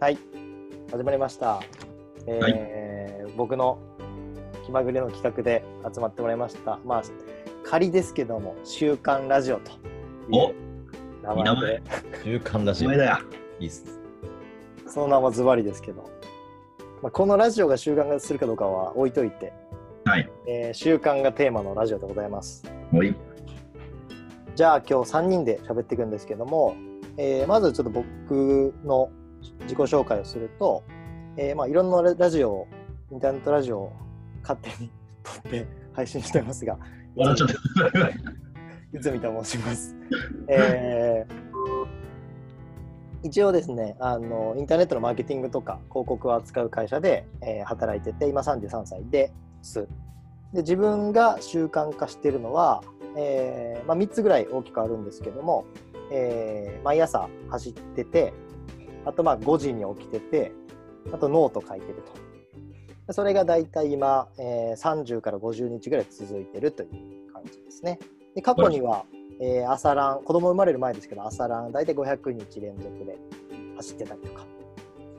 はい、始まりました。えー僕の気まぐれの企画で集まってもらいました。まあ、仮ですけども、週刊ラジオという名いい名前前で、週刊ラジオ。前だよ。いいっす。その名はズバリですけど、まあ、このラジオが習慣化するかどうかは置いといて、はい。えー習慣がテーマのラジオでございます。もういい。じゃあ今日3人で喋っていくんですけども、えーまずちょっと僕の自己紹介をすると、えーまあ、いろんなラジオをインターネットラジオを勝手に 撮って配信してますが。いつみと申します、えー一応ですねあのインターネットのマーケティングとか広告を扱う会社で、えー働いてて今33歳ですで自分が習慣化しているのは、えーまあ、3つぐらい大きくあるんですけども、えー毎朝走っててあとまあ5時に起きててあとノート書いてると。でそれが大体今、えー30から50日ぐらい続いてるという感じですね。で過去には、えー朝ラン子供生まれる前ですけど朝ラン大体500日連続で走ってたりとか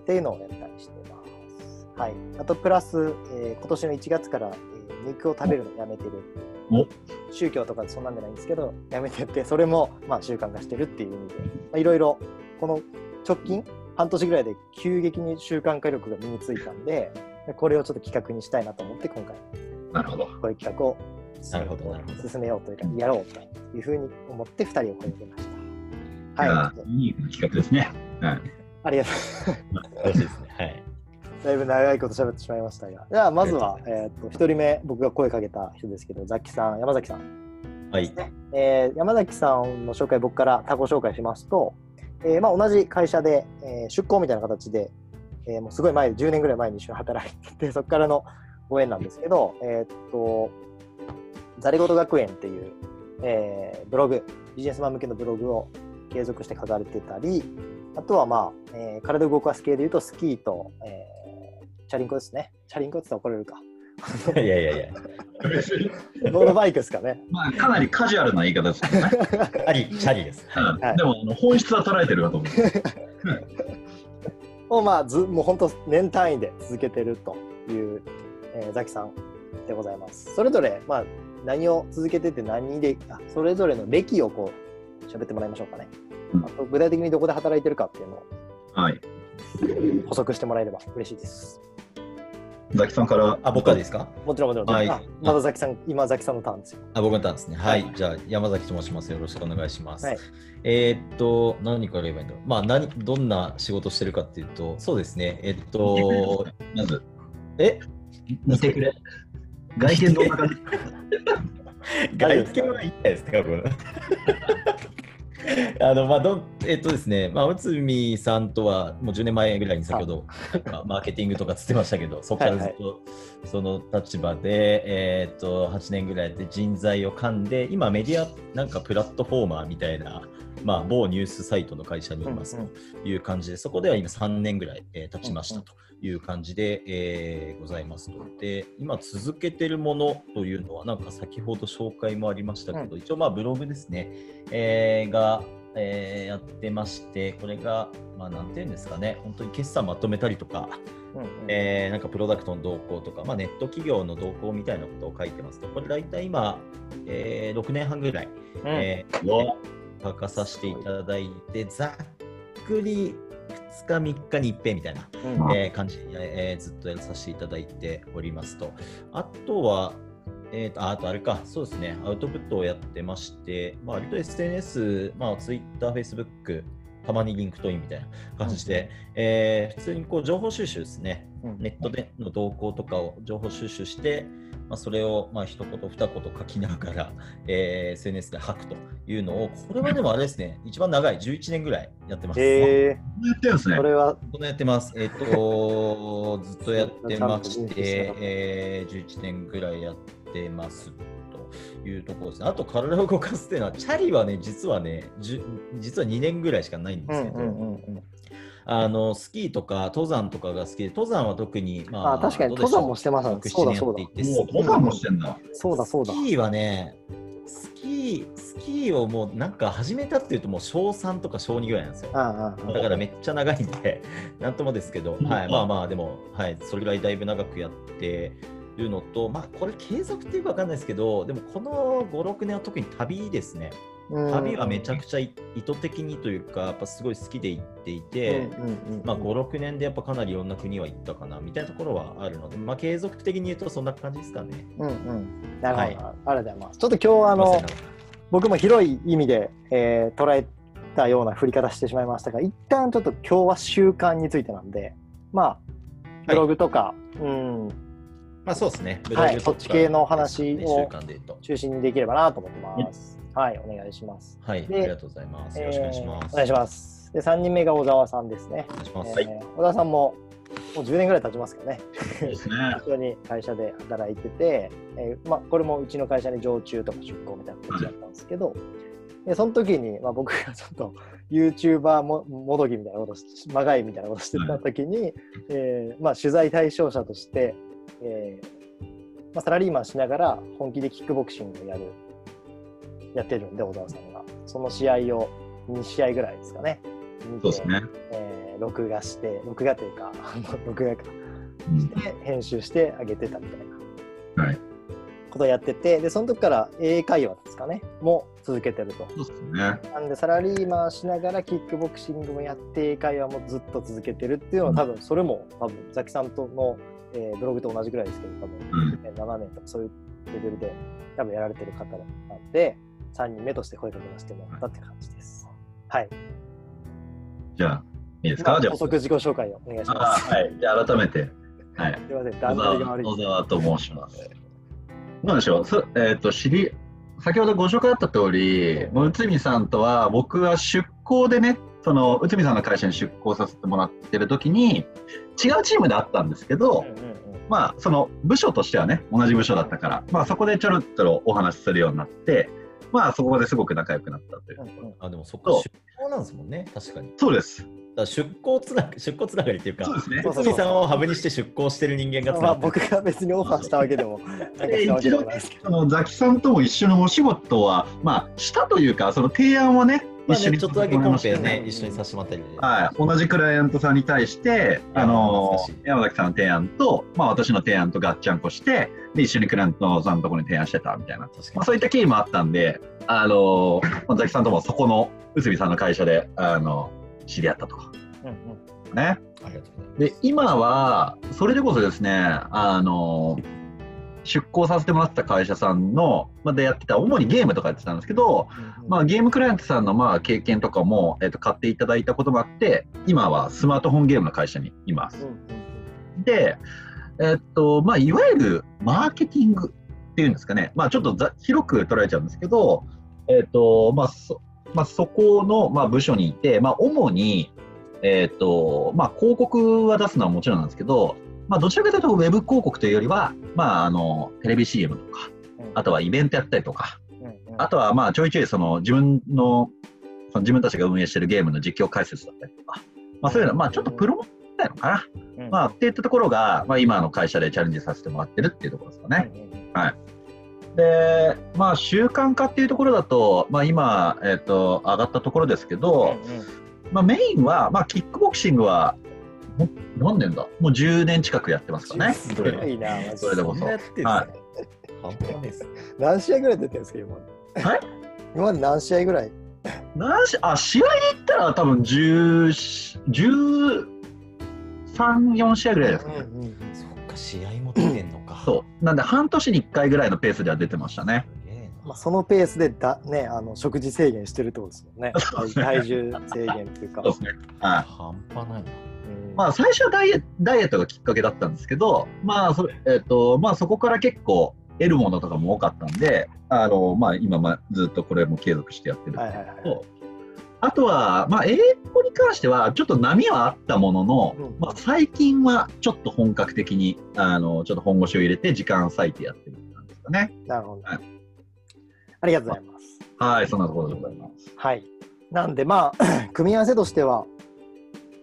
っていうのをやったりしてます。はい、あとプラス、えー今年の1月から、えー肉を食べるのやめてる。お。宗教とかそんなんじゃないんですけどやめてってそれもまあ習慣化してるっていう意味で。まあいろいろこの直近半年ぐらいで急激に習慣化力が身についたんででこれをちょっと企画にしたいなと思って今回なるほど。こういう企画をなるほどなるほど進めようというかやろうというふうに思って2人を声をかけました。はい、いい企画ですね。はい。ありがとう。楽しいですね。はい。だいぶ長いこと喋ってしまいましたが、じゃあまずはえー、と1人目、僕が声かけた人ですけど、ザキさん、山崎さん。はい。えー山崎さんの紹介、僕から他己紹介しますと、えーまあ、同じ会社で、えー出向みたいな形で、えーもうすごい前、10年ぐらい前に一緒に働いてて、そこからのご縁なんですけど、えっと、ザレゴト学園っていう、えブログ、ビジネスマン向けのブログを継続して書かれてたり、あとは、まあえ体動かす系でいうと、スキーと、えチャリンコですね。チャリンコって言ったら怒られるか。いやいやいや。ロードバイクですかね。まあ、かなりカジュアルな言い方ですけどね。チャリ、チャリです。うんはいでも、あの本質は捉えてるかと思う。をまあずもう本当年単位で続けてるという、えーザキさんでございます。それぞれまあ何を続けてて何であそれぞれの歴をこう喋ってもらいましょうかね。うんあと具体的にどこで働いてるかっていうのをはい。補足してもらえれば嬉しいです。ザキさんから。あ、僕はですか？もちろんもちろん。はいあまだザキさん今ザキさんのターンですよ。あ、僕のターンですね。ははいい。じゃあ、山崎と申します。よろしくお願いします。はいえーっと、何から言えばいいんだろう。まあ、何、どんな仕事してるかっていうと、そうですね。えっと、まず、え？見てくれ。外見どんな感じ？外見はいいんじゃないですか、これ。あのまあどんえっとですね、まあ、内海さんとはもう10年前ぐらいに先ほどマーケティングとかつってましたけど、そこからずっとその立場で、えっと8年ぐらいで人材を噛んで、今メディアなんかプラットフォーマーみたいな、まあ、某ニュースサイトの会社にいますうんという感じで、そこでは今3年ぐらい、えー経ちましたという感じで、えーございますと。で、今続けてるものというのは、なんか先ほど紹介もありましたけど、一応まあブログですね、えーが、えーやってまして、これが、まあなんていうんですかね、本当に決算まとめたりとか、うんうんえーなんかプロダクトの動向とか、まあ、ネット企業の動向みたいなことを書いてますと、これ大体今、えー6年半ぐらい、うんえーお書かさせていただいて、ざっくり2日、3日に一遍みたいな、うん。えー感じで、えーずっとやらさせていただいておりますと。あとは、えーとああとあれか、そうですね、アウトプットをやってまして、まあ、割と SNS、まあ、Twitter、Facebook、たまにリンクトインみたいな感じで、えー普通にこう情報収集ですね、うんネットでの動向とかを情報収集して、まあ、それをまあ一言二言書きながら、えー SNS で吐くというのを、これはでもあれですね、一番長い、11年ぐらいやってます。へえやってるんですね。それはこのやってます。えっ、と、ずっとやってましてえー、11年ぐらいやってますというところですね。あと、体を動かすっていうのは、チャリはね、実はね、じゅ実は2年ぐらいしかないんですけど、うんうんうんうん。あのスキーとか登山とかが好きで、登山は特に、まあ確かに登山もしてます6 7そうだそうだ。登山もしてんだ。そうだそうだ。スキーはね、スキー、スキーをもうなんか始めたっていうともう小3とか小2ぐらいなんですよ。ああだからめっちゃ長いんで、なんともですけど、うん。はい、まあまあ、でも、はい、それぐらいだいぶ長くやってるのと、まあ、これ継続っていうかわかんないですけど、でもこの5、6年は特に旅ですね。うん。旅はめちゃくちゃい意図的にというか、やっぱすごい好きで行っていて、まあ、5、6年でやっぱかなりいろんな国は行ったかなみたいなところはあるので、まあ、継続的に言うとそんな感じですかね。うんうん。なるほど、はい。ありがとうございます。ちょっと今日はあの僕も広い意味で、えー捉えたような振り方してしまいましたが、一旦ちょっと今日は習慣についてなんで、まあ、ブログとか、うん、まあそうですね。ブはいそっち系の話を。中心にできればなと思ってます。はい、お願いします。はい、あでりがとうございます。よろしくお願いします。えーお願いします。で、3人目が小沢さんですね。お願いします。えー小沢さんももう10年ぐらい経ちますかね。ね。一緒に会社で働いてて、えーまあ、これもうちの会社に常駐とか出向みたいな形だったんですけど、でその時に、まあ、僕が ちょっと YouTuber ももどきみたいなことしまがいみたいなことしてた時に、えーまあ、取材対象者として、えーまあ、サラリーマンしながら本気でキックボクシングをやるやってるんで小沢さんが。その試合を2試合ぐらいですかね。そうですね。えー録画して録画というか 録画か。うん。で編集してあげてたみたいな。はい。ことをやってて、でその時から英会話ですかね。も続けてると。そうですね。なんでサラリーマンしながらキックボクシングもやって英会話もずっと続けてるっていうのは多分それも多分ザキさんとの、えーブログと同じぐらいですけど多分うんえー7年とかそういうレベルで多分やられてる方なんで3人目として声かけさせてもらったって感じです。はい。じゃあ、いいですか？じゃ補足自己紹介をお願いしあ。ます。あはい。じゃあ、改めて。はい。すいません、小段取りが沢悪い。小沢と申します。なんでしょう、そえっ、と、知り、先ほどご紹介あった通り、うんもう内海さんとは、僕は出向でね、その内海さんの会社に出向させてもらってる時に、違うチームであったんですけど、うんうんうんまあ、その部署としてはね、同じ部署だったから、まあ、そこでちょろっとお話しするようになって、まあ、そこですごく仲良くなったという。うんうんあ、でもそそうこ出向なんですもんね、確かに。そうです。ら出向つな出向つながりっていうか、そうですね。そう内海さんをハブにして出向してる人間がつまあ、ながって僕が別にオファーしたわけでも、なんかしたわけでもないですけど。そのザキさんとも一緒のお仕事は、まあ、したというか、その提案はね、まあね、一緒にちょっとだけコンペねね、一緒にさせてもらったりで。はい、同じクライアントさんに対して、あの山崎さんの提案と、まあ、私の提案とガッチャンコして、で一緒にクライアントさんのところに提案してたみたいな、まあ、そういった経緯もあったんで、あのまあ、ザキさんともそこの内海さんの会社であの知り合ったと。うんうん。ね、ありがとうございます。で今は、それでこそですね、あの出向させてもらってた会社さんの、まあ、でやってた、主にゲームとかやってたんですけど、まあ、ゲームクライアントさんのまあ経験とかも、えっと買っていただいたこともあって、今はスマートフォンゲームの会社にいます。うんうん。で、えっとまあ、いわゆるマーケティングっていうんですかね、まあ、ちょっとざ広く捉えちゃうんですけど、えっとまあそまあ、そこのまあ部署にいて、まあ、主に、えっとまあ、広告は出すのはもちろんなんですけど、まあ、どちらかというとウェブ広告というよりは、まあ、あのテレビ CM とか、うん。あとはイベントやったりとか、あとはまあちょいちょいその自分のその自分たちが運営しているゲームの実況解説だったりとか、まあ、そういうのまあちょっとプロモみたいのかな、うん。まあ、っていったところが、まあ、今の会社でチャレンジさせてもらってるっていうところですかね。うんうんで、まあ、習慣化っていうところだと、まあ、今、えっと上がったところですけど、まあ、メインは、まあ、キックボクシングは、も何年だ？もう10年近くやってますかね。すごいな、それでもそんなやってんすねは半端ない。何試合ぐらい出てるんですか、今？はい？今まで何試合ぐらい？何しあ試合で言ったら多分10 13、4試合ぐらいですかね。うんうんそっか、試合も出てんのか。そう。なんで、半年に1回ぐらいのペースでは出てましたね。まあ、そのペースでだ、ね、あの食事制限してるってことですもんね。体重制限っていうか。そうですね。はい。半端ないな。うんまあ、最初はダイエダイエットがきっかけだったんですけど、まあそえっとまあ、そこから結構得るものとかも多かったんで、あのまあ、今、まあ、ずっとこれも継続してやってるんはいですはいはい。けど、あとは、まあ、英語に関してはちょっと波はあったものの、うんまあ、最近はちょっと本格的にあのちょっと本腰を入れて時間割いてやってるって感じですかね。なるほど。はいありがとうございます。はい、そんなところでございます。はい。なんで、まあ、組み合わせとしては、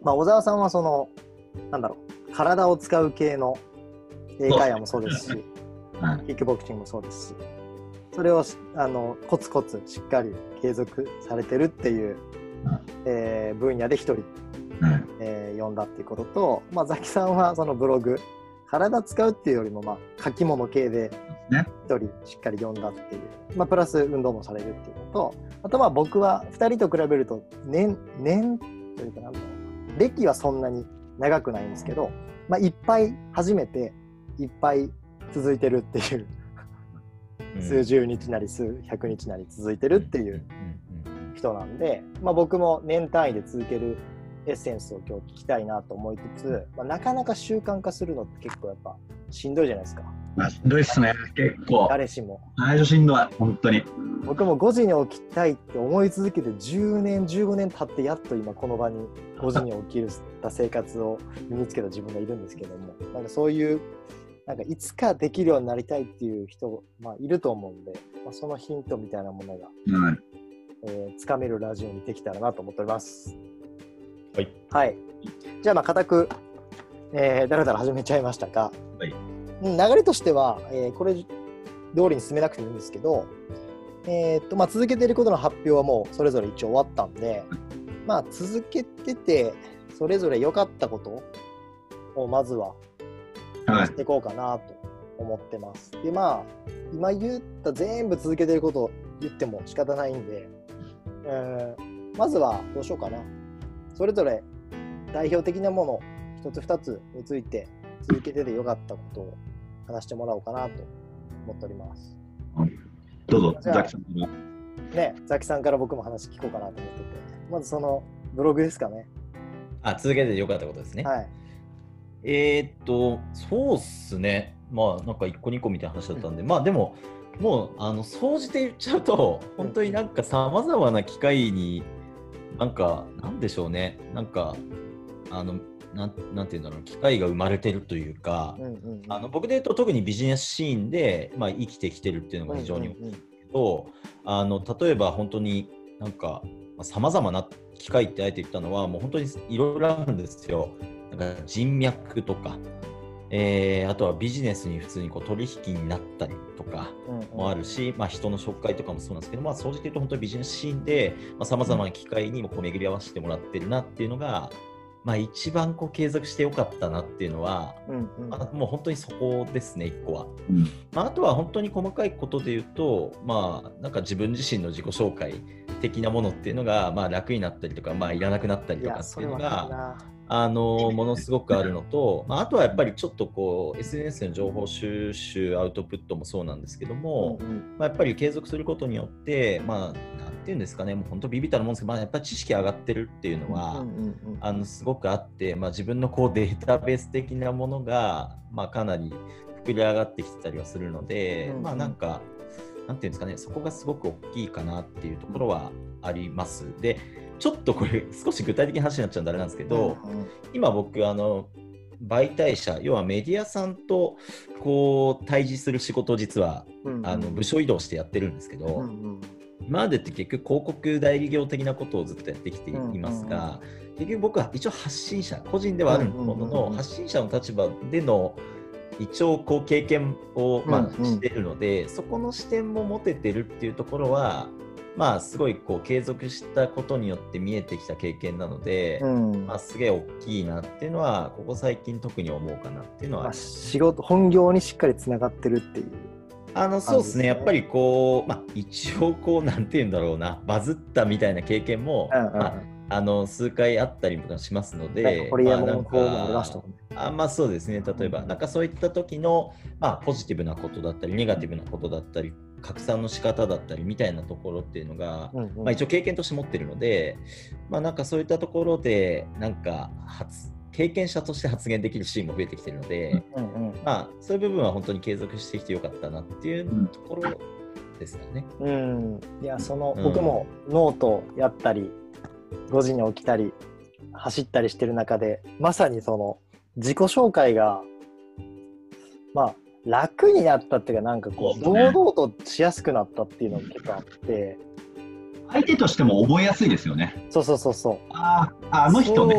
まあ、小沢さんはその、なんだろう、体を使う系の英会話もそうですし、はいキックボクシングもそうですし、それをしあのコツコツしっかり継続されてるっていう、えー分野で一人、うんえー読んだっていうことと、まあ、ザキさんはそのブログ体使うっていうよりも、まあ、書き物系でね。一人しっかり読んだっていう、まあ、プラス運動もされるっていうのとあとまあ僕は2人と比べると年年というかなんだろうな。歴はそんなに長くないんですけど、まあ、いっぱい始めていっぱい続いてるっていう、数十日なり数百日なり続いてるっていう人なんで、まあ、僕も年単位で続けるエッセンスを今日聞きたいなと思いつつ、まあ、なかなか習慣化するのって結構やっぱしんどいじゃないですかまあ、しんどいっすね、結構。誰しも最初しんどい、本当に。僕も5時に起きたいって思い続けて10年15年経ってやっと今この場に5時に起きるた生活を身につけた自分がいるんですけどもなんかそういうなんかいつかできるようになりたいっていう人、まあ、いると思うんで、まあ、そのヒントみたいなものがはい。えーつかめるラジオにできたらなと思っております。はい。はい。じゃあ、まあ、固く、えー、だらだら始めちゃいましたが、はいうん流れとしては、えーこれ通りに進めなくていいんですけど、えーっとまあ、続けていることの発表はもうそれぞれ一応終わったんで、まあ、続けてて、それぞれ良かったことをまずははいし。ていこうかなと思ってます。でまあ今言った全部続けてることを言っても仕方ないんで、えーまずはどうしようかな。それぞれ代表的なもの一つ二つについて続けてて良かったことを話してもらおうかなと思っております。どうぞ、ザキさんから。ね、ザキさんから僕も話聞こうかなと思ってて、まずそのブログですかね。あ、続けてよかったことですね。はい。えーっと、そうっすね。まあ、なんか1個2個みたいな話だったんで、まあでも、もう、あの、総じて言っちゃうと、本当になんかさまざまな機会に、なんか、なんでしょうね。なんか、あの、なんなんていうんだろう、機会が生まれてるというか、うんうんうん、あの僕で言うと特にビジネスシーンで、まあ、生きてきてるっていうのが非常に大きいうんうんうんけど、あの例えば本当になんかさまざ、まな機会ってあえて言ったのはもう本当にいろいろあるんですよ。なんか人脈とか、えーあとはビジネスに普通にこう取引になったりとかうんうんもあるし、まあ、人の紹介とかもそうなんですけど、まあ、総じて言うと本当にビジネスシーンでさまざ、まな機会にもこう巡り合わせてもらってるなっていうのが、まあ、一番こう継続してよかったなっていうのは、うんうんまあ、もう本当にそこですね、1個は。うんまあ、あとは本当に細かいことで言うと、まあ、なんか自分自身の自己紹介的なものっていうのが、まあ、楽になったりとか、まあ、いらなくなったりとかっていうのが、な。あのものすごくあるのと、まあ、あとはやっぱりちょっとこう SNS の情報収集、アウトプットもそうなんですけども、うんうん。まあ、やっぱり継続することによって、まあ、なんていうんですかね、もう本当ビビったるもんですけど、まあ、やっぱり知識上がってるっていうのは、うんうんうん。あのすごくあって、まあ、自分のこうデータベース的なものが、まあ、かなり膨れ上がってきてたりはするので、うんうん。まあなんか、なんていうんですかね、そこがすごく大きいかなっていうところはあります。で、ちょっとこれ、少し具体的な話になっちゃうんであれなんですけど、うんうん今僕、あの、媒体者、要はメディアさんとこう対峙する仕事を実はうんうん。あの部署移動してやってるんですけど、うんうん。今までって結局広告代理業的なことをずっとやってきていますが、結局僕は一応発信者個人ではあるものうんうんうんうん。の発信者の立場での一応こう経験を、まあうんうん。してるのでそこの視点も持ててるっていうところはまあすごいこう継続したことによって見えてきた経験なので、うん。まあ、すげえ大きいなっていうのはここ最近特に思うかなっていうのはまあ、仕事本業にしっかりつながってるっていう。あのそうですね、ねやっぱりこう、まあ、一応こう、なんて言うんだろうな、バズったみたいな経験も、うんうんうん。まあ、あの数回あったりとかしますのでまあの方もありましたもんね。あまあそうですね、例えば、なんかそういった時の、まあ、ポジティブなことだったり、ネガティブなことだったり、拡散の仕方だったりみたいなところっていうのが、うんうん。まあ、一応経験として持ってるので、まあ、なんかそういったところで、なんか発経験者として発言できるシーンも増えてきてるので、うんうんまあ、そういう部分は本当に継続してきてよかったなっていうところですかね。うん、いやその、うん。僕もノートやったり5時に起きたり走ったりしてる中でまさにその自己紹介がまあ楽になったっていうかなんかこう堂々としやすくなったっていうのが結構あって相手としても覚えやすいですよね。そうそうそうそうああ、あの人ね。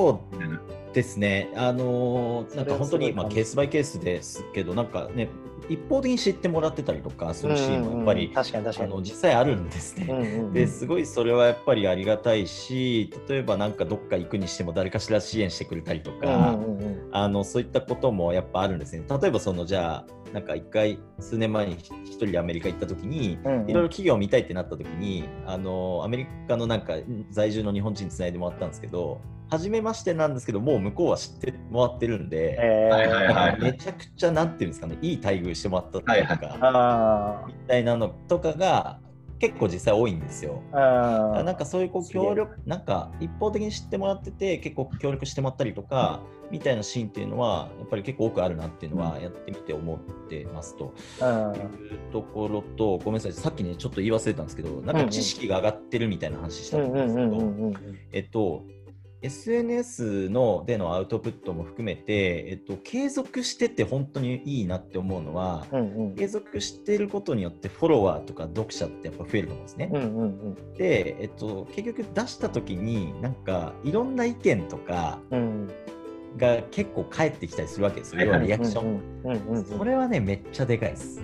ですね。あのーなんか本当に、それはすごい感じまあ、ケースバイケースですけど、なんかね、一方的に知ってもらってたりとかするシーンもやっぱり、うんうん確かに確かに。あの実際あるんですね。うんうんうんですごいそれはやっぱりありがたいし例えばなんかどっか行くにしても誰かしら支援してくれたりとか、うんうんうんあのそういったこともやっぱあるんですね。例えばそのじゃあなんか一回数年前に一人でアメリカ行った時に、うんうんいろいろ企業を見たいってなった時にあのアメリカのなんか在住の日本人につないでもらったんですけど初めましてなんですけどもう向こうは知ってもらってるんで、えー。はいはいはい。なんかめちゃくちゃなんていうんですかねいい待遇してもらったとか、はいあみたいなのとかが結構実際多いんですよ。なんかそういうこう協力、な。んか一方的に知ってもらってて、結構協力してもらったりとか、みたいなシーンっていうのは、やっぱり結構多くあるなっていうのは、やってみて思ってますと。うんいうところと、ごめんなさい、さっきね、ちょっと言い忘れたんですけど、なんか知識が上がってるみたいな話したうんんですけど、うんうんうんうん。えっと、SNS のでのアウトプットも含めて、えっと、継続してて本当にいいなって思うのは、うんうん。継続してることによってフォロワーとか読者ってやっぱ増えると思うんですね。うんうんうん。で、えっと、結局出した時になんかいろんな意見とかうんが結構返ってきたりするわけですよ、要はリアクション。それはねめっちゃでかいです。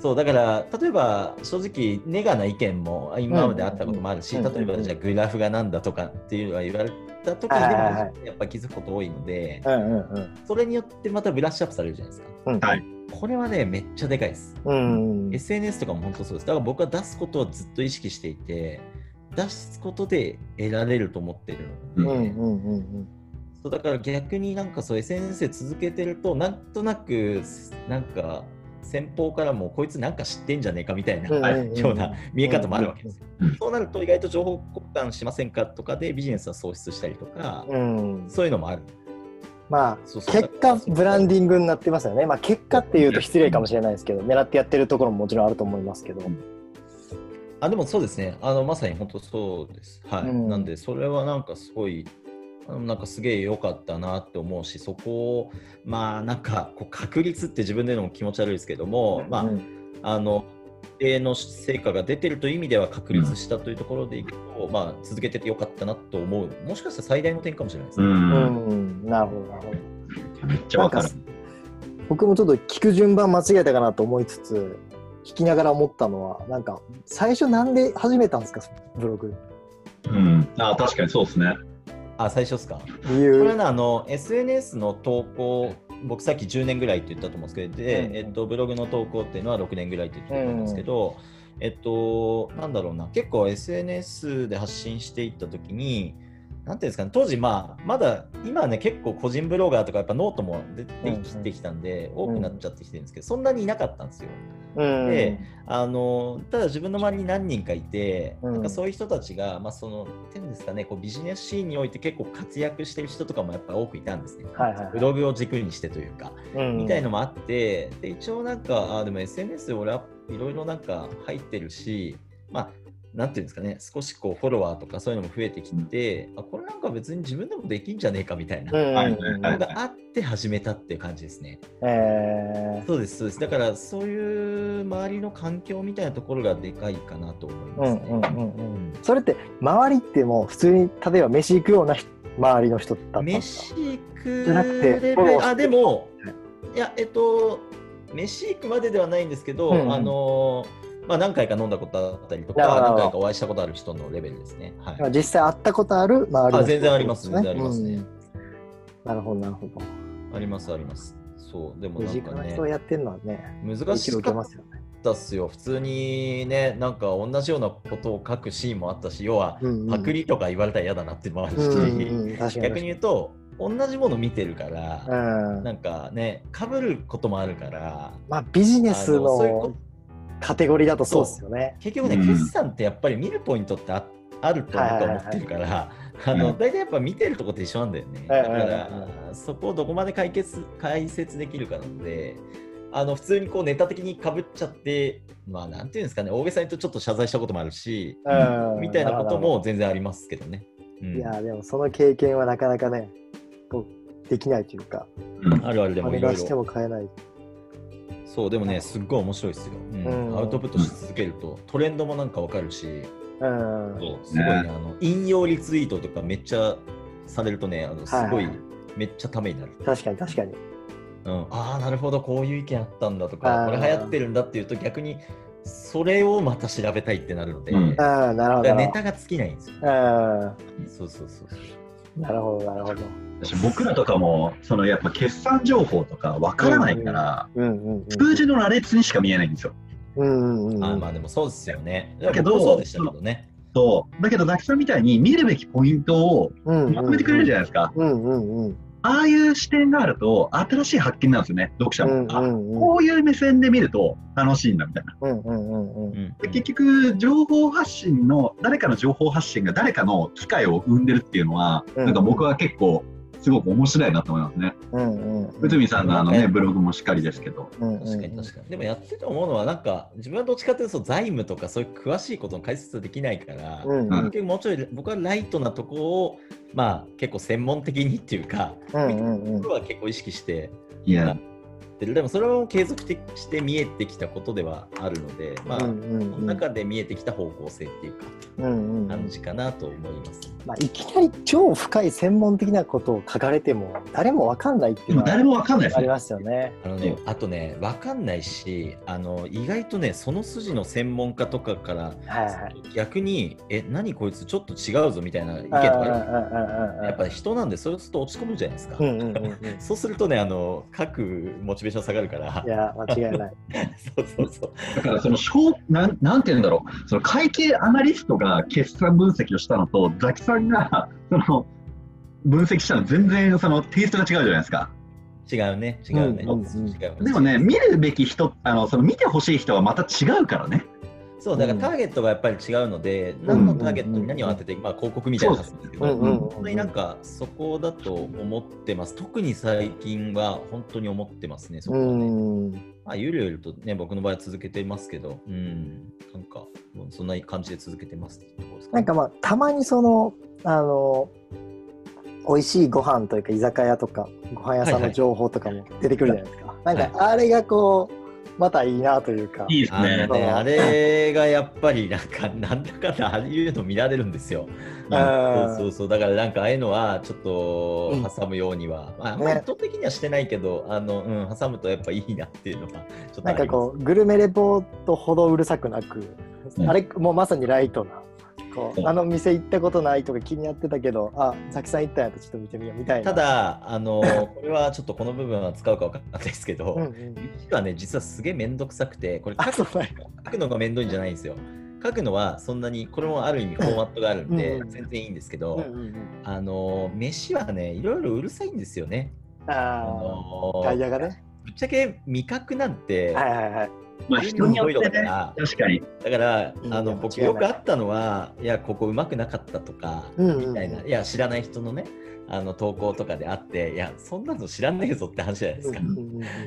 そうだから例えば正直ネガな意見も今まであったこともあるし、例えばじゃあグラフがなんだとかっていうのが言われた時にでもやっぱ気づくこと多いので、それによってまたブラッシュアップされるじゃないですか。うん。はい。これはねめっちゃでかいです。SNS とかも本当そうです。だから僕は出すことをずっと意識していて、出すことで得られると思ってるので、そうだから逆になんかそう SNS で続けてると、なんとなくなんか先方からもこいつなんか知ってんじゃねえかみたいな、ような見え方もあるわけですよ。うんそうなると意外と情報交換しませんかとかでビジネスは喪失したりとか、うんそういうのもある。まあそうそう結果ブランディングになってますよね。まあ結果っていうと失礼かもしれないですけど、狙ってやってるところももちろんあると思いますけど。あでもそうですね、あのまさに本当そうです。はい。うんなんで、それはなんかすごい、なんかすげえ良かったなって思うし、そこを、まあなんかこう確率って自分でのも気持ち悪いですけども、まあ、うんあの、一定の成果が出てるという意味では確立したというところでいくと、まあ続けててよかったなと思う、もしかしたら最大の点かもしれないですうね。んうん、なるほどなるほど。めっちゃわかる。僕もちょっと聞く順番間違えたかなと思いつつ、聞きながら思ったのは、なんか最初なんで始めたんですか、ブログ。うん。あ確かにそうですね。あ、最初ですか？これは理由。ね、あの SNS の投稿、僕さっき10年ぐらいって言ったと思うんですけど、でうんえっと、ブログの投稿っていうのは6年ぐらいって言ってたと思うんですけど、えっと、なんだろうな、結構 SNS で発信していったときに、なんていうんですかね、当時、まあ、まだ今はね、結構個人ブロガーとか、やっぱノートも出てきてきたんで、多くなっちゃってきてるんですけど、そんなにいなかったんですよ。うんであのただ自分の周りに何人かいて、うん。なんかそういう人たちが、まあ、そのていうんですかねこうビジネスシーンにおいて結構活躍してる人とかもやっぱ多くいたんですね。はいはいはい。ブログを軸にしてというか、うんみたいのもあってで一応なんかあでも SNS で俺はいろいろなんか入ってるしまあなんていうんですかね少しこうフォロワーとかそういうのも増えてきて、あこれなんか別に自分でもできんじゃねえかみたいなのがあって始めたっていう感じですね。えそうです、そうです。だから、そういう周りの環境みたいなところがでかいかなと思いーますね。うんうんうんうん。それって周りってもう普通に例えば飯行くような人周りの人だったんですか？飯行くじゃなくてあ、でも、い。や、えっと、飯行くまでではないんですけど、うんうん。あの、まあ、何回か飲んだことあったりとか、何回かお会いしたことある人のレベルですね。はい。実際会ったことある周りの人あ全然あります全然ありますねうんなるほどなるほど。あります、あります。そう、でも身なんかね人、がやってるのはね、難しかっ。たっすよ。普通にね、なんか同じようなことを書くシーンもあったし、要は、パクリとか言われたら嫌だなっていうのもあるし、うんうん確かに逆に言うと同じもの見てるから、うんなんかねかぶることもあるからまあビジネスのカテゴリーだとそうですよね。結局ね、うん決算ってやっぱり見るポイントってああると僕は思ってるから、あのうん大体やっぱ見てるとこって一緒なんだよね。はいだかはいはいはら、そこをどこまで解決解説できるかなので、あの普通にこうネタ的にかぶっちゃって、まあなんていうんですかね、大げさに言うとちょっと謝罪したこともあるし、うんみたいなことも全然ありますけどね。うんいやでもその経験はなかなかねこうできないというかうんあるあるでおもいろいろ。願いしても買えない。そう、でもね、すっごい面白いですよ。うんうんアウトプットし続けると、トレンドもなんかわかるし、うんそうすごいね、あの引用リツイートとかめっちゃされるとね、あのすごい、はいはいめっちゃためになる。確かに確かに。うん、ああなるほどこういう意見あったんだとかこれ流行ってるんだっていうと逆にそれをまた調べたいってなるので、うんだああ、なるほど。ネタが尽きないんですよ。あそうそうそうそう。あ、なるほど、なるほど。私僕らとかも、そのやっぱ決算情報とかわからないから、うんうんうん。数字の羅列にしか見えないんですよ。うんうんうん。あーまあでもそうですよね。だけどそうでしたけどね。そうだけど、ザキさんみたいに見るべきポイントをまとめてくれるじゃないですか。うんうんうん。ああいう視点があると、新しい発見なんですよね、読者も。うんあこういう目線で見ると楽しいんだみたいな。うんうんうんうん。うんで結局、情報発信の、誰かの情報発信が誰かの機会を生んでるっていうのは、うんなんか僕は結構、すごく面白いなと思いますね。うんうん内海さんのあのね、うんブログもしっかりですけど。うん。確かに確かに。でもやってて思うのは、なんか自分はどっちかというと財務とかそういう詳しいことの解説できないから、うんうん結局もうちょい僕はライトなとこを、まあ結構専門的にっていうか、うんうんうん僕は結構意識していや、やってる。でもそれも継続的して見えてきたことではあるので、まあ、うんうんうんその中で見えてきた方向性っていうか、うんうんうん感じかなと思います。まあ、いきなり超深い専門的なことを書かれても誰もわかんないっていうのは誰もわかんないですね。ありますよね。あのね、あとね、わかんないし、あの意外とね、その筋の専門家とかから、はいはい。逆に、え、何こいつちょっと違うぞみたいな意見とかやっぱり人なんで、それすると落ち込むじゃないですか。うんうんうんうん。そうするとね、あの書くモチベーション下がるからい、や、間違いない。そうそうそう。だからその小なんなんて言うんだろう、その会計アナリストが決算分析をしたのと、ザキさんがその分析したの全然そのテイストが違うじゃないですか。違うね、違うね。うんでもね、見るべき人、あのその見てほしい人はまた違うからね。そう、だからターゲットがやっぱり違うので、何のターゲットに何を当てて、まあ、広告みたいな話ですけど、うんうんうん本当になんかそこだと思ってます。特に最近は本当に思ってますね、そこうはね。ん。まあ、ゆるゆるとね、僕の場合は続けてますけど、うん、なんか、そんな感じで続けてますってところですか、なんかまあ、たまにその、あの、美味しいご飯というか居酒屋とかご飯屋さんの情報とかも出てくるじゃないですか。なんかあれがこうまたいいなというか。いいですね。ね、あれがやっぱりなんか、なんだかんだああいうの見られるんですよ。うそうそう、だからなんかああいうのはちょっうんと挟むようには、まあ、あんまり意図的にはしてないけど、あの、うん、挟むとやっぱいいなっていうのは、ちょっとなんかこうグルメレポートほどうるさくなく、うんあれもうまさにライトな。こううんあの店行ったことないとか気になってたけど、あ、ザキさん行ったんやったらちょっと見てみようみたいな。た、だ、あの、これはちょっとこの部分は使うかわかんないですけど、うんうん、実はね、実はすげえめんどくさくて、これあ、書く。書くのがめんどいんじゃないんですよ。書くのはそんなに、これもある意味フォーマットがあるんで全然いいんですけど、あの、飯はね、いろいろうるさいんですよね。ああのあ、タイヤがね。ぶっちゃけ味覚なんて、はいはいはい。まあ人によってだかね、ら、確かに。だからうん。あの僕よくあったのは、いや、ここうまくなかったとか、みたいな、いや、知らない人のね、あの投稿とかであって、いや、そんなの知らねえぞって話じゃないですか。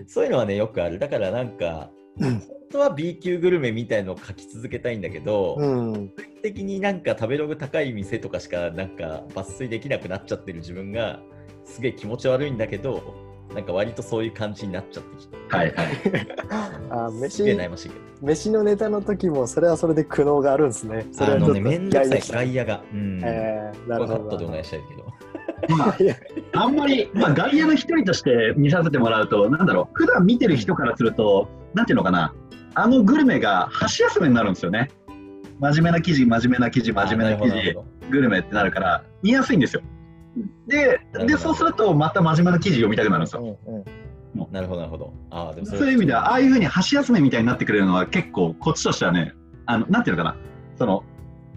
そういうのはね、よくある。だからなんか、うん。本当は B 級グルメみたいのを書き続けたいんだけど、うん。基本的になんか食べログ高い店とかしかなんか抜粋できなくなっちゃってる自分がすげえ気持ち悪いんだけど、なんか割とそういう感じになっちゃってきて。はいはい。あーすげえ飯悩ましいけど。飯のネタの時もそれはそれで苦悩があるんですね。それあのね、はちょっとめんどくさい、嫌外野が。うん。えー、なるほど。ットでお願いしたいけど。まあ、あんまり、まあ、外野の一人として見させてもらうと、なんだろう、普段見てる人からすると、なんていうのかな、あのグルメが箸休めになるんですよね。真面目な記事、真面目な記事、真面目な記事グルメってなるから、見やすいんですよ。で、でそうすると、また真面目な記事読みたくなるんですよ。うんうんどなるほど、なるほど。ああ、でもれそういう意味では、ああいうふうに箸休めみたいになってくれるのは、結構、こっちとしてはね、あのなんていうのかな、その、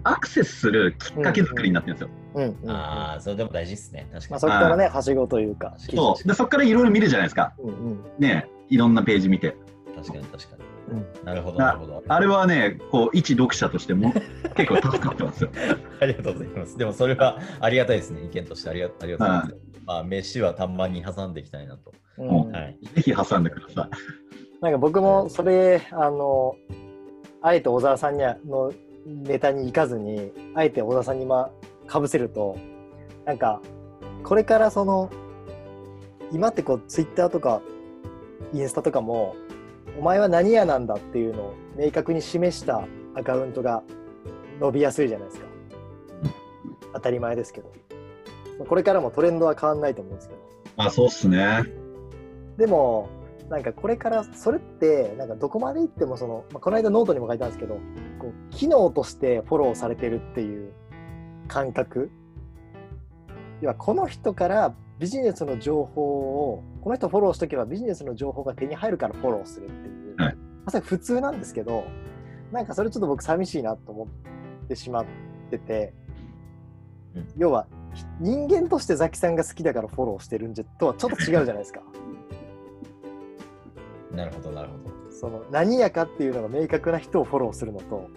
アクセスするきっかけ作りになってるんですよ。うんうんうんああ、それでも大事ですね。確かまあ、に。そこからね、はしごというか。そうでそこからいろいろ見るじゃないですか。うんうんねいろんなページ見て。確かに、確かに。うんなるほど、ななるほど。あれはね、こう、一読者としても 結構助かってますよ。ありがとうございます。でもそれはありがたいですね。意見としてありがありがとうございます。まあ、飯はたまに挟んでいきたいなと。うんはい。ぜひ挟んでください。なんか僕もそれ、あの、あえて小沢さんにはのネタに行かずに、あえて小沢さんにまかぶせると、なんか、これからその、今ってこう、ツイッターとか、インスタとかも、お前は何屋なんだっていうのを明確に示したアカウントが伸びやすいじゃないですか。当たり前ですけど。これからもトレンドは変わんないと思うんですけど。まあ、そうっすね。でもなんかこれからそれってなんかどこまでいってもその、まあ、この間ノートにも書いたんですけどこう機能としてフォローされてるっていう感覚要はこの人からビジネスの情報をこの人フォローしとけばビジネスの情報が手に入るからフォローするっていう、はい。まさに普通なんですけどなんかそれちょっと僕寂しいなと思ってしまってて、うん。要はひ人間としてザキさんが好きだからフォローしてるんじゃとはちょっと違うじゃないですか。なるほど、なるほど。その何やかっていうのが明確な人をフォローするのと。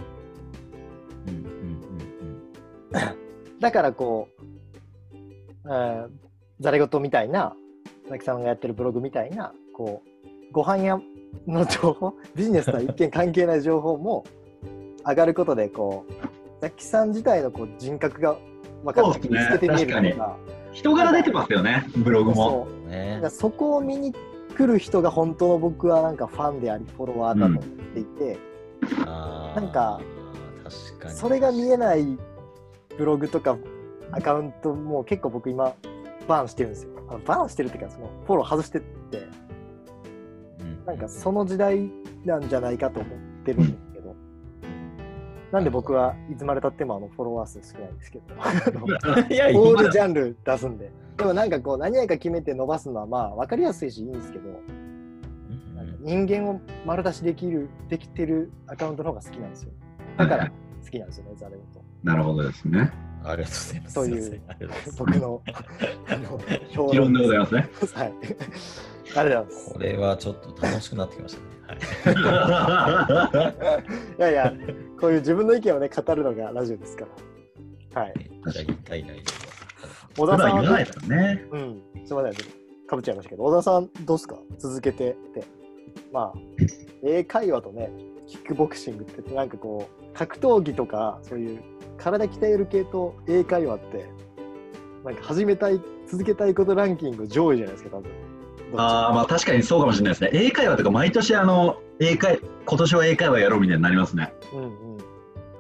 だからこう、えーザレ言みたいなザキさんがやってるブログみたいなこうご飯屋の情報 ビジネスとは一見関係ない情報も上がることでこうザキさん自体のこう人格が分かって見つけて見えるとか人柄出てますよね、ブログも。そう。うん。ねそこを見に来る人が本当の僕はなんかファンでありフォロワーだと思っていて、あーなんか確かに。それが見えないブログとかアカウントも結構僕今バーンしてるんですよ。あのバーンしてるっていうかそのフォロー外してってうんなんかその時代なんじゃないかと思ってるんですけど。なんで僕はいつまでたってもあのフォロワー数少ないんですけど、オ今ールジャンル出すんで。でもなんかこう何やか決めて伸ばすのはまあ分かりやすいしいいんですけど、人間を丸出しできる、できてるアカウントの方が好きなんですよ。だから好きなんですよね、ザレオと。なるほどですね。ありがとうございます。といます僕のあの評議論でございま ますね。す。はい。ありがとうございます。これはちょっと楽しくなってきましたね。はい やいや、こういう自分の意見をね、語るのがラジオですから。はい。い。じゃあ、一回ない小普田さんは段言わないですからね。うん、すみません、かぶっちゃいましたけど、小田さん、どうですか？続けてって。まあ、英会話とね、キックボクシングって、なんかこう、格闘技とか、そういう体鍛える系と英会話って、なんか始めたい、続けたいことランキング上位じゃないですか、多分。ああ、まあ確かにそうかもしれないですね。英会話とか毎年あの、英会、今年は英会話やろうみたいになりますね。うんうん。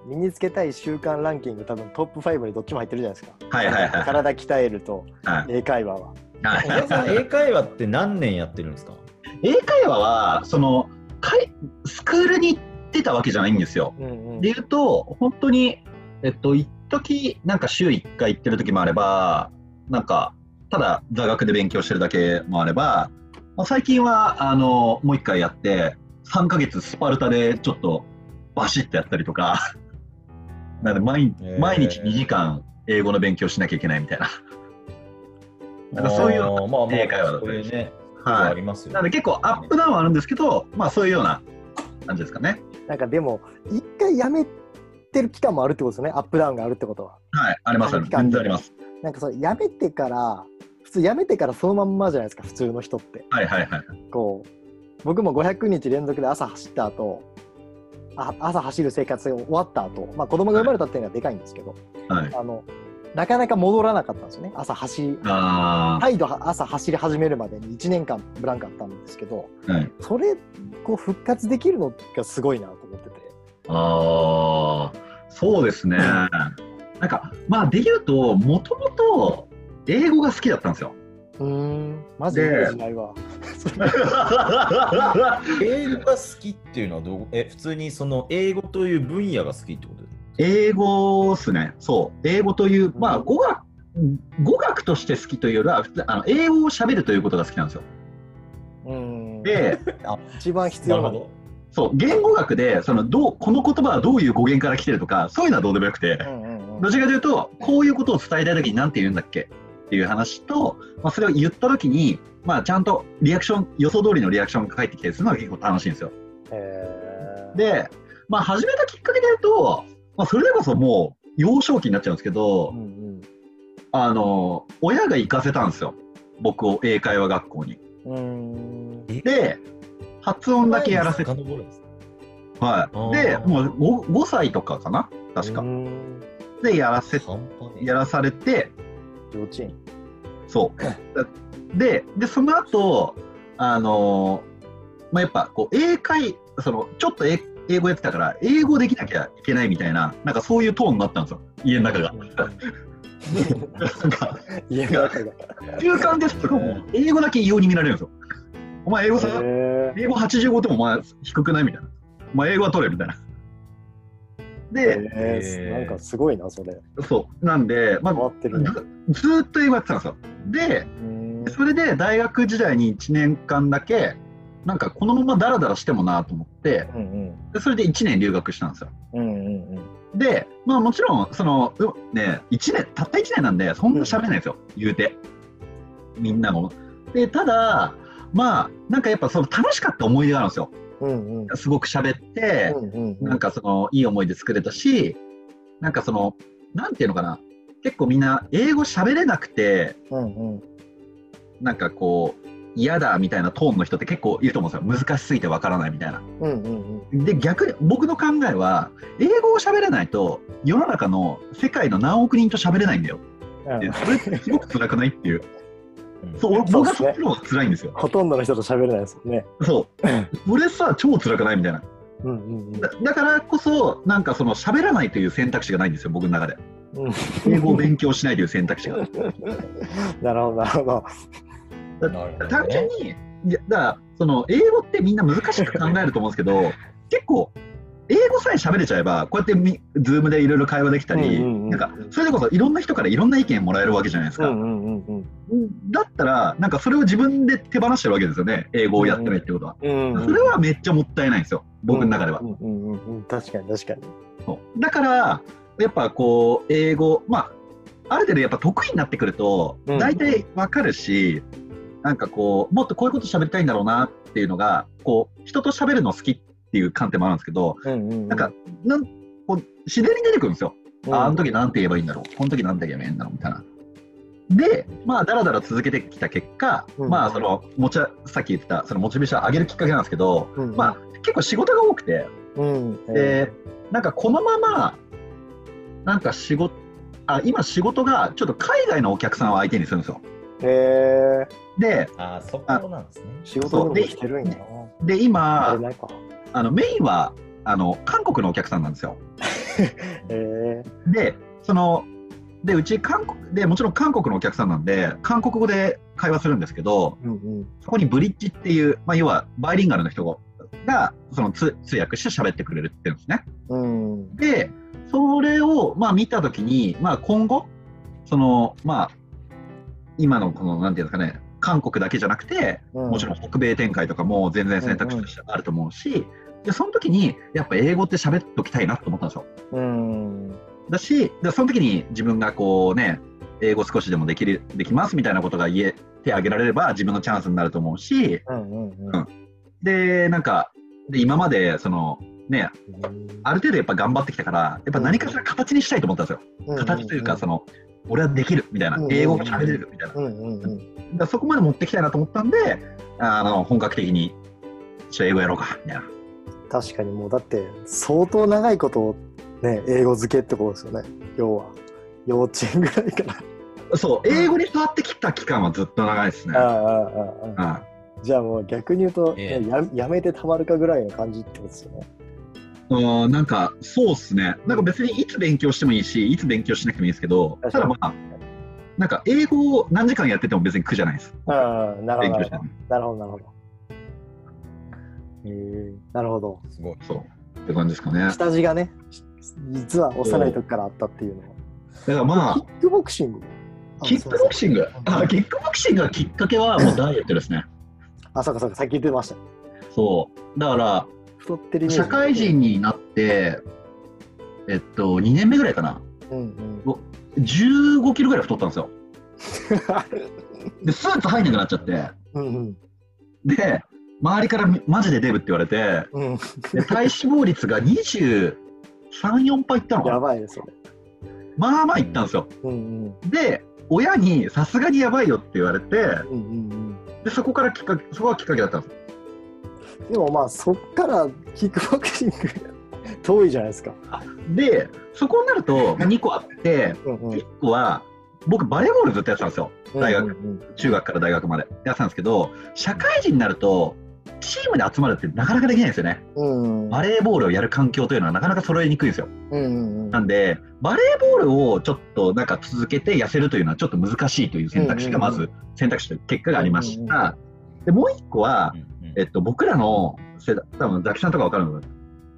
身につけたい習慣ランキング、多分トップ5にどっちも入ってるじゃないですか。はいはいはい。体鍛えるとはい英会話は。はい英会話って何年やってるんですか？英会話は、その、かいスクールに行ってたわけじゃないんですよ。うんうんで言うと、本当に、えっと、一時なんか週1回行ってる時もあれば、なんか、ただ座学で勉強してるだけもあれば、まあ、最近は、あの、もう1回やって、3ヶ月スパルタでちょっとバシッとやったりとか、なんで毎毎日2時間英語の勉強しなきゃいけないみたいな。なんかそういう英会話だったりそういうね、はいありますよなので結構アップダウンはあるんですけど、まあそういうような感じですかね。なんかでも、一回やめてる期間もあるってことですよね、アップダウンがあるってことは。はい、あります、ありますあります。なんかそう、やめてから、普通やめてからそのまんまじゃないですか、普通の人って。はいはいはい。こう、僕も500日連続で朝走った後、あ朝走る生活が終わった後、まあ子供が生まれたっていうのはでかいんですけど、はい、あの、なかなか戻らなかったんですよね、朝走り、あ再度朝走り始めるまでに1年間ブランクあったんですけど、ー、はい、それ、こう復活できるのがすごいなと思ってて。あーそうですね。なんか、まあ、で言うと、もともと英語が好きだったんですよ。うーん、マジでイメージないわ。英語が好きっていうのはどうえ普通にその英語という分野が好きってことです英語っすね。そう。英語という、まあ、語学、語学として好きというよりは、普通あの英語を喋るということが好きなんですよ。うーん。で、一番必要なの。そう、言語学で、その、どう、この言葉はどういう語源から来てるとか、そういうのはどうでもよくて、うんうんうん。どちらかというと、こういうことを伝えたいときに何て言うんだっけ？っていう話と、まあ、それを言ったときに、まあ、ちゃんとリアクション、予想通りのリアクションが返ってきたりするのが結構楽しいんですよ。で、まあ、始めたきっかけで言うと、まあ、それでこそもう、幼少期になっちゃうんですけど、うんうん。あの、親が行かせたんですよ。僕を英会話学校に。で、発音だけやらせて、はい。で、もう 5, 5歳とかかな？確かで、やらせ、やらされて、幼稚園。そう。で、で、その後、あのまあ、やっぱ、こう、英会、その、ちょっと英英語やってたから、英語できなきゃいけないみたいな、なんかそういうトーンになったんですよ、家の中が。なんか、中間テストとかも、英語だけ異様に見られるんですよ。お前英語さ、へ英語85点もお前低くないみたいな。お前英語は取れみたいな。で、えなんかすごいな、それ。そう。なんで、まあ。ずっと英語やってたんですよ。で、うんそれで大学時代に1年間だけ、なんかこのままダラダラしてもなと思って、うんでそれで1年留学したんですよ。うんうんうんで、まあもちろん、その、うね、1年、たった1年なんで、そんな喋れないんですよ、言うて。みんなも。で、ただ、まあ、なんかやっぱその楽しかった思い出があるんですよ。うんうんすごく喋って、うんうんなんかその、いい思い出作れたし、なんかその、なんていうのかな、結構みんな英語喋れなくて、うんうんなんかこう、嫌だみたいなトーンの人って結構いると思うんですよ。難しすぎてわからないみたいな。うんうんで、逆に僕の考えは、英語を喋れないと、世の中の世界の何億人と喋れないんだよ。うんでそれってすごく辛くないっていう。うんそう、僕はそうっちの方が辛いんですよ。ほとんどの人と喋れないですよね。そう。俺さ、超辛くないみたいな。うんうんだだからこそ、なんかその喋らないという選択肢がないんですよ、僕の中で。うん。英語を勉強しないという選択肢が。なるほど、なるほど。単純ね。に、いやだからその英語ってみんな難しく考えると思うんですけど、結構、英語さえ喋れちゃえば、こうやってみ、ズームでいろいろ会話できたり、うんうんうんなんか、それでこそいろんな人からいろんな意見もらえるわけじゃないですか。うんうんうんだったら、なんかそれを自分で手放してるわけですよね、英語をやってないってことは。うん。うんそれはめっちゃもったいないんですよ、僕の中ではう。んうんうんうん。確かに確かに。そうだから、やっぱこう、英語、まあ、ある程度やっぱ得意になってくると、うん大体わかるし、なんかこう、もっとこういうこと喋りたいんだろうなっていうのが、こう、人と喋るの好きっていう観点もあるんですけど、うんうんうん。なんか、なんこう自然に出てくるんですよ。うん、ああの時なんて言えばいいんだろう、この時なんて言えばいいんだろうみたいな。で、まあ、だらだら続けてきた結果、うんまあ、その、もちゃ、さっき言ってた、そのモチベーション上げるきっかけなんですけど、うん、まあ、結構仕事が多くて、うん、で、なんかこのまま、なんか仕事、あ、今仕事がちょっと海外のお客さんを相手にするんですよ。えー、で、あーそこなんですね。仕事でもしてるんやな。で、あ今。あの、メインは、あの、韓国のお客さんなんですよ。えで、その、で、うち韓国、で、もちろん韓国のお客さんなんで、韓国語で会話するんですけど、ー、うんうん。そこにブリッジっていう、まあ、要はバイリンガルの人が、その通通訳して喋ってくれるっていうんですね。うん。で、それを、まあ、見たときに、まあ、今後、その、まあ、今のこの、なんていうんですかね、韓国だけじゃなくて、うん、もちろん北米展開とかも全然選択肢としてあると思うし、で、その時に、やっぱ英語って喋っときたいなと思ったんですよ。うん。だし、でその時に自分がこうね、英語少しでもできる、できますみたいなことが言えてあげられれば自分のチャンスになると思うし、うんうんうん。うんで、なんか、で、今まで、その、ね、ある程度やっぱ頑張ってきたから、やっぱ何かしら形にしたいと思ったんですよ。形というか、その、俺はできるみたいな英語が喋れるみたいな。うんうんうん。らそこまで持ってきたいなと思ったんで、あの、本格的に、ちょっと英語やろうか、みたいな。確かにもうだって相当長いことね英語漬けってことですよね要は幼稚園ぐらいからそう、英語に触ってきた期間はずっと長いですね。ああああああうんじゃあもう逆に言うと、ええねややめてたまるかぐらいの感じってことですよねうん、なんか、そうっすね。なんか別にいつ勉強してもいいし、いつ勉強しなくてもいいですけど、ただまあ、なんか英語を何時間やってても別に苦じゃないです。ああなるほど。なるほどなるほどええなるほどすごい。そう。って感じですかね。だか下地がね実は幼い時からあったっていうのはらまあキ、ックボクシング？あキックボクシング？あ、キックボクシングがきっかけはもうダイエットですね。あそうかそうかさっき言ってましたそう。だから、太ってる社会人になって、えっと、2年目ぐらいかな。うん15キロぐらい太ったんですよ。う んで、スーツ入んなくなっちゃって。うんうんで、周りからマジでデブって言われて、うんで体脂肪率が23、4パーいったのかな。やばいですそれまあまあいったんですよ。うんうんで、親にさすがにやばいよって言われて、うんうんうんでそこからきっかけ、そこがきっかけだったんですよ。でもまあそっからキックボクシング 遠いじゃないですか。で、そこになると、まあ、2個あって、うんうん1個は、僕、バレーボールずっとやってたんですよ。大学うんうん中学から大学までやってたんですけど、社会人になると、チームで集まるってなかなかできないんですよね。うんうんバレーボールをやる環境というのはなかなか揃えにくいんですよ。うんうんなんで、バレーボールをちょっとなんか続けて痩せるというのはちょっと難しいという選択肢がまず選択肢という結果がありました。で、もう一個は、うんうんえっと、僕らの世代、多分ザキさんとかわかるの？が、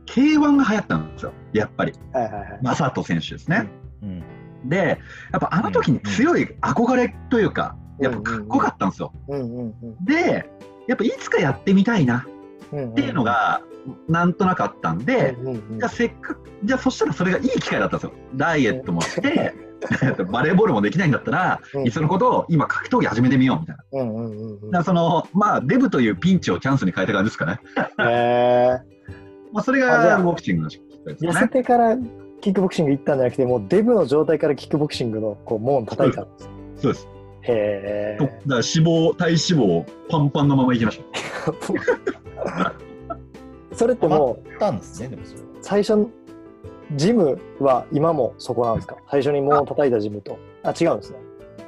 K1 が流行ったんですよ、やっぱり。はいはいはい。マサト選手ですね。うんで、やっぱあの時に強い憧れというか、うんやっぱかっこよかったんですよ。うんうんうんで、やっぱいつかやってみたいなうん。っっていうのが、なんとなくあったんで、うんうんうんじゃあせっかく、じゃあそしたらそれがいい機会だったんですよ。ダイエットもして、バレーボールもできないんだったら、うんいっそのことを今格闘技始めてみようみたいな。うんうんうんうんだからその、まあ、デブというピンチをチャンスに変えた感じですかね。へ まあ、それがボクシングの痩せね。てからキックボクシング行ったんじゃなくて、もうデブの状態からキックボクシングのこう門叩いたんです。そうです。へとだから脂肪、体脂肪、パンパンのままいきましょう。え。それってもうあったんですね、でもそれは。最初のジムは今もそこなんですか？最初に門を叩いたジムと。あ、違うんですね。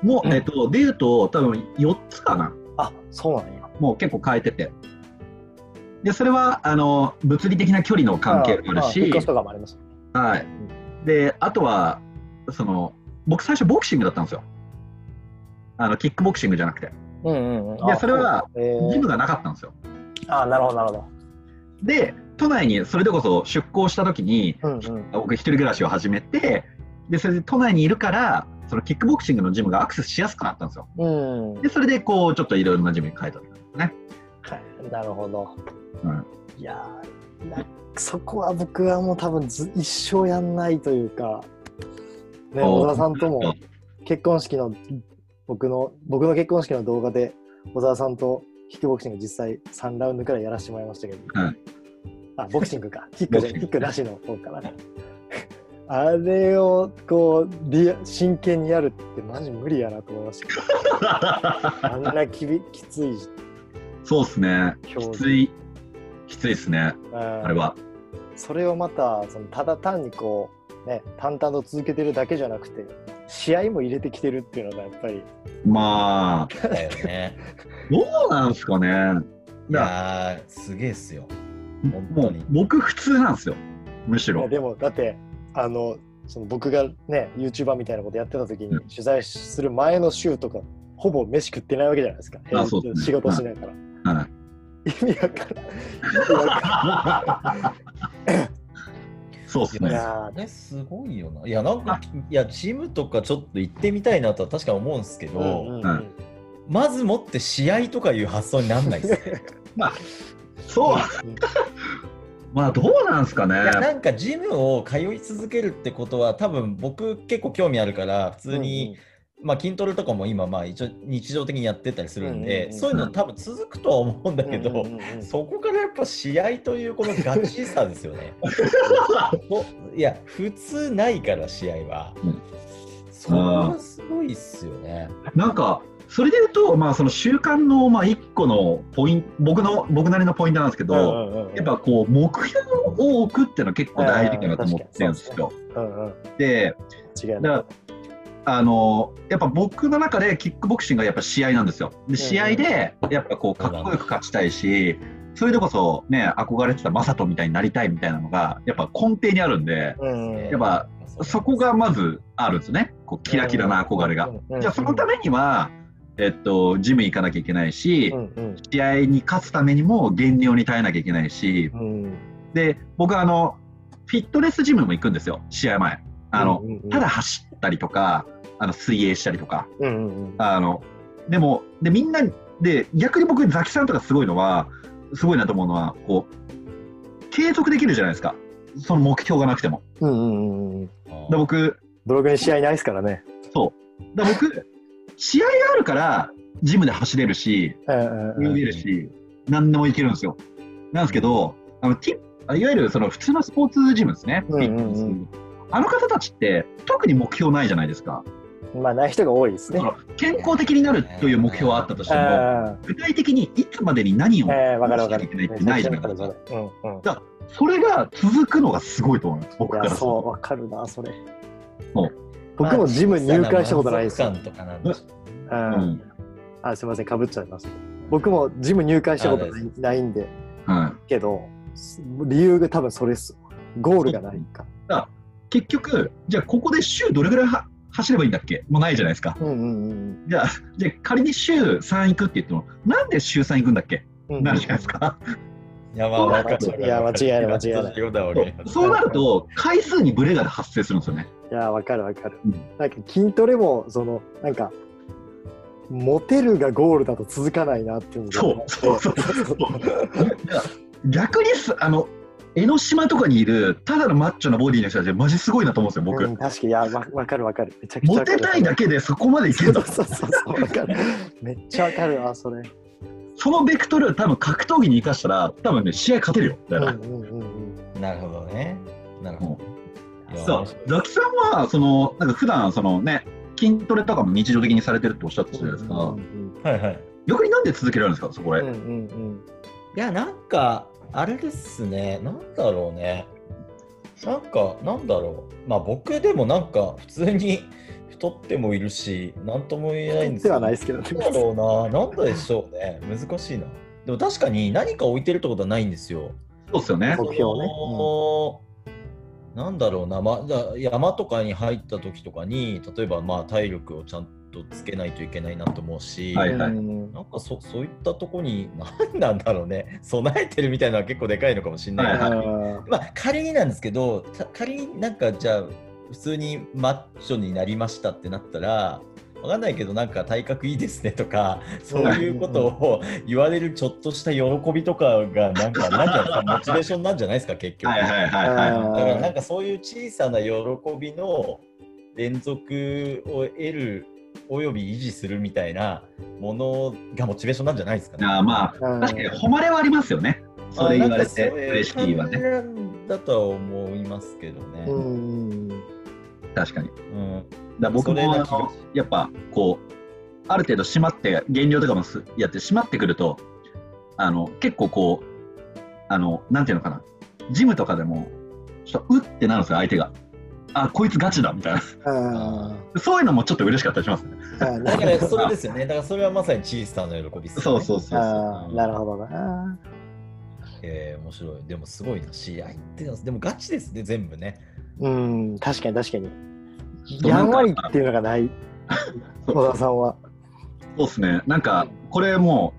もう、えっと、で言うと、多分4つかな。あ、そうなんや。もう結構変えてて。で、それは、あの、物理的な距離の関係もあるしフィット、スとかもあります。はい。で、あとは、その、僕最初ボクシングだったんですよ。あの、キックボクシングじゃなくて。うんうんうん。いやそれはジムがなかったんですよ。あ、なるほど、なるほど。で、都内にそれでこそ出向した時に、うんうん。僕一人暮らしを始めて、で、それで都内にいるから、そのキックボクシングのジムがアクセスしやすくなったんですよ。うん。で、それでこう、ちょっといろいろなジムに変えたんですね。はいなるほど。うんいやそこは僕はもう多分ず一生やんないというか、ね、お小沢さんとも結婚式の僕の僕の結婚式の動画で小沢さんとキックボクシング実際3ラウンドくらいやらせてもらいましたけど、はいあボクシングか。キックじゃキックなしの方からね。あれをこうリア真剣にやるってマジ無理やなと思いました。け どあんなきびきつい。そうですね。き表つい、きついですね、ああれは。それをまたそのただ単にこうね淡々と続けてるだけじゃなくて試合も入れてきてるっていうのがやっぱり。まあ、だよね。どうなんですかね。いだやー、すげえっすよ。本当もうに僕普通なんですよ。むしろ。いやでもだってあのその僕がね YouTuber みたいなことやってた時にうん取材する前の週とかほぼ飯食ってないわけじゃないですかあそうですね仕事しながら、はい意味わからん意味わかそうですね。らんいやあれすごいよな。いや、なんか、いや、ジムとかちょっと行ってみたいなとは確か思うんですけど、ーうんうんうんまずもって試合とかいう発想になんないですね。そう、まあどうなんですかね。いやなんかジムを通い続けるってことは多分僕結構興味あるから普通に、まあ、筋トレとかも今まあ一応日常的にやってたりするんで、うんうんうんそういうの多分続くとは思うんだけど、うんうんうんうん。そこからやっぱ試合というこのガチさですよね。おいや普通ないから試合は、うん。それはすごいっすよね。なんか、それで言うと、まあその習慣のまあ一個のポイント、僕の、僕なりのポイントなんですけど、うんうんうんやっぱこう、目標を置くっていうのは結構大事かなと思ってるんですよ。うんうんで、違いないだからあのやっぱ僕の中でキックボクシングはやっぱ試合なんですよ。で試合でやっぱこうかっこよく勝ちたいし、それでこそね憧れてたマサトみたいになりたいみたいなのがやっぱ根底にあるんで、やっぱそこがまずあるんですね。こうキラキラな憧れが。じゃあそのためにはえっとジム行かなきゃいけないしう、んうん。試合に勝つためにも減量に耐えなきゃいけないし、うん。で僕はあのフィットネスジムも行くんですよ試合前。あの、うんうんうん。ただ走ったりとか、あの水泳したりとか、うんうんうん。あのでもでみんなで逆に僕ザキさんとかすごいのはすごいなと思うのはこう継続できるじゃないですか。その目標がなくても。うんうんうんうん。で僕ブログに試合ないですからね。そう。だ僕試合があるからジムで走れるし泳げるし、何でもいけるんですよ。なんですけどあのティあいわゆるその普通のスポーツジムですね、あの方たちって特に目標ないじゃないですか。まあない人が多いですね健康的になるという目標はあったとしても、あ具体的にいつまでに何を。しなきゃいけないってないじゃないですか。うんうん。それが続くのがすごいと思います、僕からするそう、と。わかるな、それそう。僕もジム入会したことないですよ。うんうんあ、すみません、かぶっちゃいます。僕もジム入会したことないないんで、はけど、理由が多分それっす。ゴールがないか。い、結局、じゃあここで週どれぐらいは走ればいいんだっけ？もうないじゃないですか。うんうんじゃあ、じゃあ仮に週3行くって言っても、なんで週3行くんだっけ？うん。なるじゃないですか。いや、まあ、わかる。いや間違いない間違いない そうなると、回数にブレが発生するんですよね。いや、わかるわかるうん。なんか筋トレも、その、なんか、モテるがゴールだと続かないなっていうそうそうそうそう逆にすあの江ノ島とかにいるただのマッチョなボディの人たちマジすごいなと思うんですよ僕、うん、確かに、いや、わわかるわかる。めちゃくちゃモ。テたいだけでそこまでいけるそうそうそうそう、わかる。めっちゃわかるわ、それ。そのベクトルを多分格闘技に生かしたら多分ね試合勝てるよだから、うんうんうんうん。なるほどね。なるほど。いやそうザキさんはそのなんか普段そのね筋トレとかも日常的にされてるっておっしゃってたじゃないですか、うんうんはいはい。逆になんで続けられるんですかそこらへ、うんうんうんいや、なんか、あれですね、なんだろうね。なんか、なんだろう。まあ、僕でもなんか、普通に 太ってもいるし、なんとも言えないんですではないですけどね。なんだろうな、なんでしょうね。難しいな。でも確かに何か置いてるってことはないんですよ。そうですよね目標ねそのなんだろうな、ま山とかに入った時とかに、例えばまあ体力をちゃんとつけないといけないなと思うし、はいはい。うんなんかそそういったとこに、何なんだろうね、備えてるみたいなのは結構でかいのかもしれないはいあまあ、仮になんですけど、た仮になんかじゃあ、普通にマッチョになりましたってなったら、わかんないけど、なんか体格いいですねとか、そういうことを言われるちょっとした喜びとかが、なんか、なんかモチベーションなんじゃないですか、結局。はいはいはいはいだからなんかそういう小さな喜びの連続を得るおよび維持するみたいなものがモチベーションなんじゃないですかね。あーまあー確かに誉れはありますよね。それ言われて嬉しいわね。だとは思いますけどね。うんうん。確かに。うんだ僕もやっぱこうある程度締まって減量とかもすやって締まってくるとあの結構こうあのなんていうのかなジムとかでもちょっとうってなるんですよ相手があこいつガチだみたいなあそういうのもちょっと嬉しかったりしますね だからそれですよね。だからそれはまさに小さな喜びですよね。そうそうそうなるほどな。えー面白い。でもすごいな。試合って、でもガチですね、全部ね。うん、確かに確かに。やんわりっていうのがない、そう小田さんは。そうですねなんかこれも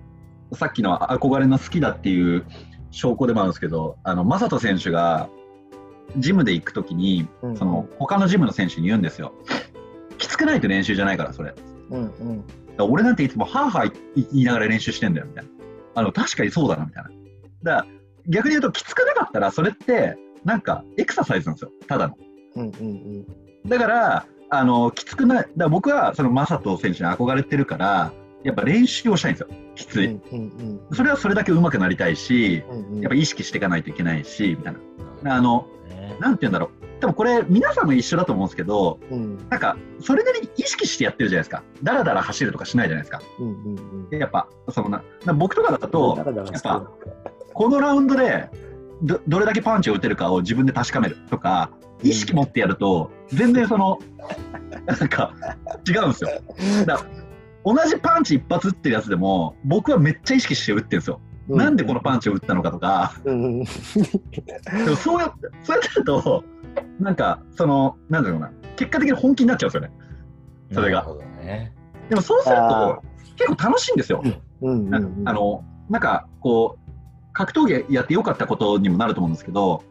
うさっきの憧れの好きだっていう証拠でもあるんですけどあの正人選手がジムで行くときにうんその他のジムの選手に言うんですよ。きつくないと練習じゃないから、それ。うんうん。ら俺なんていつもハーハー言いながら練習してんだよ、みたいな。あの、確かにそうだな、みたいな。だから、逆に言うと、きつくなかったら、それって、なんか、エクササイズなんですよ、ただの。うんうんだから、あの、きつくない、だ僕は、その、正人選手に憧れてるから、やっぱ練習をしたいんですよ、きつい。うんうんそれはそれだけ上手くなりたいし、うんうん。やっぱ意識していかないといけないし、みたいな。あの、ねなんて言うんだろう。多分これ、皆さんも一緒だと思うんですけど、うんなんか、それなりに意識してやってるじゃないですか。だらだら走るとかしないじゃないですか。うんうんうん。やっぱ、そのな、な僕とかだとだ、らだらやっぱ、このラウンドでど、どれだけパンチを打てるかを自分で確かめるとか、意識持ってやると、全然その、なんか、違うんですよ。だから同じパンチ一発打ってるやつでも、僕はめっちゃ意識して打ってるんですよ。なんでこのパンチを打ったのかとか、うんうんうん。でもそうやって、そうやってやると、なんか、その、なんだろうな、結果的に本気になっちゃうんですよね。それがなるほどね。でもそうするあと、結構楽しいんですよ。うんなうんんかあのなんかこう格闘技やってよかったことにもなると思うんですけど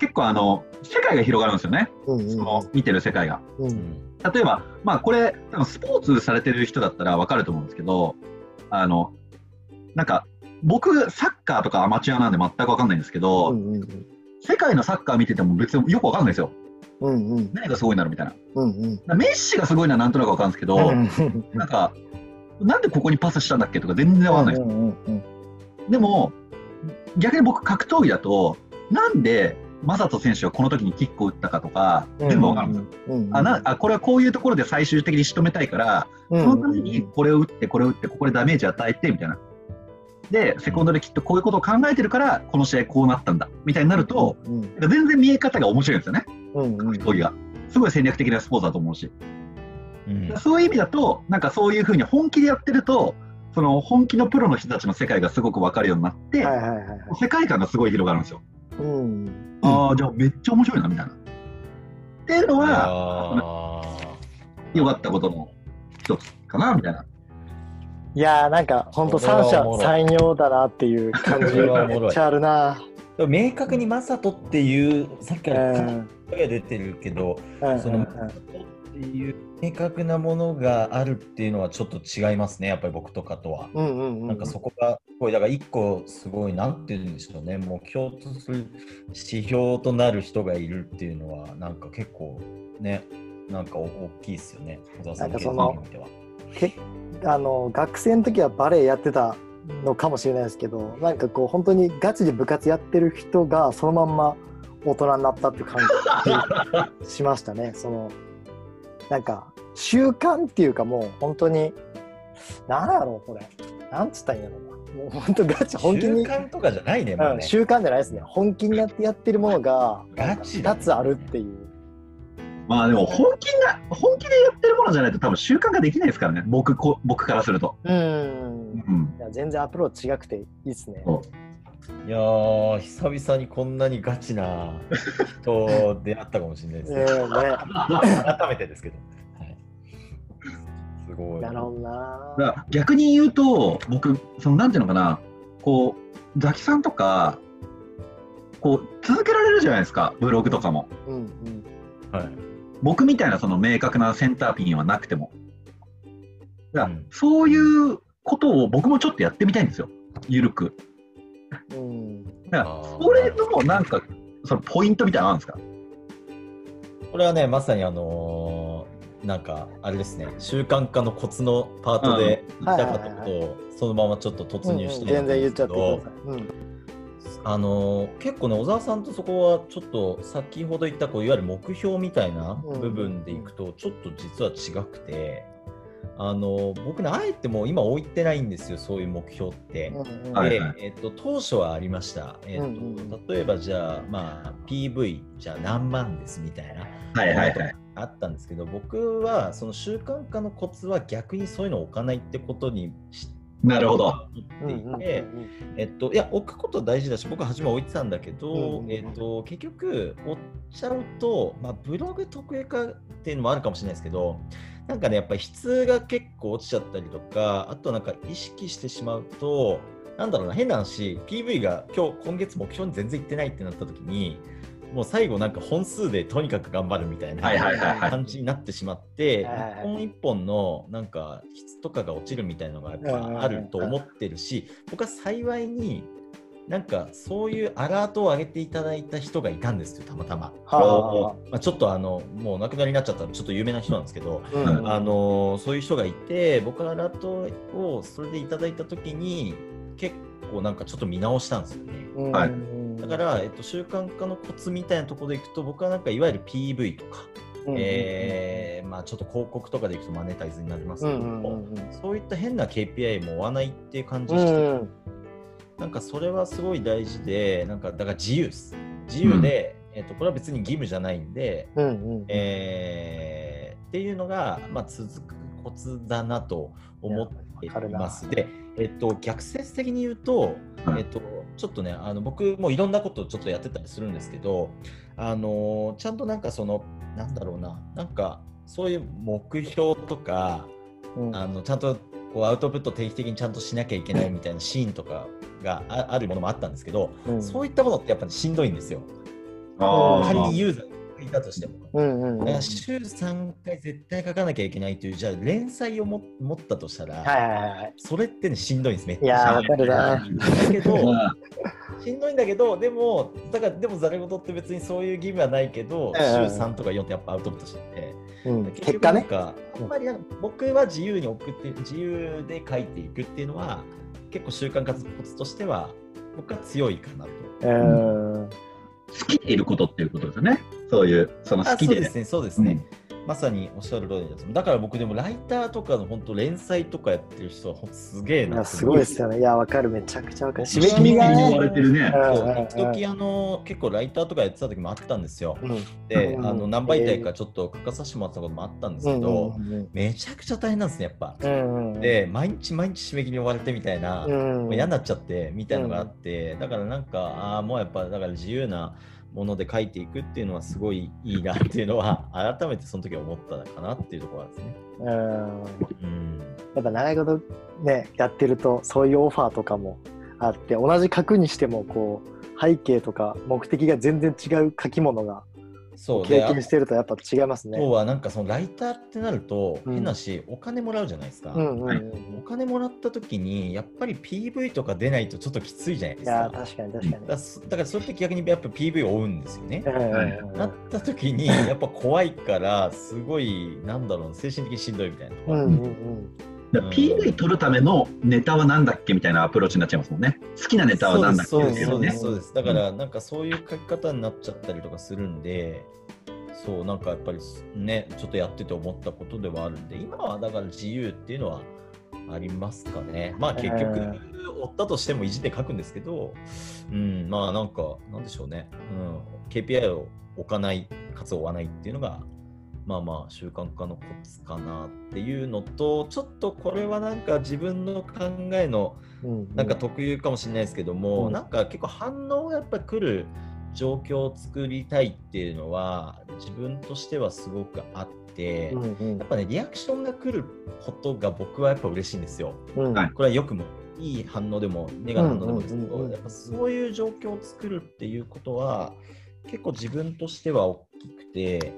結構あの世界が広がるんですよね、うんうんその見てる世界が。ううん。ん例えば、まあ、これ多分スポーツされてる人だったら分かると思うんですけどあのなんか僕サッカーとかアマチュアなんで全く分かんないんですけど、うんうん世界のサッカー見てても別によく分かんないですよ。うんうん。何がすごいんだろうみたいな。うんうん。メッシがすごいのはなんとなく分かるんですけど、うんなんかなんでここにパスしたんだっけとか全然分かんないです。うんうんうん。でも、逆に僕、格闘技だと、なんで、正人選手がこの時にキックを打ったかとか、全部わかるんですよ。うん。うん。あなあこれはこういうところで最終的に仕留めたいから、うん。そのためにこれを打って、これを打って、ここでダメージ与えてみたいな。で、セコンドできっとこういうことを考えてるから、この試合こうなったんだ。みたいになると、うん。全然見え方が面白いんですよね、うん。うん。格闘技が。すごい戦略的なスポーツだと思うし。うん。そういう意味だと、なんかそういうふうに本気でやってると、その本気のプロの人たちの世界がすごく分かるようになって、はいはいはいはい。世界観がすごい広がるんですよ。うんああ、じゃあめっちゃ面白いなみたいな。っていうのは、ー良かったことの一つかなみたいな。いやーなんか本当三者三様だなっていう感じこれはおもろいめっちゃあるな。明確にマサトっていう、さっきうからん声が出てるけど、そのうんうんマサトっていう明確なものがあるっていうのはちょっと違いますね、やっぱり僕とかとは。うんうんうんなんかそこが、これだから一個すごい、なんて言うんでしょうね、目標とする指標となる人がいるっていうのは、なんか結構ね、なんか大きいですよね、小沢さんの経なんかその験においては。けあの学生の時はバレエやってたのかもしれないですけどなんかこう本当にガチで部活やってる人がそのまんま大人になったって感じしましたねそのなんか習慣っていうかもう本当に何やろうこれ。なんつったんやろうな。もう本当ガチ本気に。習慣とかじゃないね、ね。うん習慣じゃないですね。本気になってやってるものがガチだ2つあるっていう。まあでも本気な本気でやってるものじゃないと多分習慣ができないですからね。僕こ僕からすると。うん。うん、いや全然アプローチ違くていいですねいやー、久々にこんなにガチな 人出会ったかもしれないですえね。改めてですけど。はい、すごい。なるほどな。だから逆に言うと僕そのなんていうのかな。こうザキさんとかこう続けられるじゃないですか。ブログとかも。うんうん。はい。僕みたいなその明確なセンターピンはなくても。だからうん。そういうことを僕もちょっとやってみたいんですよ。ゆるくうん。だからあー。それのなんかそのポイントみたいなのあるんですか？これはね、まさにあのーなんか、あれですね、習慣化のコツのパートで言いたかったことを、そのままちょっと突入して全然言っちゃってくだどさい。うん。あのー結構ね、小沢さんとそこはちょっと先ほど言ったこういわゆる目標みたいな部分でいくと、ちょっと実は違くて、あのー僕ね、あえてもう今置いてないんですよ、そういう目標って。うんうんではいはい。えっと、当初はありました、えっとうんうん例えばじゃあ、まあ、PV じゃあ何万ですみたいなはいはいはい。あったんですけど僕はその習慣化のコツは逆にそういうのを置かないってことにしなるほど。っていて、えっと、いや置くこと大事だし僕は初め置いてたんだけど、うんうんえっと、結局追っちゃうと、まあ、ブログ得意化っていうのもあるかもしれないですけどなんかねやっぱり質が結構落ちちゃったりとかあとなんか意識してしまうとなんだろうな変な話 PV が今日今月目標に全然いってないってなった時にもう最後なんか本数でとにかく頑張るみたいな感じになってしまって、一本一本のなんか質とかが落ちるみたいなのがやっぱあると思ってるし、僕は幸いになんかそういうアラートを上げていただいた人がいたんですよ、たまたま。はまあ、ちょっとあのもうお亡くなりになっちゃったちょっと有名な人なんですけど、あうん。あのそういう人がいて僕はアラートをそれでいただいた時に結構なんかちょっと見直したんですよね。うん。はい。だから、えっと、習慣化のコツみたいなところでいくと僕はなんかいわゆる PV とか、うんえーまあ、ちょっと広告とかでいくとマネタイズになりますけどうんうんも、うん。うんそういった変な KPI も追わないっていう感じうして、んなんかそれはすごい大事でなんかだから自由です。自由で、えっと、これは別に義務じゃないんで、うんうんえーっていうのが、まあ、続くコツだなと思っています。で、えっと、逆説的に言うと、はい。えっと、ちょっとねあの僕もいろんなことをちょっとやってたりするんですけどあのちゃんとなんかそのなんだろうななんかそういう目標とかうん。あのちゃんとこうアウトプット定期的にちゃんとしなきゃいけないみたいなシーンとかがああるものもあったんですけど、うん。そういったものってやっぱりしんどいんですよ。仮にユーザーがいたとしても。うんうんうん。だから週3回絶対書かなきゃいけないという、じゃあ連載をも持ったとしたら、はいはいはいそれってね、しんどいんです、めっちいやーゃ。わかるな。だけど、うんしんどいんだけど、でも、だから、でも、ざれ言って別にそういう義務はないけど、週うん。3とか4ってやっぱアウトプットしてて、うん結結果ねあんまりなんか僕は自由に送って、自由で書いていくっていうのは、結構習慣化コツとしては、僕は強いかなと。うん好きでいることっていうことですよね。そういう、その好きで。あそうですね、そうですね。まさにおっしゃる通りです。だから僕でもライターとかの本当連載とかやってる人はほんとすげえないやすごいですよ。よねいやわかるめちゃくちゃわかる締締め切りがに追ねわれてるね。時々あの結構ライターとかやってた時もあったんですよ。うんで、うんあの何媒体かちょっと書かさせてもらったこともあったんですけど、めちゃくちゃ大変なんですね、やっぱ。うんうんで、毎日毎日締め切りに追われてみたいな、うんもう嫌になっちゃってみたいのがあって、だからなんか、ああ、もうやっぱだから自由なもので書いていくっていうのはすごいいいなっていうのは改めてその時は思ったかなっていうところなんですね。うんうん、やっぱ長いことねやってるとそういうオファーとかもあって同じ書くにしてもこう背景とか目的が全然違う書き物がそう経験してるとやっぱ違いますね。とはなんかそのライターってなるとうん変なし、お金もらうじゃないですか。うんうんうんはいお金もらった時にやっぱり PV とか出ないとちょっときついじゃないですか。いやー確かに確かにだからそだからそれって逆にやっぱ PV を追うんですよね。うんうんうんなった時にやっぱ怖いからすごいなんだろう精神的にしんどいみたいなうんうんうん PV 撮るためのネタはなんだっけみたいなアプローチになっちゃいますもんね。好きなネタはなんだっけそうっていうのね。ですそうです。そうです。だからなんかそういう書き方になっちゃったりとかするんでそうなんかやっぱりねちょっとやってて思ったことではあるんで今はだから自由っていうのはありますかね。まあ結局え追ったとしてもいじって書くんですけどうんまあなんかなんでしょうね、うん、KPI を置かないかつ追わないっていうのがまあまあ習慣化のコツかなっていうのとちょっとこれはなんか自分の考えのうん。なんか特有かもしれないですけども、うん。なんか結構反応がやっぱり来る状況を作りたいっていうのは自分としてはすごくあって、うんうん。やっぱねリアクションが来ることが僕はやっぱ嬉しいんですよ。うん。はい。これはよくもいい反応でもネガティブな反応でもですけど、うんうんうんうん。やっぱそういう状況を作るっていうことは結構自分としては大きくて、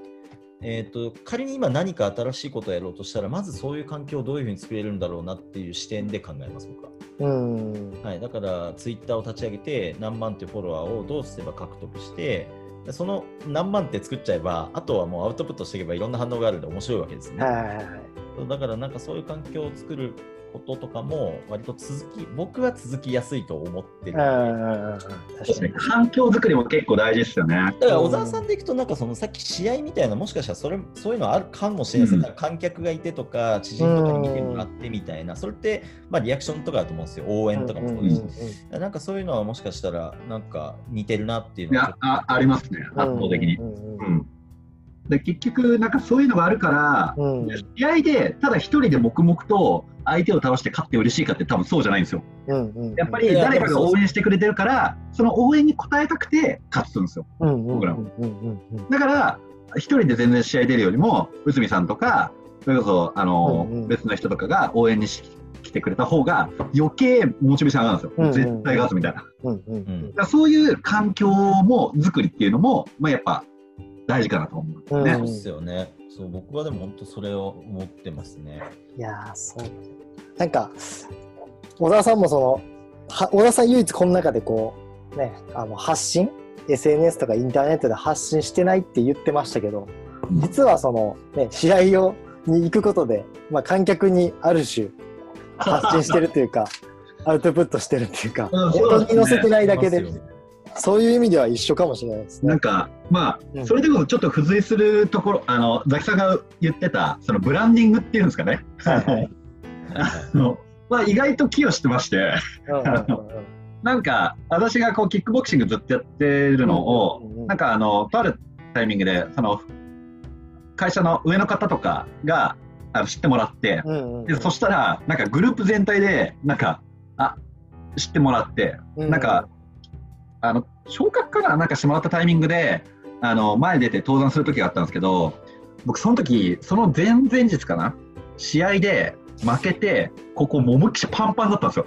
えー、と仮に今何か新しいことをやろうとしたらまずそういう環境をどういうふうに作れるんだろうなっていう視点で考えます僕は。うんはい、だからツイッターを立ち上げて何万っていうフォロワーをどうすれば獲得してでその何万って作っちゃえばあとはもうアウトプットしていけばいろんな反応があるんで面白いわけですね。はいはいはいだからなんかそういう環境を作ることとかも割と続き僕は続きやすいと思ってる。うんうんうんうん。そうで確かに。すね。環境づくりも結構大事ですよね。だから小沢さんでいくと、なんかそのさっき試合みたいな、もしかしたらそれそういうのあるかもしれない。ですね、うん。観客がいてとか、知人とかに見てもらってみたいな、それって、まあ、リアクションとかだと思うんですよ、応援とかもそうですし、うんうんうんなんかそういうのはもしかしたら、なんか似てるなっていういのはあありますね、圧倒的に。うんうんうん。うんで結局、なんかそういうのがあるから、うん試合でただ一人で黙々と相手を倒して勝って嬉しいかって多分そうじゃないんですよ。うんうんやっぱり誰かが応援してくれてるから、その応援に応えたくて勝つんですよ。うんうんうん僕らもうんうんうんだから、一人で全然試合出るよりも、内海さんとか、それこそあの、うんうん別の人とかが応援にし来てくれた方が、余計モチベーション上がるんですよ。うんうん絶対勝つみたいな。だかうんうんうんらそういう環境も作りっていうのも、まあ、やっぱ大事かなと思うんですね。そうですよね。そう僕はでも本当それを思ってますね。いやーそうなんか小沢さんもそのは小沢さん唯一この中でこうねあの発信？SNS とかインターネットで発信してないって言ってましたけど実はその、ね、試合をに行くことで、まあ、観客にある種 発信してるというかアウトプットしてるっていうかうんネットに載せてないだけでそういう意味では一緒かもしれないですね。なん。か、まあ、うん。それでこそちょっと付随するところ、あの、ザキさんが言ってた、そのブランディングっていうんですかね。はいはい。あのまあ、意外と寄与してまして、うんうんうん。うんなんか、私がこう、キックボクシングずっとやってるのを、うんうんうんなんか、あの、とあるタイミングで、その、会社の上の方とかが、あの知ってもらって、うんうんうん。でそしたら、なんかグループ全体で、なんか、あ知ってもらって、うん。なんか、あの、昇格かななんかしてもらったタイミングで、あの、前出て登山する時があったんですけど、僕、その時、その前々日かな？試合で負けて、ここ、ももきしパンパンだったんですよ。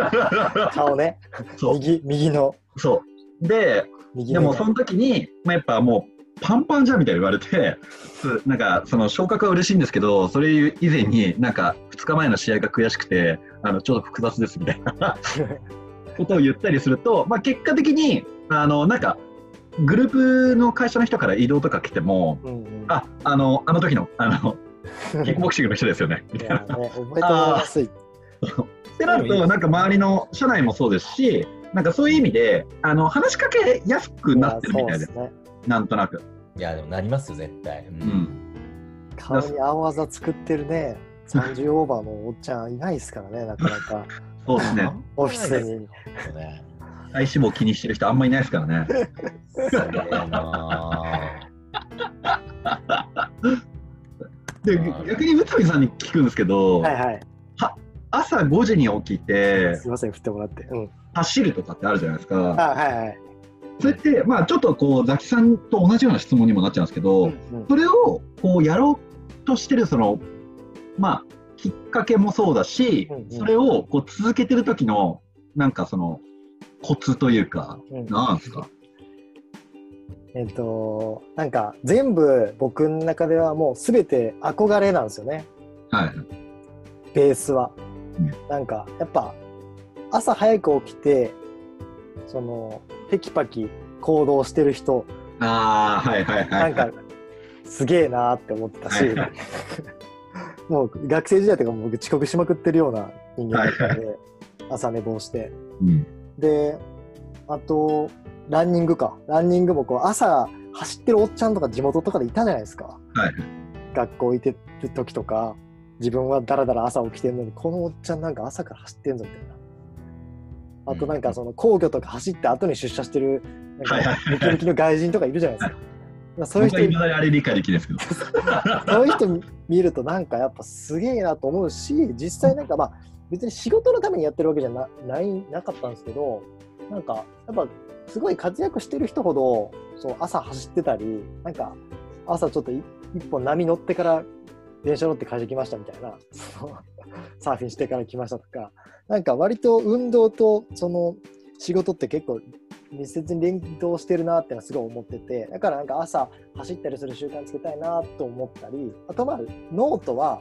顔ねそう。右右のそう。で、でもその時に、まあ、やっぱもう、パンパンじゃんみたいに言われて、すなんかその昇格は嬉しいんですけど、それ以前になんか2日前の試合が悔しくて、あのちょっと複雑ですみたいな ことを言ったりすると、まあ、結果的にあのなんかグループの会社の人から移動とか来ても、うんうんああのあの時のあの キックボクシングの人ですよねみいたいな。やね覚えてもらいやすい。ってなると、なんか周りの社内もそうですし、なんかそういう意味であの話しかけやすくなってるみたいでね。なんとなく。いや、でもなりますよ、絶対。ううん顔に青あざ作ってるね、30オーバーのおっちゃんいないですからね、なかなか。そうですね。オフィスに。ね。体脂肪気にしてる人あんまりいないですからね。で逆に宇多美さんに聞くんですけど、はいはい。朝5時に起きてすいません、振ってもらって。うん。走るとかってあるじゃないですあ、か。はいはい。それって、まあ、ちょっとこうザキさんと同じような質問にもなっちゃうんですけど、うんそれをこうやろうとしてるその、まあ、きっかけもそうだし、うんうん。それをこう続けてる時のなんかそのコツというか、うん。なんですか？えっとなんか全部僕の中ではもう全て憧れなんですよね。はい。ベースは、うん。なんかやっぱ朝早く起きてそのテキパキ行動してる人。ああ、はいはいはい。なんかすげえなーって思ってたし、はいはいもう学生時代とかも僕遅刻しまくってるような人間だったので、朝寝坊して。うん。であとランニングか。ランニングもこう朝走ってるおっちゃんとか地元とかでいたじゃないですか。はい。学校行ってる時とか自分はだらだら朝起きてるのにこのおっちゃんなんか朝から走ってんぞみたいな。あとなんかその皇居とか走って後に出社してるなんはいはかムキムキの外人とかいるじゃないですか。まあそういう人僕はあれ理解できないですけど。そういう人見るとなんかやっぱすげえなと思うし実際なんかまあ別に仕事のためにやってるわけじゃなないなかったんですけどなんかやっぱすごい活躍してる人ほどそう朝走ってたりなんか朝ちょっとい一本波乗ってから電車乗って会社来ましたみたいなサーフィンしてから来ましたとかなんか割と運動とその仕事って結構密接に連動してるなってのはすごい思っててだからなんか朝走ったりする習慣つけたいなと思ったりあとまあノートは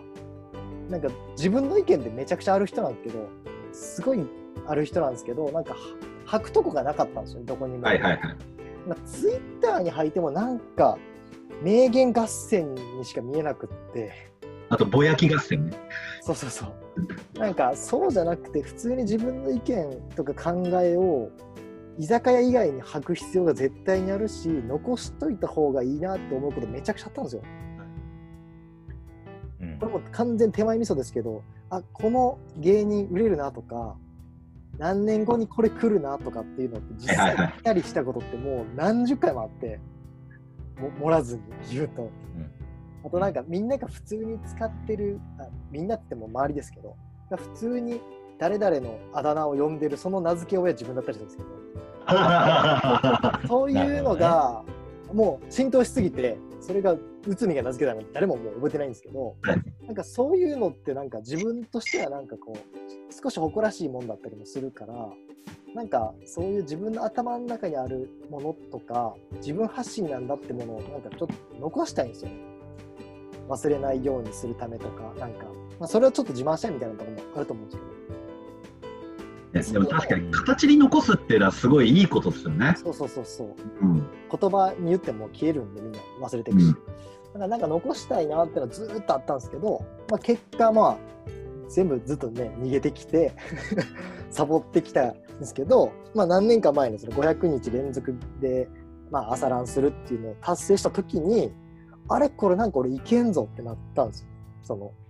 なんか自分の意見でめちゃくちゃある人なんですけどすごいある人なんですけどなんかは吐くとこがなかったんですよねどこにも。はいはいはい。まあ、ツイッターに吐いてもなんか名言合戦にしか見えなくってあと、ぼやき合戦ね。そうそうそうなんかそうじゃなくて普通に自分の意見とか考えを居酒屋以外に吐く必要が絶対にあるし残しといた方がいいなって思うことめちゃくちゃあったんですよ。うん。これも完全手前味噌ですけどあこの芸人売れるなとか何年後にこれ来るなとかっていうのって実際来たりしたことってもう何十回もあっても盛らずに言うと、あとなんかみんなが普通に使ってるあみんなっても周りですけどが普通に誰々のあだ名を呼んでるその名付け親自分だったりするんですけど そういうのがもう浸透しすぎてそれが内海が名付けたの誰ももう覚えてないんですけど、はい。なんかそういうのってなんか自分としてはなんかこう少し誇らしいもんだったりもするからなんかそういう自分の頭の中にあるものとか自分発信なんだってものをなんかちょっと残したいんですよね。忘れないようにするためとかなんか、まあ、それをちょっと自慢したいみたいなところもあると思うんですけどねでも確かに形に残すっていうのはすごいいいことですよね。そうそうそうそううん。言葉に言っても消えるんでみんな忘れていくし、うんだからなんか残したいなってのはずーっとあったんですけど、まあ、結果まあ全部ずっとね逃げてきて サボってきたんですけど、まあ、何年か前にその500日連続で、まあ、朝ランするっていうのを達成した時にあれ？これなんか俺いけんぞってなったんですよ。そのあ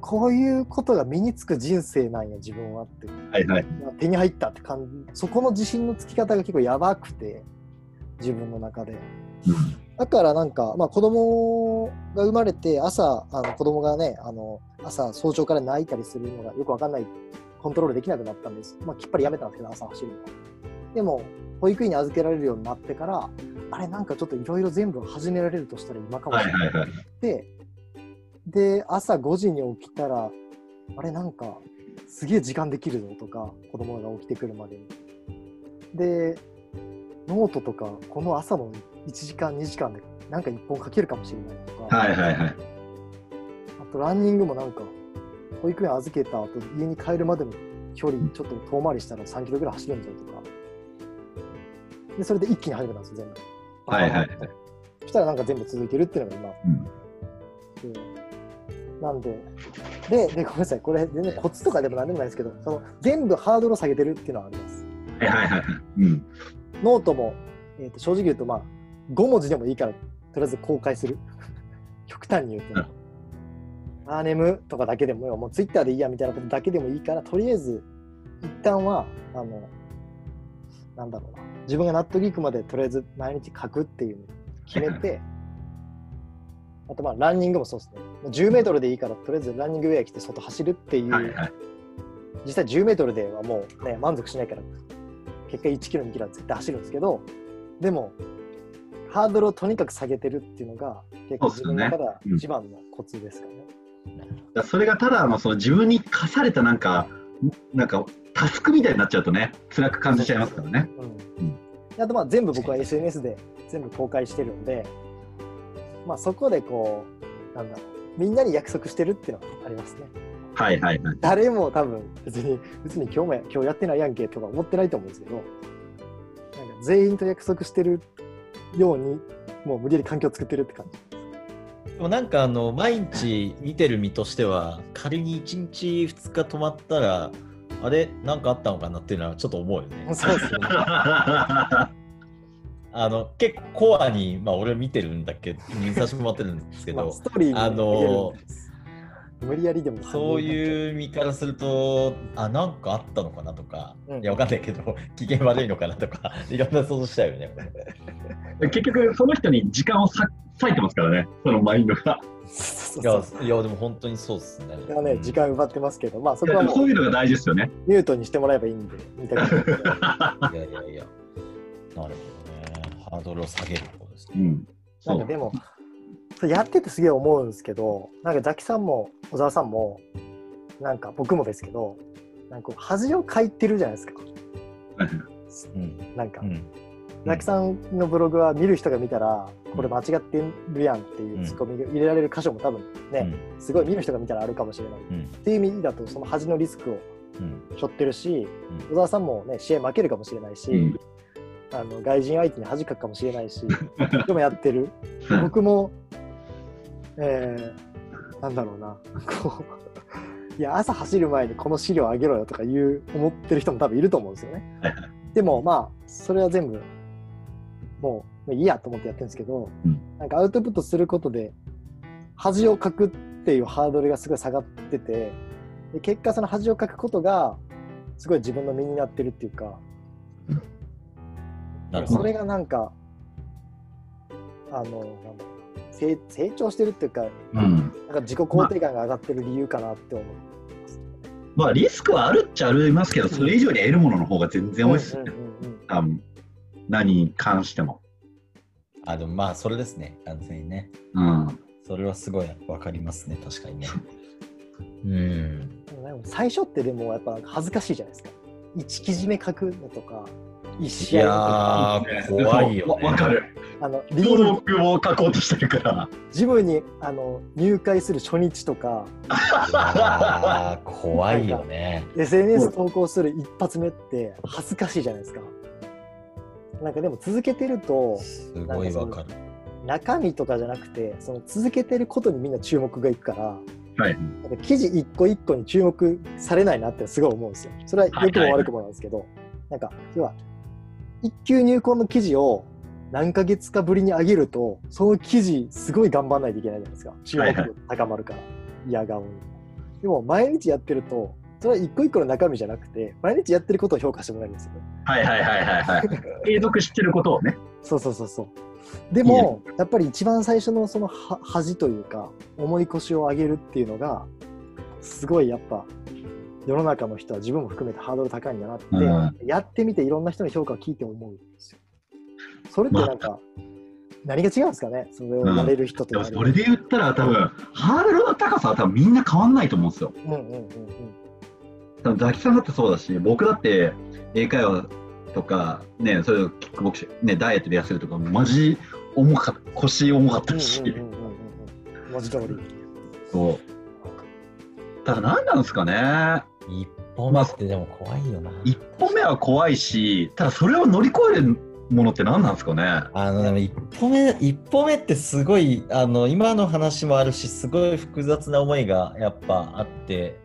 こういうことが身につく人生なんや自分はって。はいはい。手に入ったって感じ。そこの自信のつき方が結構やばくて自分の中で。だからなんか、まあ、子供が生まれて朝あの子供がねあの朝早朝から泣いたりするのがよくわかんない。コントロールできなくなったんです、まあ、きっぱりやめたんですけど朝走るの。はでも保育園に預けられるようになってからあれなんかちょっといろいろ全部始められるとしたら今かもしれないはいはいはい。でで朝5時に起きたらあれなんかすげえ時間できるぞとか子供が起きてくるまでに。でノートとかこの朝の1時間2時間でなんか1本書けるかもしれないとか、はいはいはい。あとランニングもなんか保育園預けた後家に帰るまでの距離ちょっと遠回りしたら3キロぐらい走れるんぞとか。でそれで一気に始めたんですよ全部。はいはいはい。そしたらなんか全部続いてるっていうのが今。うん。でなんで、で、で、ごめんなさい、これ全然コツとかでもなんでもないですけど、その全部ハードルを下げてるっていうのはあります。はいはいはいはい。うん。ノートも、えー、と正直言うと、まあ、5文字でもいいから、とりあえず公開する。極端に言うと、あー眠とかだけでもよ、もうツイッターでいいやみたいなことだけでもいいから、とりあえず、一旦は、あの、なんだろうな、自分が納得いくまでとりあえず毎日書くっていうのを決めて、あとまあランニングもそうですね。もう10メートルでいいから、とりあえずランニングウェア着て外走るっていう、はいはい。実際10メートルではもうね、満足しないから、結果1キロ、2キロは絶対走るんですけど、でもハードルをとにかく下げてるっていうのが結構自分の中では一番のコツですかね。だからそれがただのその自分に課されたなんかなんかタスクみたいになっちゃうとね辛く感じちゃいますからね。うんうんあとまあ全部僕は SNS で全部公開してるんで、まあ、そこでこうなんだろうみんなに約束してるっていうのはありますね。はいはいはい。誰も多分別に 別に今日もや今日やってないやんけとか思ってないと思うんですけどなんか全員と約束してるようにもう無理やり環境を作ってるって感じ。でもなんかあの毎日見てる身としては仮に1日2日泊まったらあれ？なんかあったのかなっていうのはちょっと思うよね。そうですね。あの結構コアに、まあ、俺見てるんだけど見させてもらってるんですけ まあ、どストーリーにあの無理やりでもそういう身からするとあなんかあったのかなとか、うんいやわかんないけど 機嫌悪いのかなとか いろんな想像しちゃうよね。結局その人に時間をさ割いてますからねそのマインドが。いやいやでも本当にそうですね。いやね、時間奪ってますけど、まあそこはそうういうのが大事ですよね。ミュートにしてもらえばいいんで、いいやいやいや。なるほどね。ハードルを下げることですね。うん。なんかでも、やっててすげえ思うんですけど、なんかザキさんも小沢さんも、なんか僕もですけど、なんか恥をかいてるじゃないですか。うん。なんか、うん。ザキさんのブログは見る人が見たら、これ間違ってるやんっていうツッコミが入れられる箇所も多分ね、すごい見る人が見たらあるかもしれない。うん。っていう意味だと、その恥のリスクをうん。背負ってるし、うん小沢さんもね、試合負けるかもしれないし、うんあの外人相手に恥かくかもしれないし、でもやってる。僕も、えー、なんだろうな、こう、いや、朝走る前にこの資料あげろよとか言う、思ってる人も多分いると思うんですよね。は いでも、まあ、それは全部、もう、いいやと思ってやってるんですけど、うんなんかアウトプットすることで、恥をかくっていうハードルがすごい下がってて、で結果その恥をかくことが、すごい自分の身になってるっていうか、なるほど。それがなんか、あの、なんだろうな成成長してるっていうか、うん。なんか自己肯定感が上がってる理由かなって思う。まあリスクはあるっちゃありますけど、それ以上に得るものの方が全然多いですね。うんう何に関しても。あ、でもまあ、それですね。完全にね。うん。それはすごいわかりますね。確かにね。うん。でも最初ってでもやっぱ恥ずかしいじゃないですか。1記事目書くのとか、1い試合のやー、怖いよ、ね。わわかる。あのリ登録を書こうとしてるから。ジムにあの入会する初日とか、怖いよね。SNS 投稿する一発目って恥ずかしいじゃないですか。なんかでも続けてると、すごいわかる。中身とかじゃなくて、その続けてることにみんな注目がいくから、はい。なんか記事一個一個に注目されないなってすごい思うんですよ。それは良くも悪くもなんですけど、なんか、要は、一級入魂の記事を何ヶ月かぶりに上げると、その記事すごい頑張らないといけないじゃないですか。注目度高まるから、嫌顔に。でも毎日やってると、それは一個一個の中身じゃなくて、毎日やってることを評価してもらえるんですよね。はいはいはいはいはい。継続してることをね。そうそうそうそう。でも、やっぱり一番最初のそのは恥というか、重い腰を上げるっていうのが、すごいやっぱ、世の中の人は自分も含めてハードル高いんだなって、うんやってみていろんな人の評価を聞いて思うんですよ。それってなんか、何が違うんですかね？それをやれる人とでもやれるそれで言ったら多分、ハードルの高さは多分みんな変わんないと思うんですよ。うんうんうんうん。多分ザキさんだってそうだし、僕だって英会話とか、ね、それをキックボクシング、ね、ダイエットで痩せるとか、マジ重かった、腰重かったし、うんうんうんうんうん文字通り。そう。ただ何なんですかね？一本目ってでも怖いよな。一歩目は怖いし、ただそれを乗り越えるものって何なんですかね？あのでも一歩目一歩目ってすごいあの今の話もあるしすごい複雑な思いがやっぱあって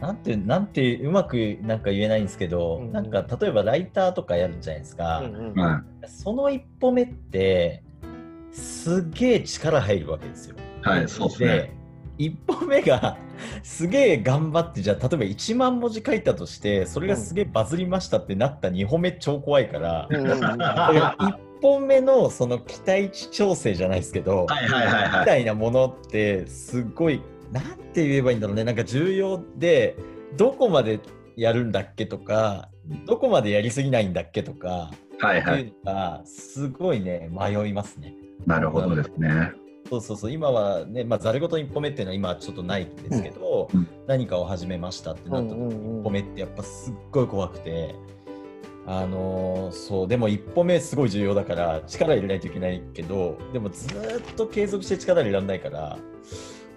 なんてなんてうまくなんか言えないんですけど、うんうんなんか例えばライターとかやるじゃないですか、うんうんはその一歩目ってすげえ力入るわけですよ。い、はい、そうですね。で一歩目がすげえ頑張ってじゃあ例えば1万文字書いたとしてそれがすげえバズりましたってなった2歩目超怖いから。うんうんうんだから1本目のその期待値調整じゃないですけど、はいはいはいはいみたいなものってすごいなんて言えばいいんだろうねなんか重要でどこまでやるんだっけとかどこまでやりすぎないんだっけとかはいはい。っていうのが、すごいね、迷いますね。なるほどですね。そうそうそう、今はね、まあ、ざるごと一歩目っていうのは今ちょっとないんですけど、うん。何かを始めましたってなった時に、うんうんうん。一歩目ってやっぱすっごい怖くて、あのーそう、でも一歩目すごい重要だから、力入れないといけないけど、でもずーっと継続して力入れられないから、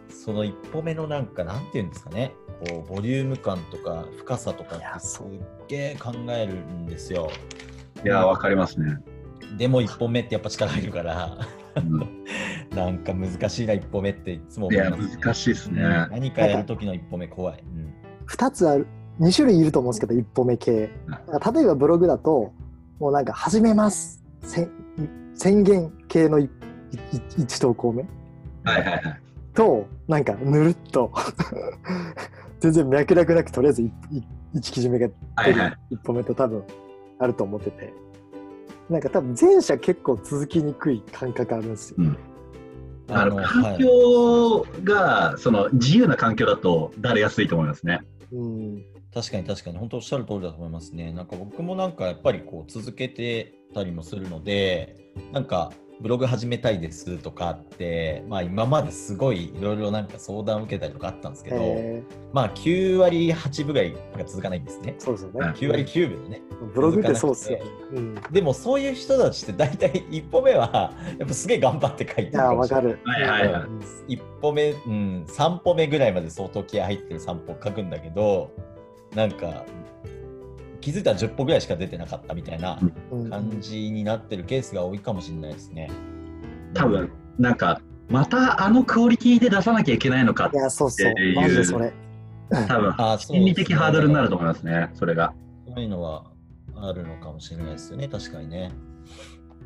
その一歩目のなんか、なんていうんですかね、こう、ボリューム感とか深さとかってすっげえ考えるんですよ。いや、わかりますね。でも一歩目ってやっぱ力入るから、うんなんか難しいな一歩目っていつもいや、思います。難しいですね。何かやるときの一歩目怖い。うん2つある2種類いると思うんですけど一歩目系例えばブログだともうなんか始めますせ宣言系の1投稿目はいはいはい。となんかぬるっと全然脈絡なくとりあえず1記事目が出るはいはい。一歩目と多分あると思っててなんか多分前者結構続きにくい感覚あるんですよ。うんあのは環い境が、その自由な環境だとだれやすいと思いますね。うん確かに確かに本当おっしゃる通りだと思いますね。なんか僕もなんかやっぱりこう続けてたりもするので、なんかブログ始めたいですとかって、まあ今まですごいいろいろなんか相談を受けたりとかあったんですけど、えまあ9割8分ぐらいしか続かないんですねー。そうですよね。9割9分でね。ブログってそうっすよね。うん、いでもそういう人たちって大体一歩目はやっぱすげえ頑張って書いてるやー、もしれないわかる。はいはいはいうん一歩目、うん、3歩目ぐらいまで相当気合入ってる3歩書くんだけどなんか気づいたら10歩ぐらいしか出てなかったみたいなうん感じになってるケースが多いかもしれないですね。多分、なんか、またあのクオリティで出さなきゃいけないのかい、や、そうそうっていう。マジでそれ。多分、心理的ハードルになると思いますね、それが。そういうのはあるのかもしれないですよね確かにね。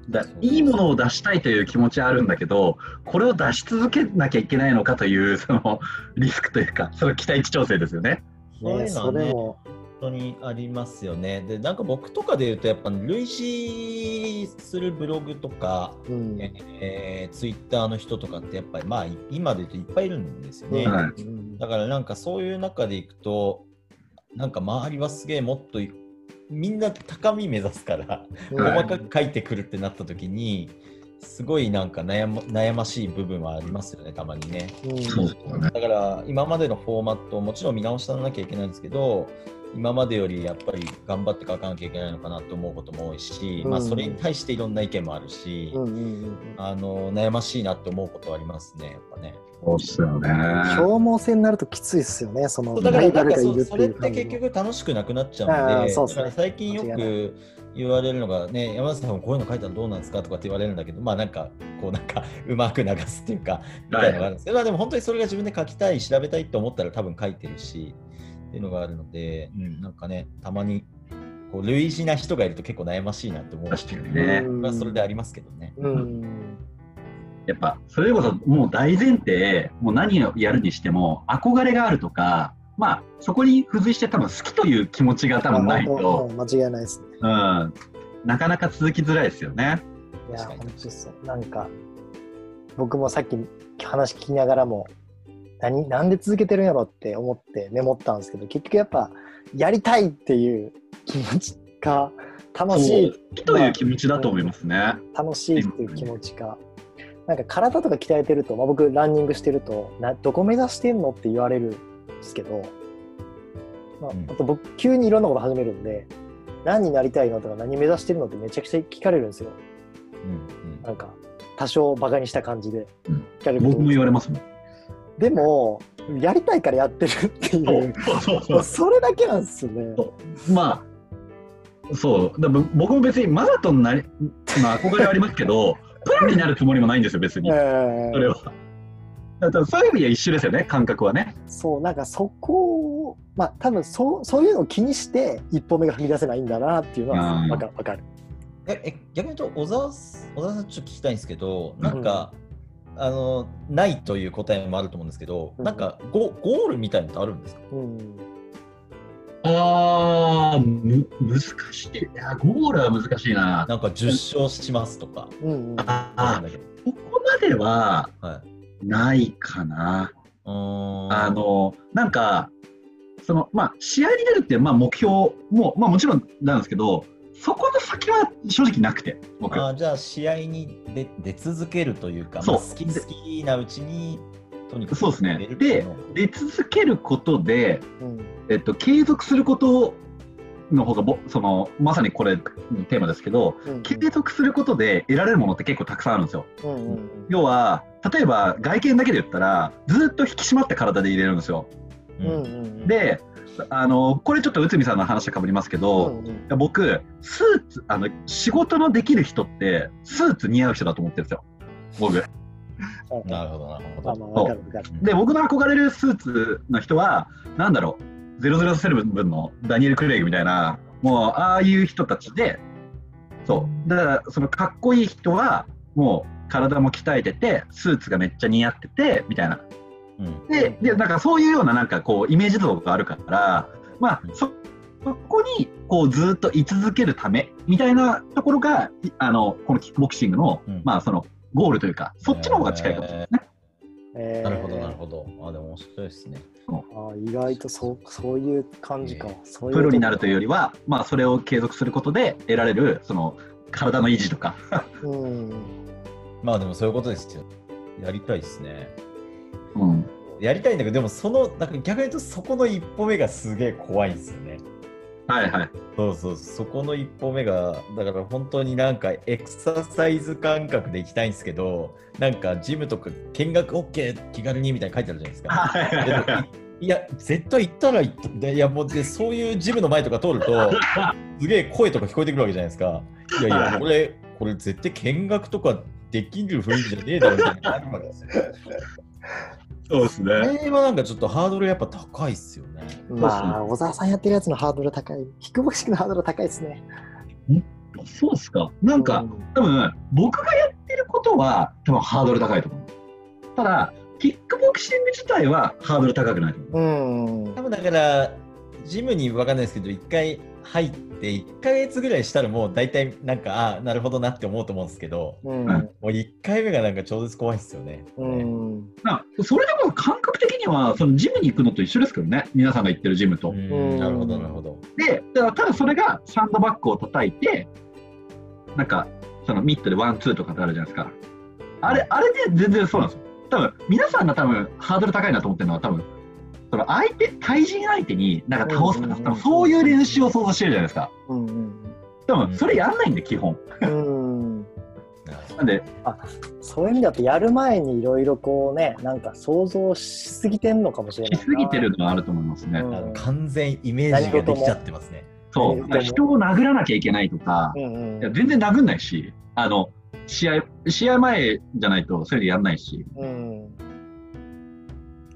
だいいものを出したいという気持ちはあるんだけど、これを出し続けなきゃいけないのかという、そのリスクというか、その期待値調整ですよね。そうね、それも、本当にありますよね。でなんか僕とかで言うとやっぱ類似するブログとか、うん。えー、ツイッターの人とかってやっぱりまあい今で言うといっぱいいるんですよね。だからなんかそういう中でいくとなんか周りはすげえもっといみんな高み目指すから細かく書いてくるってなった時にすごいなんか悩ま悩ましい部分はありますよねたまにね。うん。だから今までのフォーマットをもちろん見直さなきゃいけないんですけど今までよりやっぱり頑張って書かなきゃいけないのかなと思うことも多いし、うん。まあそれに対していろんな意見もあるし、うんうんうんあの悩ましいなって思うことはありますねやっぱね。そうっすよね。消耗戦になるときついっすよね、そのだからなんかそそれって結局楽しくなくなっちゃあうんで、ーそう最近よく言われるのがね、山田さんこういうの書いたらどうなんですかとかって言われるんだけど、まあなんかこうなんか うまく流すっていうか、みたいなのがあるんですけど、まあでも本当にそれが自分で書きたい、調べたいって思ったら多分書いてるし、っていうのがあるので、うん、なんかね、たまにこう類似な人がいると結構悩ましいなって思うし、確かにねうんまあそれでありますけどね。うんやっぱ、それこそもう大前提、もう何をやるにしても、憧れがあるとか、まあ、そこに付随して多分好きという気持ちが多分ないと、うん間違いないですね。うん、なかなか続きづらいですよね。いや、本当そう。なんか、僕もさっき話聞きながらも、何なんで続けてるんやろって思ってメモったんですけど、結局やっぱ、やりたいっていう気持ちか、楽しい。という気持ちだと思いますね。楽しいっていう気持ちか。なんか体とか鍛えてると、まあ、僕ランニングしてるとなどこ目指してんのって言われるんですけど、まあうん、あと僕急にいろんなこと始めるんで何になりたいのとか何目指してるのってめちゃくちゃ聞かれるんですよ。うんなんか多少バカにした感じで。うん。聞かれること僕も言われますもん。でもやりたいからやってるっていうそれだけなんですよねそうまあ、そう、だ僕も別にマラトンなり、まあ、憧れはありますけど、プロになるつもりもないんですよ、別に。えそーれは。だからそういう意味では一緒ですよね、感覚はね。そうなんかそこをまあ多分そうそういうのを気にして一歩目が踏み出せないんだなっていうのはうんわかわかる。ええ逆に言うと小沢す小沢さんちょっと聞きたいんですけどなんか、あのないという答えもあると思うんですけど、うんなんかゴゴールみたいなのってあるんですか？うんああ、む難しい。いや、ゴールは難しいな。なんか10勝しますとか。うんうんあここまでははい、ないかな。うーんあの、なんか、その、まあ、試合に出るっていう、まあ、目標も、まあ、もちろんなんですけど、そこの先は正直なくて、僕。あーじゃあ試合に出出続けるというか、そう。まあ好き好きなうちにとにかくそうですね。出るっていうの。を出続けることで、うん。えっと、継続することの方がぼそのまさにこれテーマですけどうん。継続することで得られるものって結構たくさんあるんですよ。うんうんうん。要は例えば外見だけで言ったらずっと引き締まった体で入れるんですよ。うんうんうん。であのこれちょっと内海さんの話とかぶりますけうど、んうん。いや僕スーツあの仕事のできる人ってスーツ似合う人だと思ってるんですよ。僕。なるほど、なるほど。まあまあわかるわかる。で僕の憧れるスーツの人はなんだろう。007のダニエル・クレイグみたいなもうああいう人たちでそう。だからそのかっこいい人はもう体も鍛えててスーツがめっちゃ似合っててみたいなうんででなんかそういうようななんかこうイメージ像があるからまあそそこにこうずっと居続けるためみたいなところがいあのこのキックボクシングの、うんまあそのゴールというかそっちの方が近いかもしれないですね。えーなるほど、なるほど。あ、でも面白いですね。あー意外とそうそういう感じか。えそういうプロになるというより。りは、まあ、それを継続することで得られるその体の維持とかうん。まあでもそういうことですよ。やりたいですね。うん、やりたいんだけど、でもその、だから逆に言うとそこの一歩目がすげえ怖いんですよね。はいはいそうそう、そこの一歩目が、だから本当になんかエクササイズ感覚で行きたいんですけど、なんかジムとか見学 OK 気軽にみたいな書いてあるじゃないですか。はいはいはいいや、絶対行ったら行っいやもうで、そういうジムの前とか通ると、すげえ声とか聞こえてくるわけじゃないですか。いやいや、これ、これ絶対見学とかできる雰囲気じゃねえだろみたいなそうですこれはなんかちょっとハードルやっぱ高いっすよね。まあ、小沢さんやってるやつのハードル高い。キックボクシングのハードル高いですね。そうですかなんか、う多分僕がやってることは多分ハードル高いと思うただキックボクシング自体はハードル高くないと思ううん。多分だから、ジムにわかんないですけど、一回入って、1ヶ月ぐらいしたらもう大体なんか、ああ、なるほどなって思うと思うんですけど、うん。もう1回目がなんか超絶怖いっすよね。うん。なそれでも感覚的にはそのジムに行くのと一緒ですけどね皆さんが行ってるジムと、うんなるほど、なるほど。でだからただそれがサンドバッグを叩いてなんかそのミットでワンツーとかってあるじゃないですかあれあれで全然そうなんですよ多分皆さんが多分ハードル高いなと思ってるのは多分その相手対人相手になんか倒すとか、うん多分そういう練習を想像してるじゃないですか。うん。うん。多分それやんないんで基本。うん。なんでそういう意味だと、やる前にいろいろこうね、なんか想像しすぎてんのかもしれないな。しすぎてるのはあると思いますね、うん。あの完全イメージができちゃってますね。そう。人を殴らなきゃいけないとか、うんうん。いや全然殴んないしあの試合試合前じゃないとそれでやんないし。うん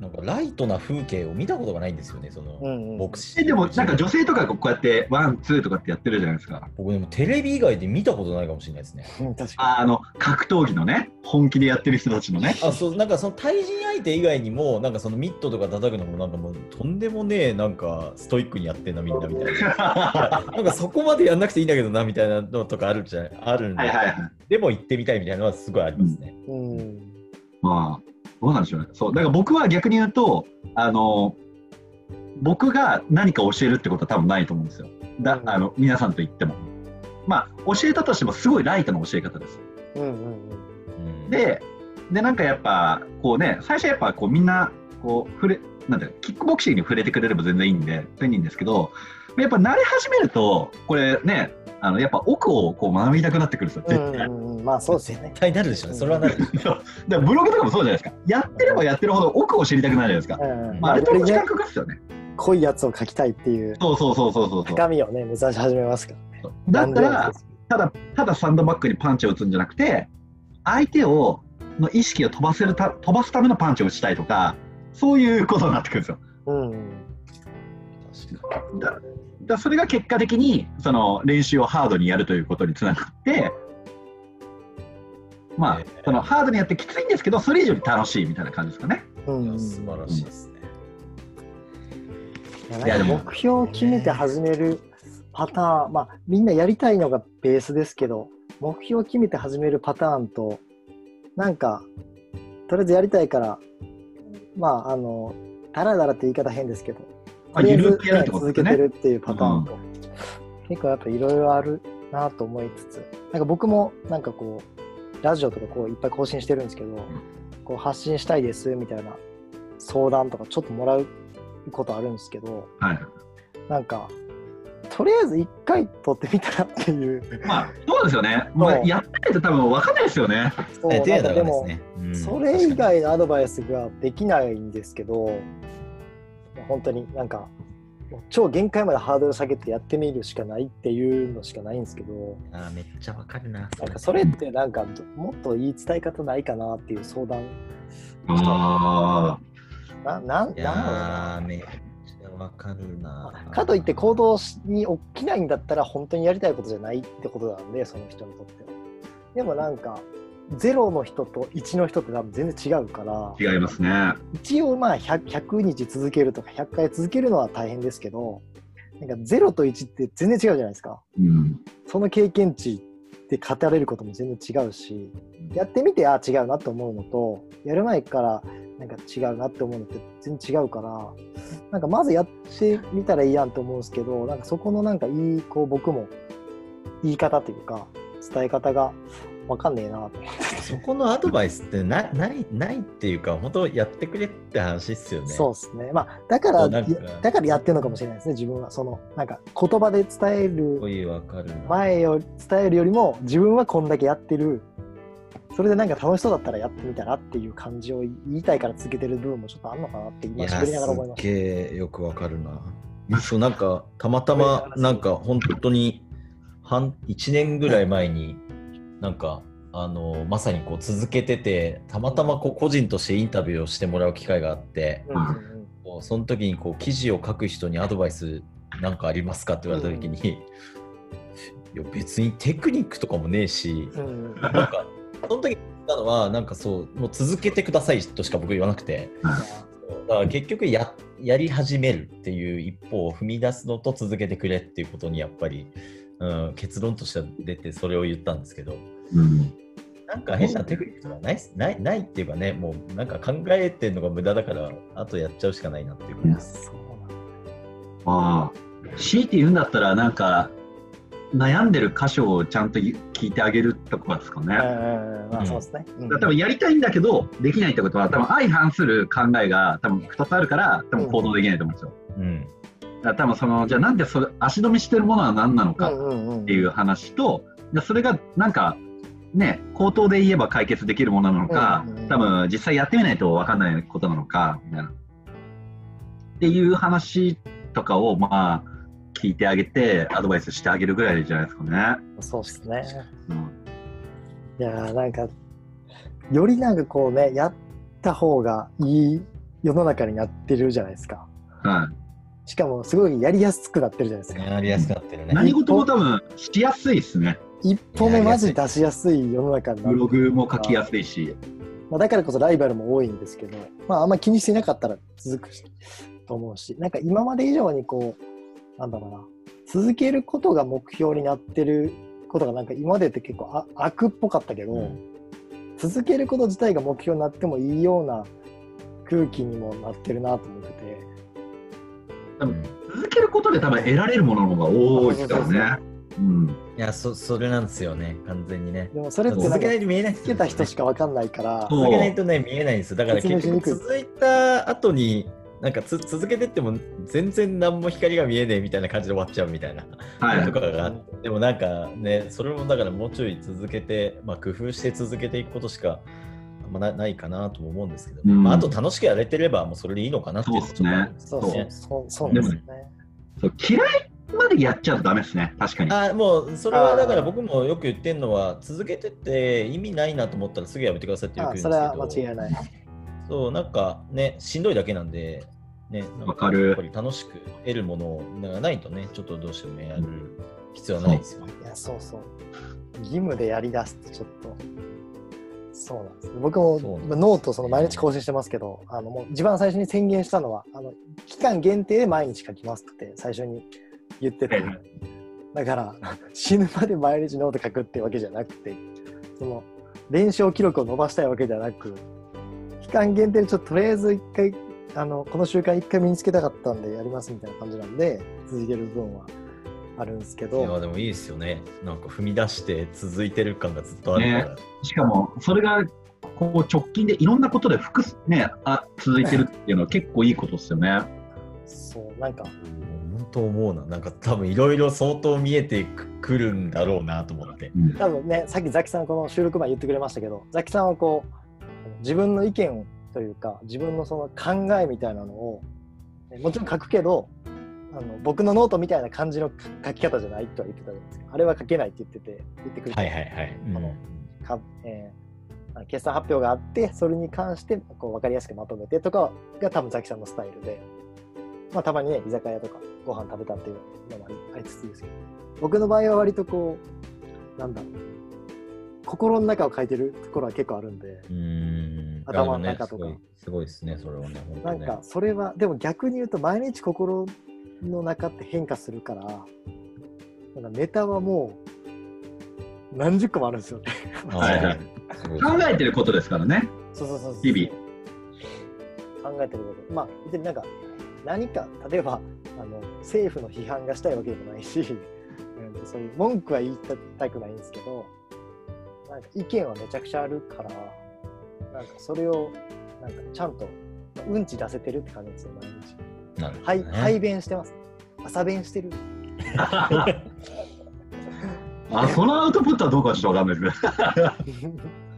なんかライトな風景を見たことがないんですよね、その、うんうんボクシングえでもなんか女性とかこうやってワンツーとかってやってるじゃないですか。僕でもテレビ以外で見たことないかもしれないですね。うん確かああの格闘技のね本気でやってる人たちのね。あそうなんかその対人相手以外にもなんかそのミットとか叩くのもなんかもうとんでもねえなんかストイックにやってんなみんなみたいな。なんかそこまでやんなくていいんだけどなみたいなのとかあるじゃん。あるんで、はいはいはい。でも行ってみたいみたいなのはすごいありますね。に。うん。まあどうなんでしょうね。そう。だから僕は逆に言うとあの僕が何か教えるってことは多分ないと思うんですよ。だうん。あの皆さんと言っても。まあ教えたとしてもすごいライトな教え方です。うんうんうん、ででなんかやっぱこうね最初やっぱこうみんなこう触れなんだキックボクシングに触れてくれれば全然いいんで全然いいんですけどやっぱ慣れ始めるとこれねあのやっぱ奥をこう学びたくなってくるんですよ。絶対、うんうん。うんまあそうですよね。絶。対なるでしょ。うね。それはなる。でブログとかもそうじゃないですか。やってればやってるほど奥を知りたくなるじゃないですか、うんまあ、あれと同じですよね。濃いやつを書きたいっていう。そうそうそうそうそう。そう深みをね目指し始めますからね。だったらただただサンドバッグにパンチを打つんじゃなくて相手をの意識を飛ばせるた飛ばすためのパンチを打ちたいとかそういうことになってくるんですよ。うん確かだだそれが結果的にその練習をハードにやるということにつながってまあえーそのハードにやってきついんですけどそれ以上に楽しいみたいな感じですかね。うん素晴らしいですね。いやいやでも目標を決めて始めるパターン、まあ、みんなやりたいのがベースですけど、目標を決めて始めるパターンと、なんか、とりあえずやりたいから、まあ、あの、だらだらって言い方変ですけど、まあとりあえず緩くやるってこと続けですねてるっていうパターンと、結構やっぱいろいろあるなと思いつつ、なんか僕もなんかこう、ラジオとかこういっぱい更新してるんですけど、こう発信したいですみたいな相談とかちょっともらうことあるんですけど、はい。なんか、とりあえず一回撮ってみたらっていう。まあ、そうですよね。まあ、そうやってないと多分分かんないですよね。そうなんかでも、それ以外のアドバイスができないんですけど、本当になんか、もう超限界までハードル下げてやってみるしかないっていうのしかないんですけど、あーめっちゃわかるな。なんかそれってなんかどもっと言い伝え方ないかなっていう相談、あななんなんー、めっちゃわかるな。かといって行動しに起きないんだったら本当にやりたいことじゃないってことなんでその人にとっては。でもなんか0の人と1の人って多分全然違うからあ、違いますね。一応まあ 100, 100日続けるとか100回続けるのは大変ですけどなんか0と1って全然違うじゃないですか。うん。その経験値で語れることも全然違うしやってみてああ違うなと思うのとやる前からなんか違うなって思うのって全然違うからなんかまずやってみたらいいやんと思うんですけどなんかそこのなんかいいこう僕も言い方というか伝え方がわかんねえなと思ってそこのアドバイスってな ないないっていうか、本当やってくれって話っすよね。そうですねまあだからかだからやってるのかもしれないですね自分はそのなんか言葉で伝える。前を伝えるよりも自分はこんだけやってるそれでなんか楽しそうだったらやってみたらっていう感じを言いたいから続けてる部分もちょっとあるのかなっていや今喋りながら思いましすっげえよくわかるな。そうなんかたまたま なんか本当に半1年ぐらい前になんかあのまさにこう続けててたまたまこう個人としてインタビューをしてもらう機会があってた。うんその時にこう記事を書く人にアドバイスなんかありますかって言われた時に、いや別にテクニックとかもねえしうんなんかその時に言ったのはなんかそうもう続けてくださいとしか僕言わなくて。だから結局ややり始めるっていう一歩を踏み出すのと続けてくれっていうことにやっぱり、うん、結論としては出てそれを言ったんですけどうん。なんか変なテクニックとかないないないっていうかねもうなんか考えてるのが無駄だからあとやっちゃうしかないなっていうい感じです。やそうなんだまあ、強いて言うんだったら、なんか、悩んでる箇所をちゃんと聞いてあげるとかですかね。うんうんうんまあそうですね。多分やりたいんだけど、できないってことは、多分相反する考えが多分2つあるから、多分行動できないと思うんですよ。うんだから多分その、じゃあなんでそれ、足止めしてるものは何なのかうんうんうんっていう話と、じゃあそれがなんか、ね、口頭で言えば解決できるものなのか、うんうんうん多分実際やってみないと分かんないことなのか、みたいな。っていう話とかを、まあ、聞いてあげて、アドバイスしてあげるぐらいじゃないですかね。そうですね。うんいやーなんかよりなんかこうねやった方がいい世の中になってるじゃないですか。はい。しかもすごいやりやすくなってるじゃないですか。やりやすくなってるね。何事も多分しやすいですね。一歩目マジ出しやすい世の中になブロるグも書きやすいし。まあ、だからこそライバルも多いんですけど、まあ、あんまり気にしてなかったら続くしと思うし、なんか今まで以上にこう、なんだろうな、続けることが目標になってることが、なんか今までって結構あ悪っぽかったけど、うん続けること自体が目標になってもいいような空気にもなってるなと思ってて、うん続けることで多分得られるものの方が多いですからね。うん。いやそそれなんですよね完全にね。でもそれ続けないと見えないね続けた人しかわかんないから、続けないとね見えないんですよだから結局続いた後になんかつ続けてっても全然何も光が見えねえみたいな感じで終わっちゃうみたいなはいと。かがあってでもなんかねそれもだからもうちょい続けて、まあ、工夫して続けていくことしかまなないかなとも思うんですけど、うんまあ、あと楽しくやれてればもうそれでいいのかなっていうのはちょっとあるんですそうよね。そうそうですよね。そう嫌いまでやっちゃうとダメですね。確かに。あもうそれはだから僕もよく言ってるのは続けてって意味ないなと思ったらすぐやめてくださいってよくあ言うんですけどそれは間違いない。そうなんかねしんどいだけなんでねわかるやっぱり楽しく得るものがないとねちょっとどうしてもやる必要はないですよね。いや、そうそう。義務でやりだすとちょっと、そうなんです。ね。僕もそうなんですまあノートその毎日更新してますけど、あのもう一番最初に宣言したのは、あの期間限定で毎日書きますって最初に言ってて。だから死ぬまで毎日ノート書くってわけじゃなくて、その連勝記録を伸ばしたいわけじゃなく、期間限定でちょっととりあえず一回、あのこの習慣一回身につけたかったんでやりますみたいな感じなんで、続ける分はあるんですけいど、やでもいいですよね。なんか踏み出して続いてる感がずっとあるから。しかも、それがこう直近でいろんなことで複数、ね、あ続いてるっていうのは結構いいことですよね。そうなんかうん本当思うな。なんか多分いろいろ相当見えてくるんだろうなと思って。うん多分ねさっきザキさんこの収録前言ってくれましたけどザキさんはこう自分の意見というか自分のその考えみたいなのをねもちろん書くけどあの僕のノートみたいな感じの書き方じゃないとは言ってたじゃないですか。あれは書けないって言ってて言ってくれて、はいはいはい。うん。あのかえー決算発表があってそれに関してこう分かりやすくまとめてとかが多分ザキさんのスタイルで、まあ、たまにね居酒屋とかご飯食べたっていうのもありつつですけど。僕の場合は割とこうなんだろう。心の中を書いてるところは結構あるんでん。頭の中とか。ねすごいですね、それはね。ね。なんかそれはでも逆に言うと毎日心の中って変化するからなんかネタはもう何十個もあるんですよね。はい考えてることですからね。そうそうそうそう日々考えてることまあでなんか何か例えばあの政府の批判がしたいわけでもないし、うん、そういう文句は言いたくないんですけどなんか意見はめちゃくちゃあるからなんかそれをなんかちゃんとうんち出せてるって感じですよ毎日。なるほど排ね排便してます。朝便してる。あそのアウトプットはどうかちょっとわかんないですけど。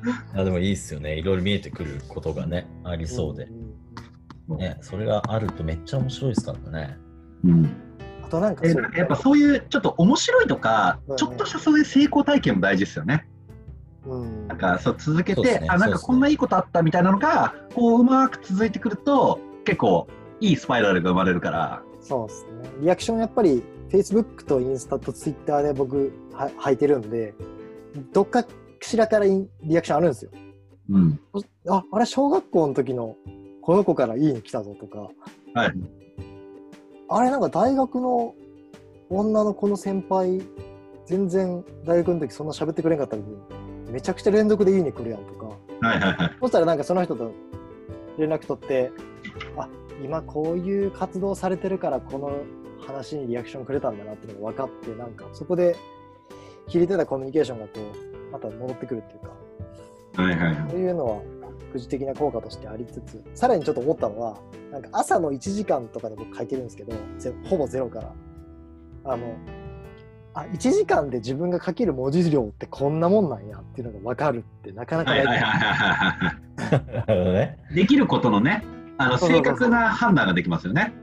いやでもいいですよね。いろいろ見えてくることがね、ありそうで。んね、それがあるとめっちゃ面白いですからね。うんあとなんかやっぱそういうちょっと面白いとかうん、ちょっとしたそういう成功体験も大事ですよね。うんなんかそう続けて、ねあなんかこんないいことあったみたいなのがこううまく続いてくると結構いいスパイラルが生まれるから。そうですね。リアクションやっぱり Facebook とインスタと Twitter で僕は履いてるんで、どっかしらからリアクションあるんですよ。うん。あ、あれ小学校の時のこの子からいいね来たぞとか、はい。あれなんか大学の女の子の先輩、全然大学の時そんな喋ってくれんかったのに、めちゃくちゃ連続でいいね来るやんとか、はいはいはい。そしたらなんかその人と連絡取って、あ今こういう活動されてるからこの話にリアクションくれたんだなっていうのが分かって、なんかそこで切れてたコミュニケーションがこうまた戻ってくるっていうか、はいはいはい。そういうのは副次的な効果としてありつつ、さらにちょっと思ったのは、なんか朝の1時間とかで僕書いてるんですけど、ゼほぼゼロから。あの、あ、1時間で自分が書ける文字量ってこんなもんなんやっていうのが分かるってなかなかないい。ははいはいはいはい。なるほどね。できることのね、あの正確な判断ができますよね。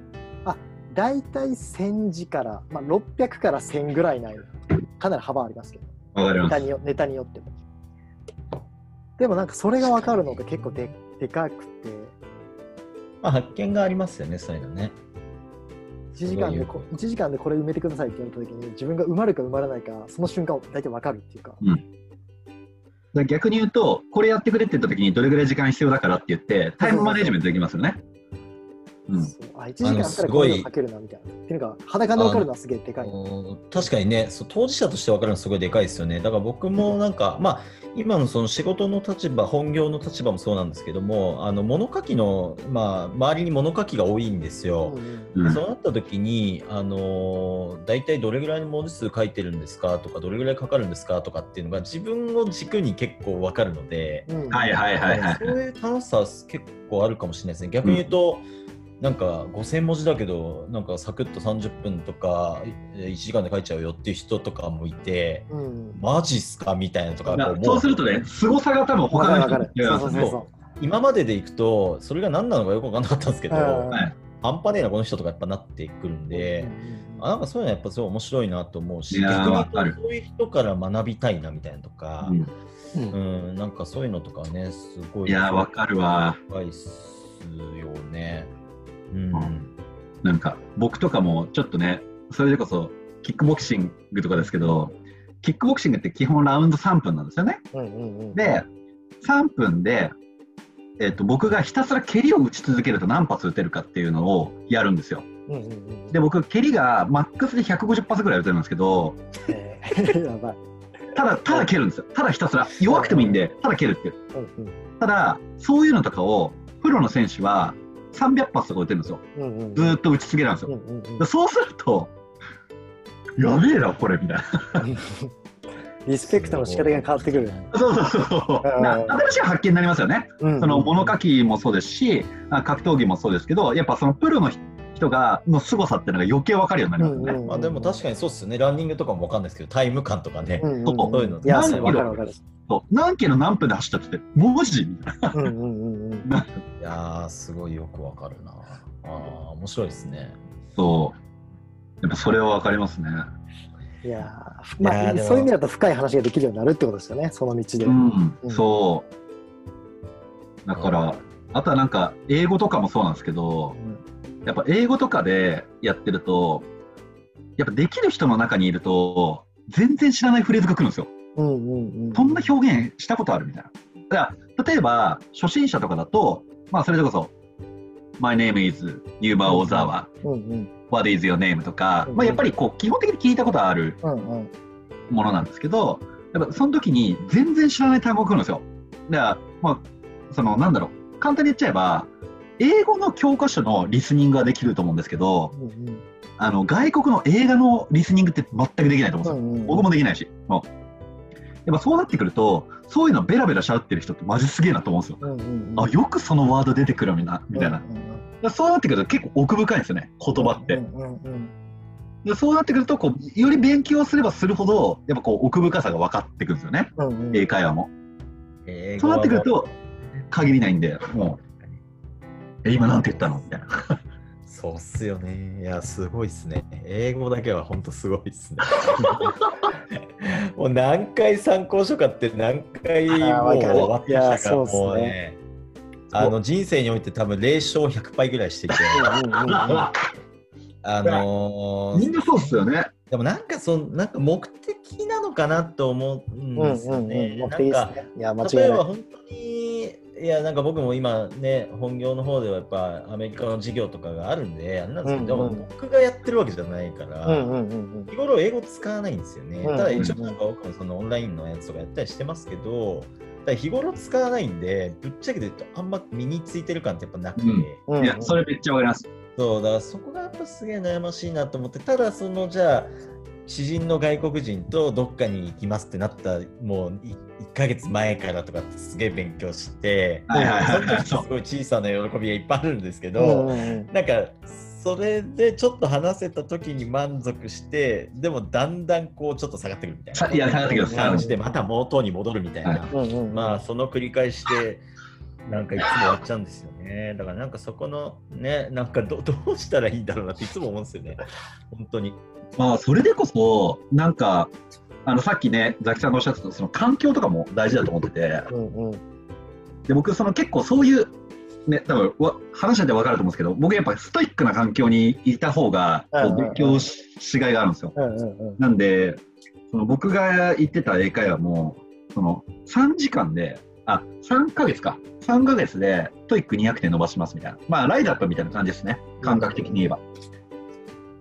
大体1000字から、まあ、600から1000ぐらいないかなり幅ありますけど。わかります。ネタによネタによっても。でもなんかそれが分かるのが結構ででかくて。まあ、発見がありますよね、そういうのね。1時間でこ1時間でこれ埋めてくださいって言われた時に自分が埋まるか埋まらないかその瞬間大体分かるっていうか、だから逆に言うと、これやってくれって言った時にどれぐらい時間必要だからって言って、タイムマネジメントできますよね。うん。あ1時間あったらかけるなみたいな。っていうのが裸で分かるのはすげえでかい。うん確かにねそう当事者として分かるのはすごいでかいですよね。だから僕もなんかまあ今のその仕事の立場本業の立場もそうなんですけどもあの物書きのまあ周りに物書きが多いんですよ、うんうん。そうなった時に、あのー大体どれぐらいの文字数書いてるんですかとかどれぐらいかかるんですかとかっていうのが自分を軸に結構分かるので、うん。はいはいはいはい。そういう楽しさは結構あるかもしれないですね。逆に言うと、なんか5000文字だけど、なんかサクッと30分とか1時間で書いちゃうよっていう人とかもいて、うん。マジっすか？みたいなとか、そうするとね、凄さが多分分他の人今まででいくと、それが何なのかよく分かんなかったんですけど、半端ねえな、この人とかやっぱなってくるんで、うんあなんかそういうのはやっぱすごい面白いなと思うし、逆にそういう人から学びたいなみたいなとか、うん。うん。うん、なんかそういうのとかね、すごい。いやー、わかるわ。深いっすよね。うん。うんなんか僕とかもちょっとね、それでこそキックボクシングとかですけど、キックボクシングって基本ラウンド3分なんですよね。うんうんうんで、3分で、えっと僕がひたすら蹴りを打ち続けると何発打てるかっていうのをやるんですよ。うんうんうんで、僕、蹴りがマックスで150発ぐらい打てるんですけど、えー ただ、ただ蹴るんですよ。ただひたすら。弱くてもいいんで、ただ蹴るっていう。うんうんただ、そういうのとかを、プロの選手は300発とか打てるんですよ。うんうんずーっと打ち続けなんですよ。うんうんうんでそうすると、やべえな、これみたいな。リスペクトの仕方が変わってくる。そうそうそう新しい発見になりますよね。うんその物書きもそうですし、あ格闘技もそうですけど、やっぱそのプロの人がの凄さっていうのが余計分かるようになりますよね。まあ、でも確かにそうっすよね。ランニングとかもわかんないですけど、タイム感とかね。うんうんそうそういうのいや、そ何キロ何キロ何分で走ったって文字みたいな。うんうんうんうん。いやー、すごいよくわかるな。ああ、面白いですね。そう。やっぱそれは分かりますね。いやーまあ、そういう意味だと深い話ができるようになるってことですよね、その道で。うん、うんそう。だから、あとはなんか、英語とかもそうなんですけど、やっぱ英語とかでやってると、やっぱできる人の中にいると、全然知らないフレーズが来るんですよ。うんうんうん。そんな表現したことあるみたいな。だから例えば、初心者とかだと、まあ、それこそ、My name is Yuma Ozawa, うんうん。What is your name? とか、うんまあ、やっぱりこう基本的に聞いたことあるうんうん。ものなんですけど、やっぱその時に全然知らない単語が来るんですよ。だから、まあ、そのなんだろう、簡単に言っちゃえば、英語の教科書のリスニングはできると思うんですけど、うんうんあの外国の映画のリスニングって全くできないと思うんですよ。うんうん僕もできないし、もう。やっぱそうなってくると、そういうのベラベラしゃべってる人ってマジすげえなと思うんですよ。うんうんうんあ、よくそのワード出てくるみたいな。みたいな。だかうんうんらそうなってくると結構奥深いんですよね、言葉って。うんうんうんでそうなってくるとこう、より勉強すればするほど、やっぱこう奥深さが分かってくるんですよね、うんうん英会話も。英そうなってくると、限りないんで、もう、え、今なんて言ったの？みたいな。そうっすよね。いや、すごいっすね。英語だけは本当すごいっすね。もう何回参考書買って何回もう終わってきたから、もうね。あの人生において多分0勝100敗ぐらいしてて、あのーみんなそうっすよね。でもなんかそのなんか目的なのかなと思うんうんですようんうんね。目なんか的ですね。いや、間違例えいない。ば本当にいやなんか僕も今ね本業の方ではやっぱアメリカの授業とかがあるんであれなんですけど、うんうん。でも僕がやってるわけじゃないから、うんうんうん日頃英語使わないんですよね。うんただ一応なんか僕もそのオンラインのやつとかやったりしてますけど、ただ日頃使わないんで、ぶっちゃけて言うとあんま身についてる感ってやっぱなくて、うんうん。いや、それめっちゃわかります。そうだからそこがやっぱすげえ悩ましいなと思って、ただそのじゃあ、知人の外国人とどっかに行きますってなったもう1ヶ月前からとかってすげえ勉強して、はいはい。はいその時すごい小さな喜びがいっぱいあるんですけど、うんうんうん。なんかそれでちょっと話せた時に満足してでもだんだんこうちょっと下がってくるみたいな。さいや下がってきます感じでまた元に戻るみたいな、はい。うんうんうん。まあその繰り返しでなんかいつも終わっちゃうんですよね。だからなんかそこのねなんかどどうしたらいいんだろうなっていつも思うんですよね。本当にまあ、それでこそ、なんか、あのさっきね、ザキさんがおっしゃってた、その環境とかも大事だと思ってて、うんうんで僕、その結構そういう、ね、多分わ話してて分かると思うんですけど、僕やっぱストイックな環境にいた方が、こうん勉強ししがいがあるんですよ。なんで、その僕が行ってた英会話も、その3時間で、あ、3ヶ月か。3ヶ月で TOEIC 200点伸ばしますみたいな。まあ、ライザップみたいな感じですね。感覚的に言えば。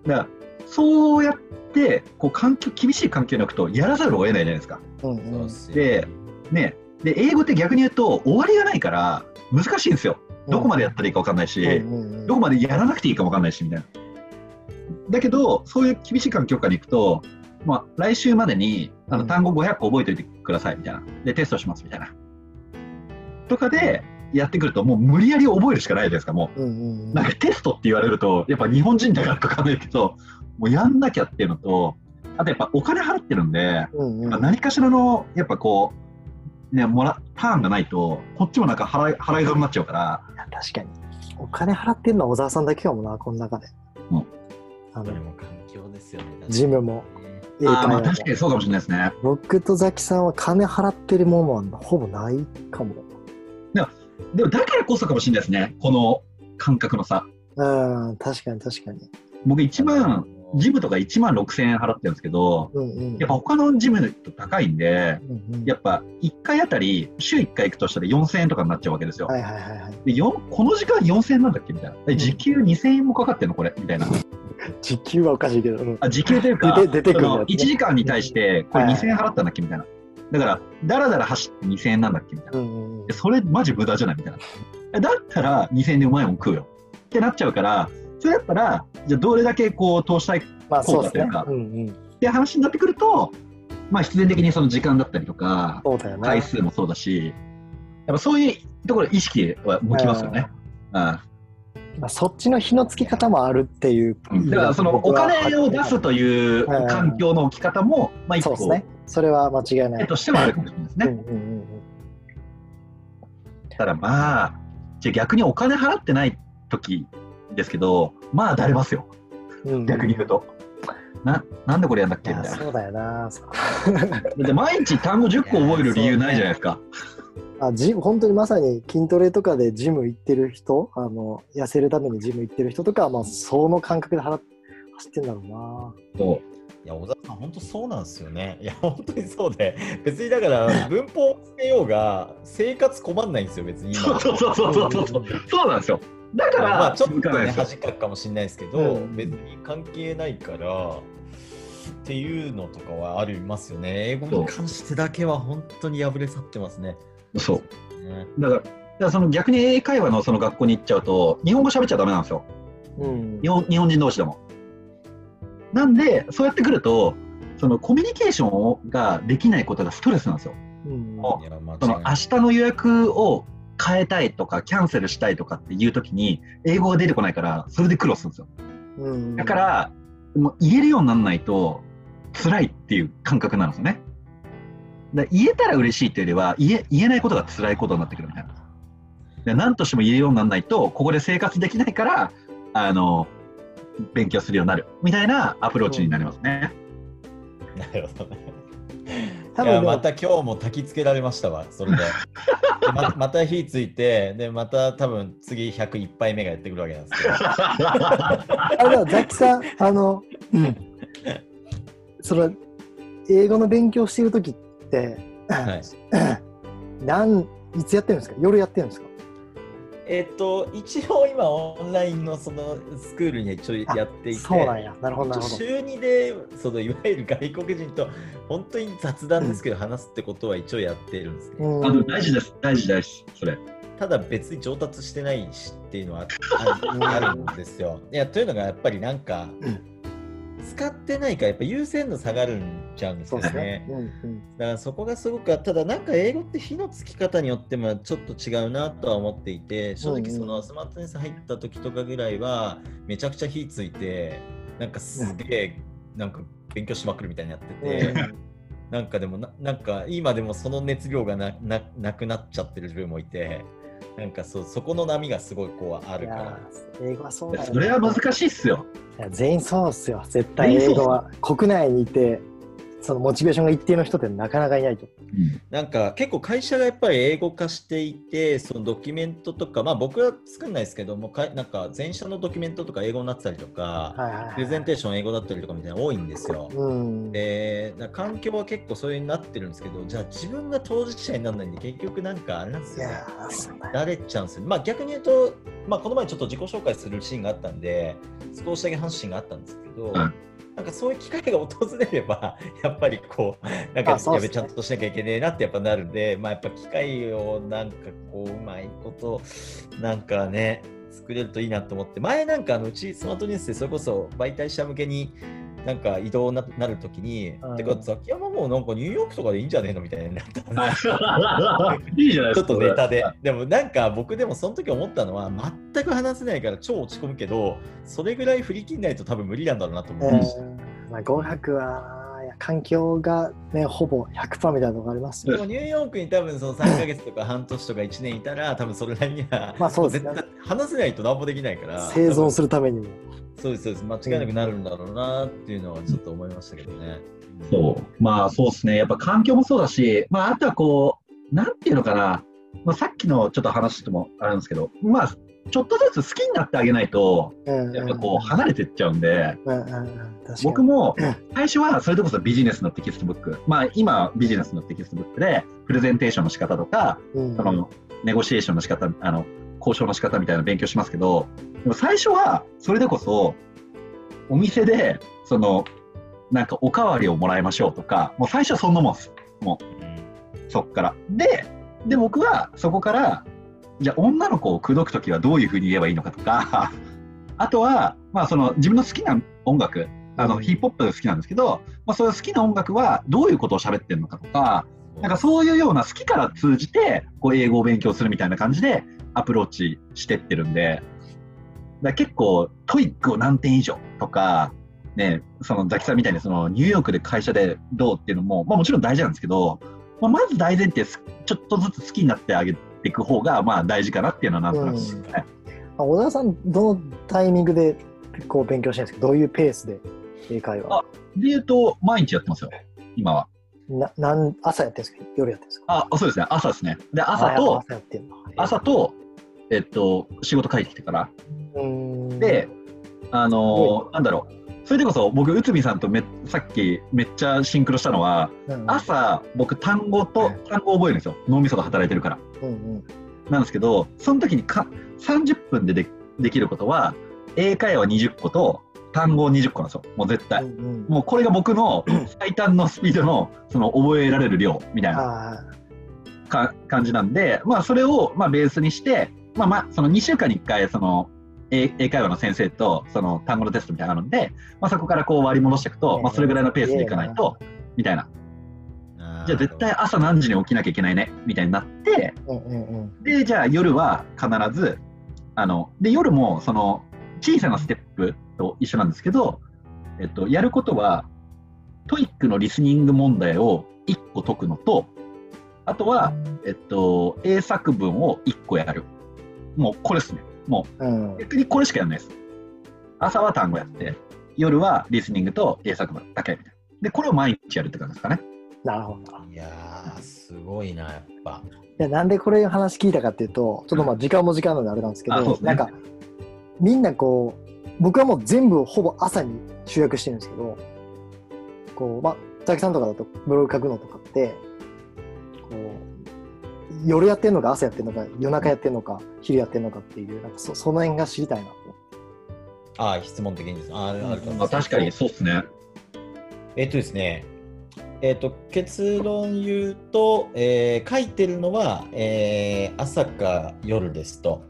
だから、そうやって、こう、環境、厳しい環境に置くと、やらざるを得ないじゃないですか。うんうんで、ね、で、英語って逆に言うと、終わりがないから、難しいんですよ。どこまでやったらいいか分かんないし、うんうんうんどこまでやらなくていいかも分かんないしみたいな。だけど、そういう厳しい環境下に行くと、まあ、来週までにあうんの単語500個覚えておいてくださいみたいな。で、テストしますみたいな。とかでやってくると、もう無理やり覚えるしかないじゃないですか、もうんうんう。なんかテストって言われると、やっぱ日本人だからか分かんないけど、もうやんなきゃっていうのと、あとやっぱお金払ってるんで、うんうんまあ何かしらの、やっぱこう、ね、もらターンがないと、こっちもなんか払い払い損になっちゃうから、確かに。お金払ってるのは小沢さんだけかもな、この中で。うんあのも環境ですよねジムも英あーまあ確かにそうかもしれないですね。僕とザキさんは金払ってるものはほぼないかも。でもだからこそかもしれないですね、この感覚の差。うん、確かに確かに。僕1万、ジムとか1万6000円払ってるんですけど、うんうん。やっぱ他のジムと高いんで、うんうんやっぱ1回あたり、週1回行くとしたら4000円とかになっちゃうわけですよ。はいはいはいはい。でよこの時間4000円なんだっけみたいな。え時給2000円もかかってんのこれ？みたいな。時給はおかしいけど。うんあ時給というか、出て出てくるね1時間に対して、これはいはい2000円払ったんだっけみたいな。だから、だらだら走って2000円なんだっけみたいな。うんうんそれマジ無駄じゃないみたいな。えだったら2000円でうまいもん食うよ。ってなっちゃうから、それだったら、じゃあどれだけこう投資したいまあそうですね効果というか。うんうん。って話になってくると、まあ、必然的にその時間だったりとか、ね。回数もそうだし、やっぱそういうところ意識は向きますよね。うんまあ、そっちの火のつき方もあるっていう。だからそのお金を出すといううん環境の置き方も、まあ一個そうですね。それは間違いない。手としてはあるかもしれないですね。うんうんうんただまあ、じゃあ逆にお金払ってない時ですけど、まあだれますよ、うんうん逆に言うと。ななんでこれやんだっいけみたいな。やそうだよな。だって毎日単語10個覚える理由ないじゃないですか。あジム本当にまさに筋トレとかでジム行ってる人あの痩せるためにジム行ってる人とかは、まあ、その感覚で払っ走ってんだろうな。そいや、小田さん、本当そうなんですよね。いや、本当にそうで、別にだから、文法をつけようが、生活困んないんですよ、別にう今。そうそうそうそうそうそうそうなんですよ。だから、まあ、ちょっとね。恥かくかもしれないですけど、うん別に関係ないから、っていうのとかはありますよね。英語に関してだけは本当に破れ去ってますね。そう。ねだから、だからその逆に英会話のその学校に行っちゃうと、日本語喋っちゃダメなんですよ。うん日本日本人同士でも。なんで、そうやってくると、そのコミュニケーションができないことがストレスなんですよ。うんその明。日の予約を変えたいとか、キャンセルしたいとかっていうときに、英語が出てこないから、それで苦労するんですよ。うんだから、もう言えるようにならないと、辛いっていう感覚なんですよね。だ言えたら嬉しいっていうよりは言え、言えないことが辛いことになってくるみたいな。で何としても言えるようにならないと、ここで生活できないから、あの、勉強するようになるみたいなアプローチになりますね。なるほどね。多分また今日も焚きつけられましたわ、それで。で ままた火ついて、でまた多分次101杯目がやってくるわけなんですけど。あれだ、ザキさん、あの、その、英語の勉強してるときって、はい、なん、いつやってるんですか？夜やってるんですか？えっと、一応今オンラインのそのスクールに一応やっていて、そうなんや。なるほど、なるほど。週2でそのいわゆる外国人と本当に雑談ですけど話すってことは一応やってるんですね。うん大事です、大事です、それ。ただ別に上達してないしっていうのはあ あるんですよ。いやというのがやっぱりなんか、うん使ってないからやっぱ優先度下がるんちゃうんですよねね。。うんうんだからそこがすごくただなんか英語って火のつき方によってもちょっと違うなとは思っていて正直そのスマートネス入った時とかぐらいはめちゃくちゃ火ついてなんかすげえなんか勉強しまくるみたいになってて。なんかでもな、なんか今でもその熱量がなななくなっちゃってる自分もいて、なんかそそこの波がすごいこうあるから。ー英語はそうだよねそれは難しいっすよ。全員そうっすよ。絶対英語は国内にいて、そのモチベーションが一定の人ってなかなかいないと。なんか結構会社がやっぱり英語化していて、そのドキュメントとか、まあ僕は作んないですけども、かいなんか全社のドキュメントとか英語になってたりとか、はいはいはい。プレゼンテーション英語だったりとかみたいなの多いんですよ。うん。で、な環境は結構そういうになってるんですけど、じゃあ自分が当事者にならないんで、結局なんかあれなんですよね。いやーそうだよだれちゃうんですよ。まあ逆に言うと、まあこの前ちょっと自己紹介するシーンがあったんで、少しだけ話すシーンがあったんですけど、うんなんかそういう機会が訪れれば、やっぱりこう、なんかやべちゃんとしなきゃいけねえなってやっぱなるんで、まあやっぱ機会をなんかこう、うまいこと、なんかね、作れるといいなと思って、前なんかあのうちスマートニュースでそれこそ媒体者向けに、なんか移動ななるときに、うんてかザキヤマもなんかニューヨークとかでいいんじゃねえのみたいになった いいじゃないですか。ちょっとネタで。でもなんか僕でもその時思ったのは全く話せないから超落ち込むけど、それぐらい振り切んないと多分無理なんだろうなと思いました。うんまあ、語学は、環境がね、ほぼ100%みたいなとこありますよ。でもニューヨークに多分その3ヶ月とか半年とか1年いたら多分それなりには、まあそうですね絶対話せないと何もできないから生存するるためにも。そうですそうです間違いなくなるんだろうなっていうのはちょっと思いましたけどね。そう。まあそうですね。やっぱ環境もそうだし、まああとはこう、なんていうのかな。まあさっきのちょっと話ともあるんですけど、まあちょっとずつ好きになってあげないと、うんやっぱこう離れてっちゃうんで、うんうんうん、確かに僕も最初はそれでこそビジネスのテキストブック、まあ今ビジネスのテキストブックでプレゼンテーションの仕方とか、うんそのネゴシエーションの仕方、あの交渉の仕方みたいなの勉強しますけど、でも最初はそれでこそお店でそのなんかおかわりをもらいましょうとか、もう最初はそんなもんです。もうそっから。で、で僕はそこからじゃあ女の子を口説くときはどういうふうに言えばいいのかとか、あとはまあその自分の好きな音楽あの、うんヒップホップ好きなんですけど、まあ、そういう好きな音楽はどういうことを喋ってるのかとか、なんかそういうような好きから通じて、こう英語を勉強するみたいな感じでアプローチしてってるんで、だ結構 TOEIC を何点以上とか、ね、そのザキさんみたいにそのニューヨークで会社でどうっていうのも、まあ、もちろん大事なんですけど、まあ、まず大前提すちょっとずつ好きになってあげていく方がまあ大事かなっていうのはなんとなくですね。まあ小田さん、どのタイミングでこう勉強してるんですか？どういうペースで英会話？あで言うと毎日やってますよ、今は。ななん朝やってるんですか？夜やってるんですか？あ、そうですね、朝ですね。で、朝と、朝やってんの朝と、えっと、仕事帰ってきてから。で、あのーなんだろう。それでこそ僕、内海さんとめさっきめっちゃシンクロしたのは、うん朝、僕、単語と単語を覚えるんですよ。脳みそが働いてるから。うんうんなんですけど、その時にか30分ででできることは、英会話20個と単語20個なんですよ。もう絶対。うんうんもうこれが僕の 最短のスピードのその覚えられる量みたいなあか感じなんで、まあ、それをまあベースにして、まあ、まあその2週間に1回その英英会話の先生とその単語のテストみたいなのあるんで、まあ、そこからこう割り戻していくと、まあ、それぐらいのペースでいかないとみたいなじゃあ絶対朝何時に起きなきゃいけないねみたいになってーうんうんうんでじゃあ夜は必ずあので夜もその小さなステップと一緒なんですけど、えっと、やることは TOEIC のリスニング問題を1個解くのとあとは、えっと、英作文を1個やる。もうこれですね。もう逆にこれしかやらないです。朝は単語やって夜はリスニングと英作文だけみたいな。でこれを毎日やるって感じですかね。なるほど。いやー、すごいな、やっぱ。いやなんでこれ話聞いたかっていうと、ちょっとまあ時間も時間なのであれなんですけど、うですね。なんかみんなこう、僕はもう全部ほぼ朝に集約してるんですけど、こう、まあ、佐々木さんとかだとブログ書くのとかって、こう、夜やってんのか朝やってんのか夜中やってんのか昼やってんのかっていう、なんかそその辺が知りたいなと。思って。ああ、質問的にです。ああ、あるかも。しれないあ確かにそうですね。えっとですね、えっと、結論言うと、えー書いてるのは、えー朝か夜ですと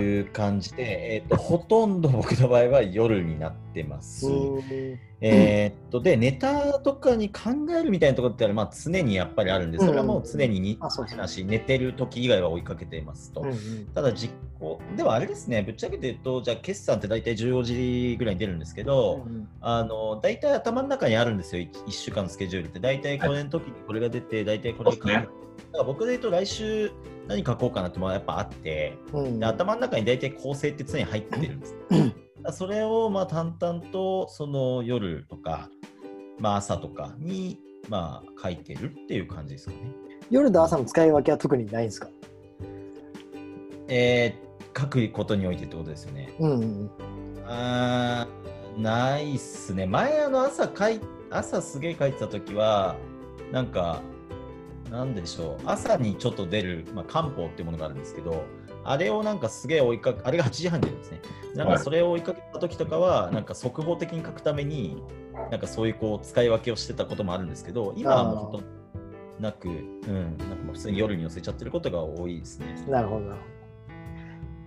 いう感じで、えっと、ほとんど僕の場合は夜になってます。えーっと、で、ネタとかに考えるみたいなところってまあ、常にやっぱりあるんで、それはもう常ににあそうですねし、寝てる時以外は追いかけていますと。うんうんただ実行、ではあれですね、ぶっちゃけて言うと、じゃあ決算って大体14時ぐらいに出るんですけど、うんあの大体頭の中にあるんですよ、1, 週間のスケジュールって。大体これの時にこれが出て、大体これそうですねだから僕で言うと来週何書こうかなってもやっぱあって、うんで頭の中に大体構成って常に入ってるんです。それをまあ淡々とその夜とか、まあ、朝とかにまあ書いてるっていう感じですかね。夜と朝の使い分けは特にないんですか？えー、書くことにおいてってことですよね。うんうんうんあーないっすね。前あの朝かい朝すげえ書いてた時はなんかなんでしょう朝にちょっと出る、まあ、漢方っていうものがあるんですけどあれをなんかすげえ追いかけあれが8時半に出るんですね。なんはいかそれを追いかけた時とかはなんか速報的に書くためになんかそういうこう使い分けをしてたこともあるんですけど今はもうほとんどなく、うん、なんかもう普通に夜に寄せちゃってることが多いですね。なるほどなるほど。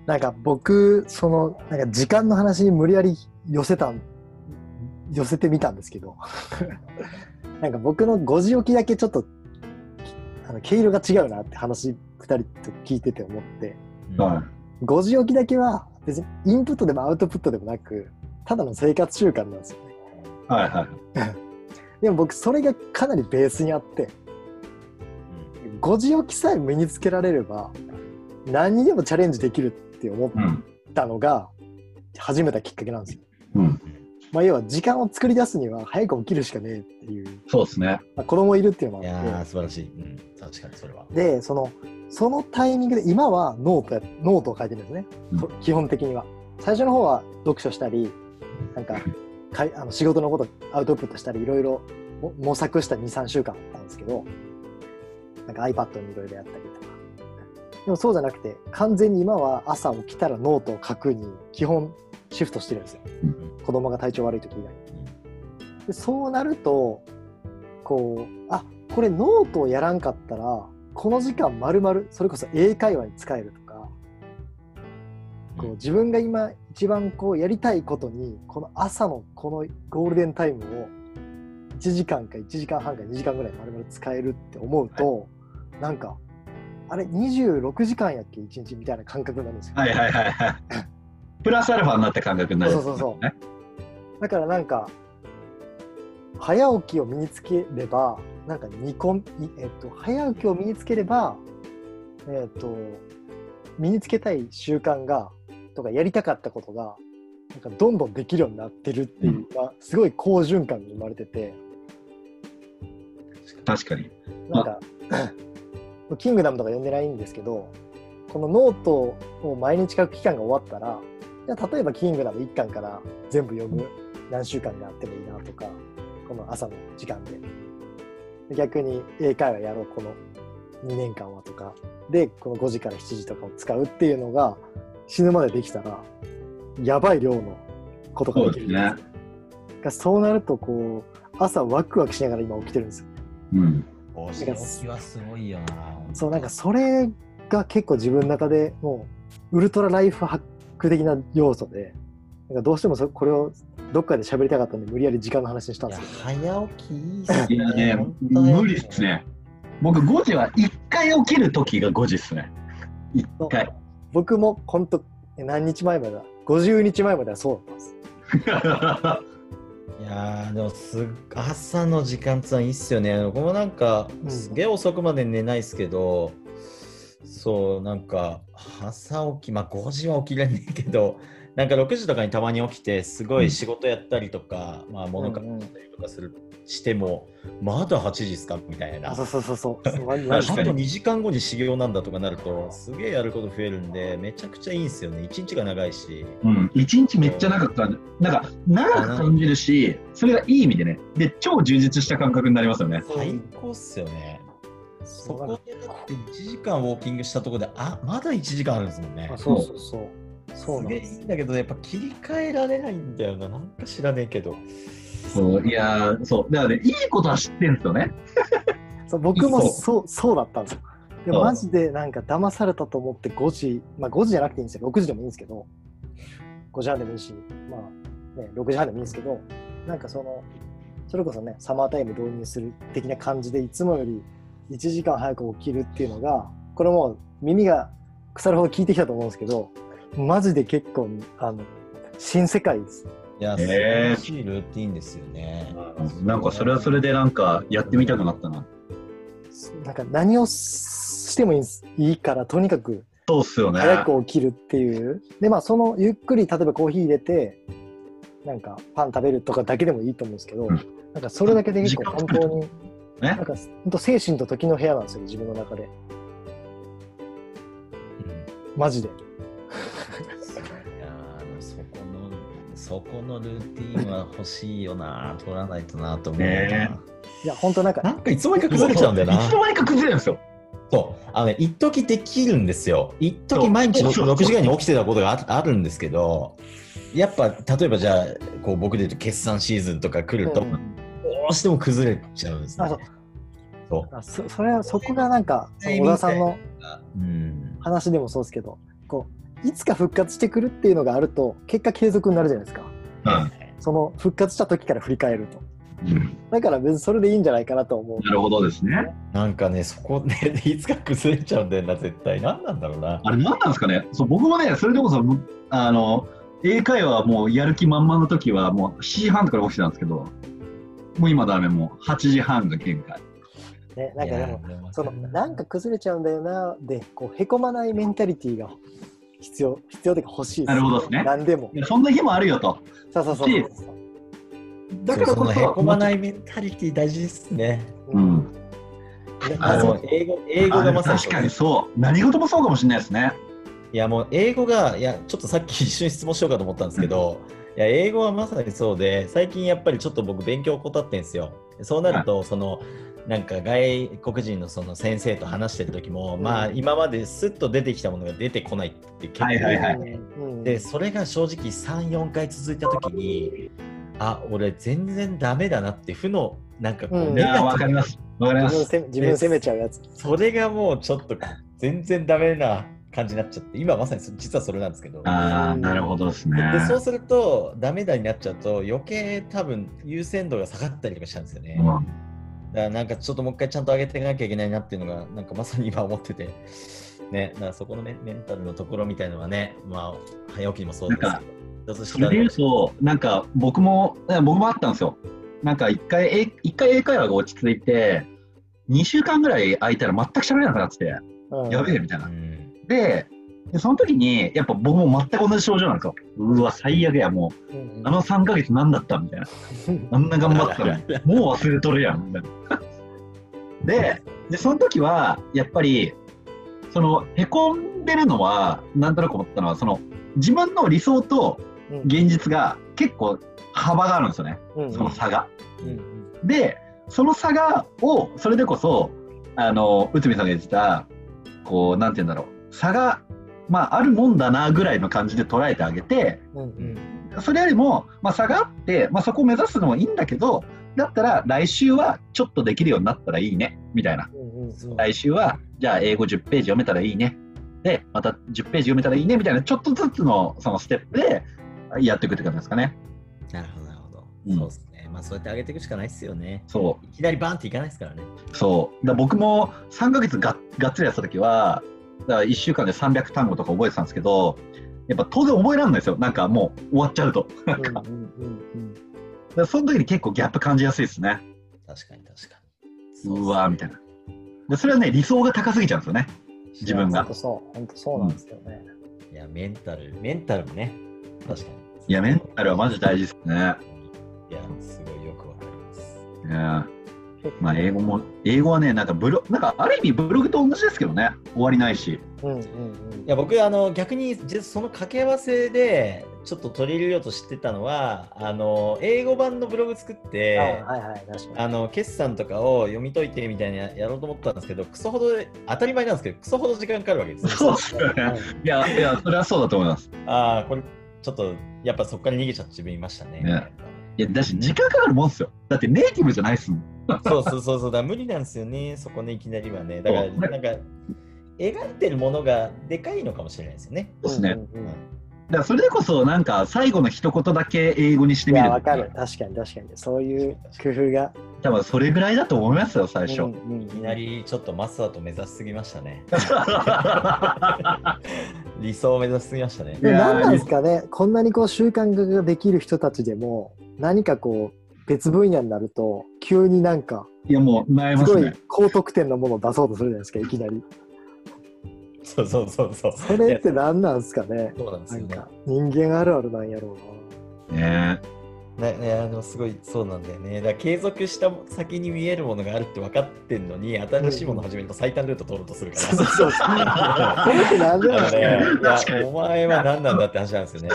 なんか僕、その、なんか時間の話に無理やり寄せたん、寄せてみたんですけど、なんか僕の5時起きだけちょっと、あの毛色が違うなって話、2人と聞いてて思って、うんは5時起きだけは別にインプットでもアウトプットでもなく、ただの生活習慣なんですよね。いはいはい でも僕、それがかなりベースにあって、5時起きさえ身につけられれば、何にでもチャレンジできるって思っうんたのが始めたきっかけなんですよ。うんまあ、要は時間を作り出すには早く起きるしかねえっていう、そうですね。まあ、子供いるっていうのいやもあっー素晴らしい、うん。確かにそれは。てでそのそのタイミングで今はノートやノートを書いてるんですね、うん。と基本的には。最初の方は読書したりなんか かいあの仕事のことアウトプットしたりいろいろも模索した23週間あったんですけどなんか iPad にいろいろやったりとか。でもそうじゃなくて完全に今は朝起きたらノートを書くに基本シフトしてるんですよ子供が体調悪い時以外にでそうなるとこうあこれノートをやらんかったらこの時間まるまるそれこそ英会話に使えるとかこう自分が今一番こうやりたいことにこの朝のこのゴールデンタイムを1時間か1時間半か2時間ぐらい丸々使えるって思うと、なんかあれ26時間やっけ1日みたいな感覚になるんですよ。はいはいはいはい。プラスアルファになった感覚になる、そうそうそうだからなんか早起きを身につければなんか煮込み、えっと、早起きを身につければえっと身につけたい習慣がとかやりたかったことがなんかどんどんできるようになってるっていうか、すごい好循環が生まれてて。確かに。なんかキングダムとか読んでないんですけどこのノートを毎日書く期間が終わったら例えばキングダム1巻から全部読む何週間になってもいいなとかこの朝の時間で。で逆に英会話やろうこの2年間はとか。でこの5時から7時とかを使うっていうのが死ぬまでできたらやばい量のことができるんですよ。そうなるとこう朝ワクワクしながら今起きてるんですよ。うん。お仕置きはすごいよな。そうなんかそれが結構自分の中でもうウルトラライフハック的な要素でなんかどうしてもそこれをどっかで喋りたかったんで無理やり時間の話にしたんですけ早起きいいっすね。いやね無理っすね。僕5時は1回起きる時が5時っすね。1ど回。僕も本当え何日前までだ50日前まではそうだったんです いやーでもすっ朝の時間つはいいっすよね。僕もなんかうんすげえ遅くまで寝ないっすけど、そうなんか朝起きまあ5時は起きれねえけど なんか6時とかにたまに起きてすごい仕事やったりとか、まあ物買ったりとかする、してもまだ8時っすか？みたいな。あ。そうそうそうそう。あまあと確かに。2時間後に修行なんだとかなるとすげえやること増えるんでめちゃくちゃいいんですよね。1日が長いし。うん、1日めっちゃ長く感じなんか長く感じるし、それがいい意味でね、で、超充実した感覚になりますよね。最高っすよねそこでだって1時間ウォーキングしたところであまだ1時間あるんですもんね。あそうそう。そうそう。す。げえいいなんだけどやっぱ切り替えられないんだよな。なんか知らねえけど。そういやーそう、だからね、いいことは知ってんすよね。そう僕もそう。そうそうだったんですよ。マジでなんか騙されたと思って5時まあ5時じゃなくていいんですよ。6時でもいいんですけど。5時半でもいいしまあね6時半でもいいんですけど。なんかそのそれこそねサマータイム導入する的な感じでいつもより1時間早く起きるっていうのがこれもう耳が腐るほど聞いてきたと思うんですけどマジで結構あの新世界です。いや素へ晴えらしいルーティンですよね。なんかそれはそれでなんかやってみたくなったな。なんか何をしてもいいいいからとにかくそうっすよね。早く起きるっていう。で、まあ、そのゆっくり、例えばコーヒー入れて、なんかパン食べるとかだけでもいいと思うんですけど、うん。なんかそれだけで結構本当に、ね。なんか本当精神と時の部屋なんですよ、自分の中で。うん。マジで。いやーそこのそこのルーティンは欲しいよな取らないとなと思うな、ねいや、本当なんか、なんかいつの間にか崩れちゃうんだよな。いつの間にか崩れるんですよ。そう。あのね一時できるんですよ。一時毎日そうそう。そう6時間に起きてたことがああるんですけどやっぱ例えばじゃあこう僕で言うと決算シーズンとか来ると、うん。どうしても崩れちゃうんですね。あそう。そう。あそそれは、そこがなんか、小田さんのうん。話でもそうですけど、こう、いつか復活してくるっていうのがあると、結果継続になるじゃないですか。うん。その復活した時から振り返ると。うん。だから別にそれでいいんじゃないかなと思う。なるほどですね。なんかねそこね いつか崩れちゃうんだよな絶対。何なんだろうな。あれ何なんですかね。そう僕もね、それでこそ、あの、英会話もうやる気満々の時はもう7時半とかで起きてたんですけど、もう今ダメ、もう8時半が限界。ね、なんかでも、そのなんか崩れちゃうんだよなでこうへこまないメンタリティーが必要必要というか欲しいなるほどですね何でもそんな日もあるよと。そうそうそうそうだからこのへこまないメンタリティ大事ですねうん。であの英語英語がまさにあ確かにそう。何事もそうかもしれないですね。いやもう英語がいやちょっとさっき一瞬質問しようかと思ったんですけど、いや英語はまさにそうで最近やっぱりちょっと僕勉強を怠ってんですよ。そうなると、そのなんか外国人のその先生と話してる時も、うん。まあ今まですっと出てきたものが出てこないって結構、はいはいでそれが正直34回続いた時にあ俺全然ダメだなって負のなんかこう、うん。わかります。わかります。自分責め自分責めちゃうやつ。それがもうちょっと全然ダメな感じになっちゃって、今まさにそ実はそれなんですけど。ああ、なるほどですね。でそうすると、ダメだになっちゃうと、余計多分優先度が下がったりとかしたんですよね。うんだからなんかちょっともう一回ちゃんと上げていかなきゃいけないなっていうのが、なんかまさに今思ってて、ね、だからそこのメメンタルのところみたいのはね、まあ、早起きにもそうですけどそれで言うと、なんか僕も、僕もあったんですよ。なんか一回、え一回英会話が落ち着いて、2週間ぐらい空いたら全く喋れなくなってて、うんやべえみたいなう。んで、でその時に、やっぱ僕も全く同じ症状なんですよ。うわ、最悪や、もう、うんあの3ヶ月何だったみたいな。あんな頑張ったのに、もう忘れとるやん、みたいな。で、で、その時は、やっぱり、その、へこんでるのは、なんとなく思ったのは、その、自分の理想とうん現実が結構幅があるんですよね、うんその差が。うんで、その差が、を、それでこそ、あの、内海さんが言ってた、こう、なんて言うんだろう、差が、まあ、あるもんだなぐらいの感じで捉えてあげて、うんうんそれよりも、まあ、差があって、まあ、そこを目指すのもいいんだけど、だったら来週はちょっとできるようになったらいいね、みたいな。うんうん来週は、じゃあ英語10ページ読めたらいいね。で、また10ページ読めたらいいね、みたいな、ちょっとずつのそのステップでやっていくって感じですかね。なるほど、なるほど。うんそうですね。まあ、そうやって上げていくしかないですよね。そいきなりバンっていかないですからね。う、そう。だ僕も3ヶ月ががっつりやってた時は、だから1週間で300単語とか覚えてたんですけど、やっぱ当然覚えられないですよ。なんかもう終わっちゃうと。だかうんうんうその時に結構ギャップ感じやすいですね。確かに、確かに。うわーみたいな。でそれはね、理想が高すぎちゃうんですよね。自分が本当そう、本当そうなんですよね。いや、メンタル、メンタルもね、確かに。いや、メンタルはマジ大事ですね。いや、すごいよくわかります。いやまあ、英語も、英語はね、なんかブロ、なんかある意味ブログと同じですけどね、終わりないし。うんうんうん。いや僕あの逆にその掛け合わせでちょっと取り入れようとしてたのはあの英語版のブログ作ってあはいはい、確かあの決算とかを読み解いてみたいなややろうと思ったんですけどクソほど当たり前なんですけどクソほど時間かかるわけですよそうっすよに。ね。いや、いや、それはそうだと思います。ああこれちょっとやっぱそこから逃げちゃって自分いましたねねいや、だし、時間かかるもんっすよ。だってネイティブじゃないっすもん。そうそうそうそうだ無理なんですよねそこねいきなりはねだからなんか描いてるものがでかいのかもしれないですよねそうですね。うんうんうんだからそれでこそ、なんか最後の一言だけ英語にしていや、みる。わかる。確かに確かに。そういう工夫が。多分それぐらいだと思いますよ、最初。うんうんいきなりちょっとマスターと目指しすぎましたね 理想を目指しすぎましたね何なんですかね、こんなにこう習慣化ができる人たちでも、何かこう、別分野になると、急になんか、いや、もう悩みすごいますね。高得点のものを出そうとするじゃないですか、いきなり。そうそうそうそうそれって何なんですかね？そうなんですよね人間あるあるなんやろうねねねあのすごいそうなんだよねだから継続した先に見えるものがあるって分かってんのに新しいものを始めると最短ルート取ろうとするから、な。そうそうそう。これって何でなんですかね？いやお前は何なんだって話なんですよね。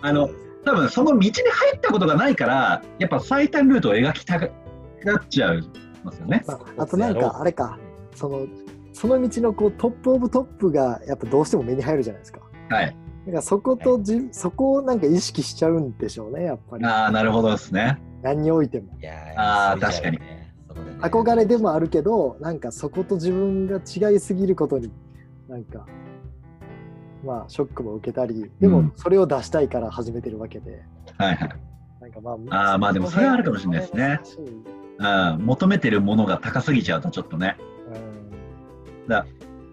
あの、多分その道に入ったことがないから、やっぱ最短ルートを描きたがっちゃいますよね。まあ、あとなんか、あれか、その、その道のこうトップオブトップがやっぱどうしても目に入るじゃないですか。はい。だからそことじ、そこをなんか意識しちゃうんでしょうね、やっぱり。ああ、なるほどですね。何においても。いやあーそうじゃないねそこでね憧れでもあるけど、なんかそこと自分が違いすぎることに、なんか、まあ、ショックも受けたり、でもうんそれを出したいから始めてるわけで、はいはい。なんかまあーまあでもそれはあるかもしれないですね。求めてるものが高すぎちゃうとちょっとね。うん。だ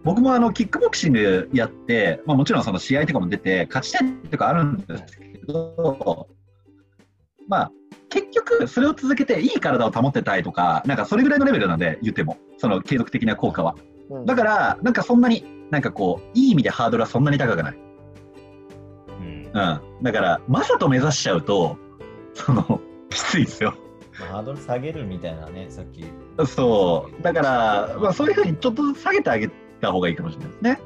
僕もあのキックボクシングやって、まあ、もちろんその試合とかも出て勝ちたいとかあるんですけど、まあ結局それを続けていい体を保ってたいとかなんかそれぐらいのレベルなんで言っても。その継続的な効果は。うん。だからなんかそんなになんかこういい意味でハードルはそんなに高くない、うん。うん、だからマサと目指しちゃうとそのきついですよ。まあハードル下げるみたいなね、さっき。そう。だから、まあ、そういうふうにちょっとずつ下げてあげた方がいいかもしれないですね。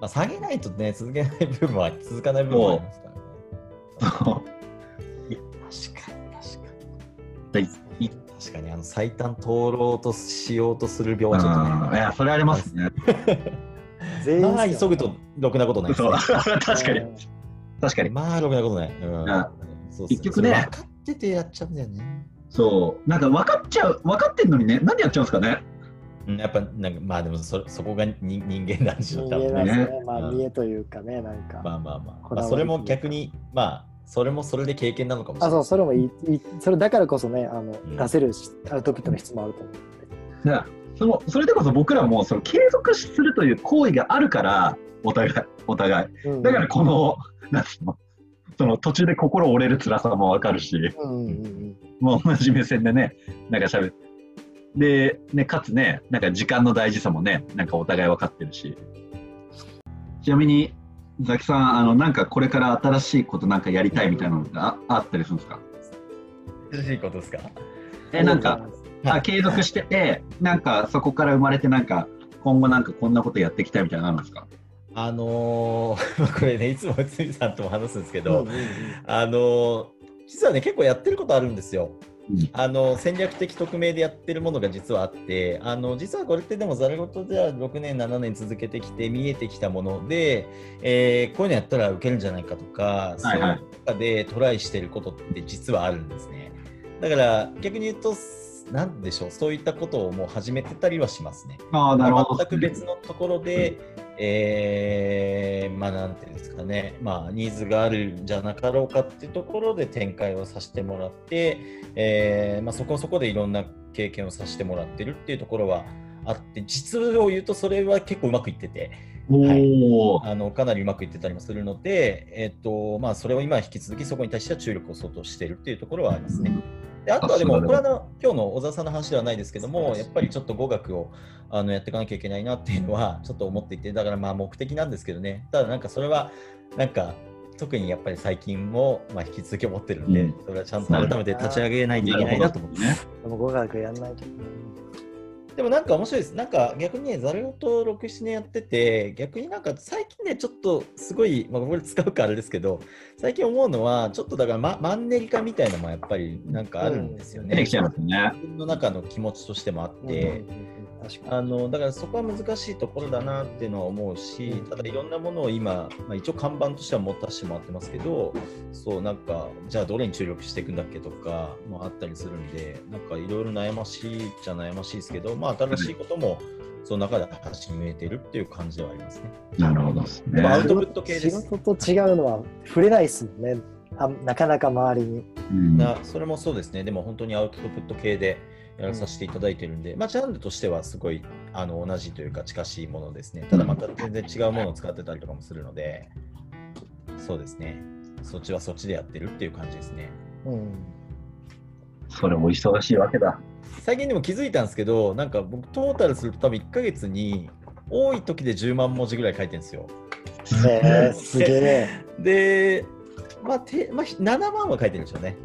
まあ、下げないとね、続けない部分は続かない部分もありますからね。そう。確かに、確かでに。い。確かに、あの最短通ろうとしようとする病はちょっとうんいね。やそれありますね 全員まあ、急ぐとろくなことないですそう。ね。確かに。うん。確かに。まあ、ろくなことない。うん。ん。そうっす結局ね。分かっててやっちゃうんだよね。そう。なんか分かっちゃう分かってんのにね。なんでやっちゃうんですかね。うんやっぱなんかまあでもそそこが人人間なんでしょう多分ね。ね。まあ、うん。見えというかね、なんか。まあまあまあ、まあ、それも逆にまあそれもそれで経験なのかもしれあ、ない。そう、それもいい、それだからこそね、あの、ん。出せるしアウトプットの質もあると思うので。そのそれでこそ僕らもその継続するという行為があるからお互いお互い。うん。だからこのなんつうの？その途中で心折れる辛さもわかるし。うんうんうん。もう同じ目線でねなんかしゃべでねかつねなんか時間の大事さもねなんかお互い分かってるし。ちなみにザキさんあのなんかこれから新しいことなんかやりたいみたいなのがああったりするんですか？嬉しいことですか？えなんかはいあ継続しててなんかそこから生まれてなんか今後なんかこんなことやっていきたいみたいなのですか？あのーこれねいつも内海さんとも話すんですけど、うんうんうん。あのー実はね結構やってることあるんですよ。うん。あの戦略的匿名でやってるものが実はあってあの実はこれってでもざるごとでは6年7年続けてきて見えてきたもので、えーこういうのやったら受けるんじゃないかとか、そうい。う中でトライしてることって実はあるんですね。だから逆に言うとなんでしょうそういったことをもう始めてたりはしますね。ああなるほど。全く別のところで、えーまあなんていうんですかね、まあ、ニーズがあるんじゃなかろうかっていうところで展開をさせてもらって、えーまあ、そこそこでいろんな経験をさせてもらってるっていうところはあって実を言うとそれは結構うまくいってておお、あのかなりうまくいってたりもするので、えっとまあ、それを今引き続きそこに対しては注力を相当しているっていうところはありますね。であとはでも、これはあの今日の小沢さんの話ではないですけども、やっぱりちょっと語学をあのやっていかなきゃいけないなっていうのはちょっと思っていて、だからまあ目的なんですけどね、ただなんかそれは、なんか特にやっぱり最近もまあ引き続き思ってるんで、うんそれはちゃんと改めて立ち上げないといけないなと思って。ね。でも語学やんないと。でもなんか面白いです。なんか逆にね、ザルゴと6、7年やってて、逆になんか最近ね、ちょっとすごい、まあ、これ使うかあれですけど、最近思うのは、ちょっとだから、ま、マンネリ化みたいなのもやっぱりなんかあるんですよね。出てきちゃいますね。自分の中の気持ちとしてもあって、うんうんうん確かあのだからそこは難しいところだなっていうのは思うし、ただいろんなものを今、まあ、一応看板としては持たせてもらってますけど、そうなんか、じゃあどれに注力していくんだっけとかもあったりするんで、なんかいろいろ悩ましいじゃ悩ましいですけど、まあ新しいこともその中で始めてるっていう感じではありますね。なるほどですねまあアウにトプット系です仕事と違うのは触れないですもんね。あなかなか周りに。うんなそれもそうですね、でも本当にアウトプット系でやらさせていただいてるんで、まあ、ジャンルとしてはすごいあの同じというか近しいものですね。ただまた全然違うものを使ってたりとかもするので、そうですね、そっちはそっちでやってるっていう感じですね。うん。それも忙しいわけだ。最近でも気づいたんですけど、なんか僕トータルすると多分1ヶ月に多い時で10万文字ぐらい書いてるんですよ。えー、すげえ。で、まあてまあ、7万は書いてるんでしょうね。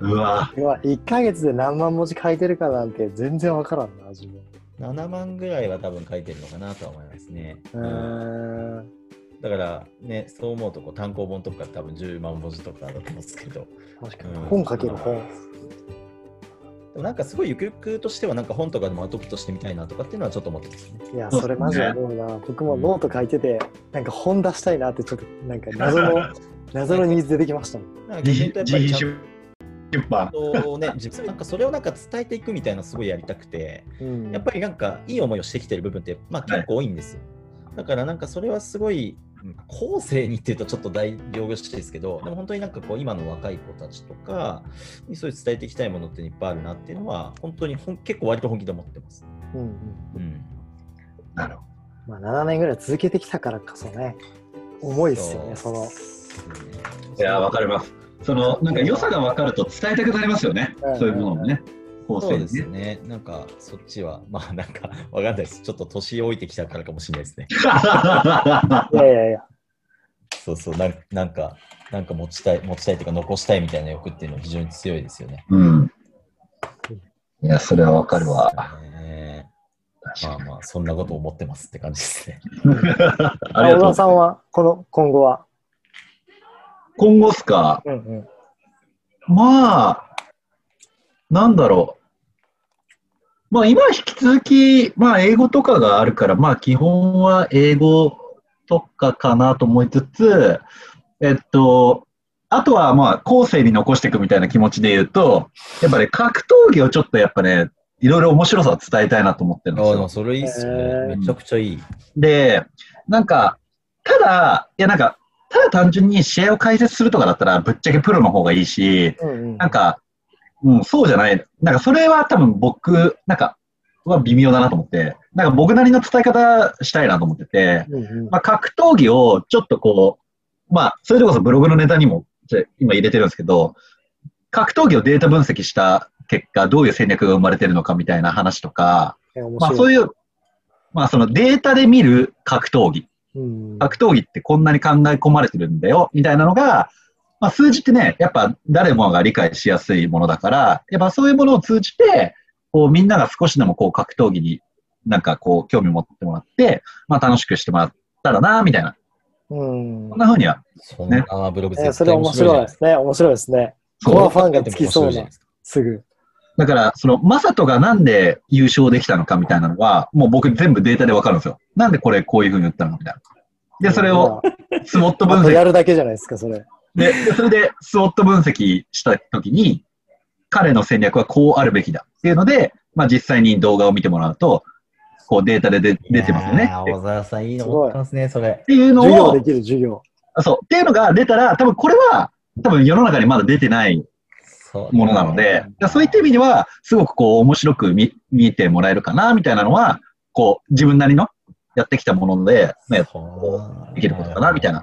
うわ、うわ、1ヶ月で何万文字書いてるかなんて全然わからんな、自分。7万ぐらいは多分書いてるのかなとは思いますね。うーん。だからね、そう思うとこう単行本とか多分10万文字とかだと思うんですけど、確かに。うん本書ける本。でもなんかすごいゆくゆくとしてはなんか本とかでもアウトプットしてみたいなとかっていうのはちょっと思ってますね。いや、それマジで思うな。僕もノート書いてて、なんか本出したいなって、ちょっとなんか謎の、謎のニーズ出てきましたもん。なんか逆に言うとやっぱりちゃん出版。とね、自分なんかそれをなんか伝えていくみたいなのすごいやりたくて、うん。やっぱりなんかいい思いをしてきてる部分ってまあ結構多いんですよ。だからなんかそれはすごいうん後世にっていうとちょっと仰々しいですけど、でも本当になんかこう今の若い子たちとかにそういう伝えていきたいものっていっぱいあるなっていうのは本当にほん結構割と本気で思ってます。うんうん。うん。なるほまあ、7年ぐらい続けてきたからこそね、重いですよね、その。ど。いや、わかります。その、なんか良さがわかると伝えたくなりますよねうん。そういうものもね。後そうですね。ね。なんかそっちはまあなんかわかんないです。ちょっと年老いてきたからかもしれないですね。いやいやいや。そうそうなんなんかなんか持ちたい持ちたいというか残したいみたいな欲っていうのは非常に強いですよね。うん。いや、それはわかるわ。まあまあそんなこと思ってますって感じですね。あ小田さんは、この、今後は？今後っすか？うんうん。まあ、なんだろう。まあ今引き続き、まあ英語とかがあるから、まあ基本は英語とかかなと思いつつ、えっと、あとはまあ後世に残していくみたいな気持ちで言うと、やっぱり格闘技をちょっとやっぱね、いろいろ面白さを伝えたいなと思ってるんですよああ、。それいいっすね。めちゃくちゃいい。で、なんか、ただ、いやなんか、ただ単純に試合を解説するとかだったら、ぶっちゃけプロの方がいいし、うんうんなんか、うん、そうじゃない。なんか、それは多分僕、なんか、は微妙だなと思って、なんか僕なりの伝え方したいなと思ってて、うんうんまあ、格闘技をちょっとこう、まあ、それでこそブログのネタにも今入れてるんですけど、格闘技をデータ分析した結果、どういう戦略が生まれてるのかみたいな話とか、まあ。そういう、まあ、そのデータで見る格闘技、うん格闘技ってこんなに考え込まれてるんだよ、みたいなのが、まあ、数字ってね、やっぱ誰もが理解しやすいものだから、やっぱそういうものを通じて、こうみんなが少しでもこう格闘技になんかこう興味を持ってもらって、まあ楽しくしてもらったらな、みたいな。うんこんな風には、そんなブログえ絶それ面対面白い白いですね。面白いですね。そうコアファンがつきそうな、すぐ。だから、その、マサトがなんで優勝できたのかみたいなのは、もう僕全部データでわかるんですよ。なんでこれこういう風に言ったのかみたいな。で、それをスウォットまあ、分析あとやるだけじゃないですか、それ。で、でそれでスウォット分析したときに、彼の戦略はこうあるべきだっていうので、まあ実際に動画を見てもらうと、こうデータで出出てますよね小沢さん、いいの持ってますね、それっ。ていうのを授業で、きる授業。あそう、っていうのが出たら、多分これは、多分世の中にまだ出てないものなので、そういった意味では、すごくこう面白く見見てもらえるかな、みたいなのは、こう自分なりのやってきたもので、ね、できることかなみたいな。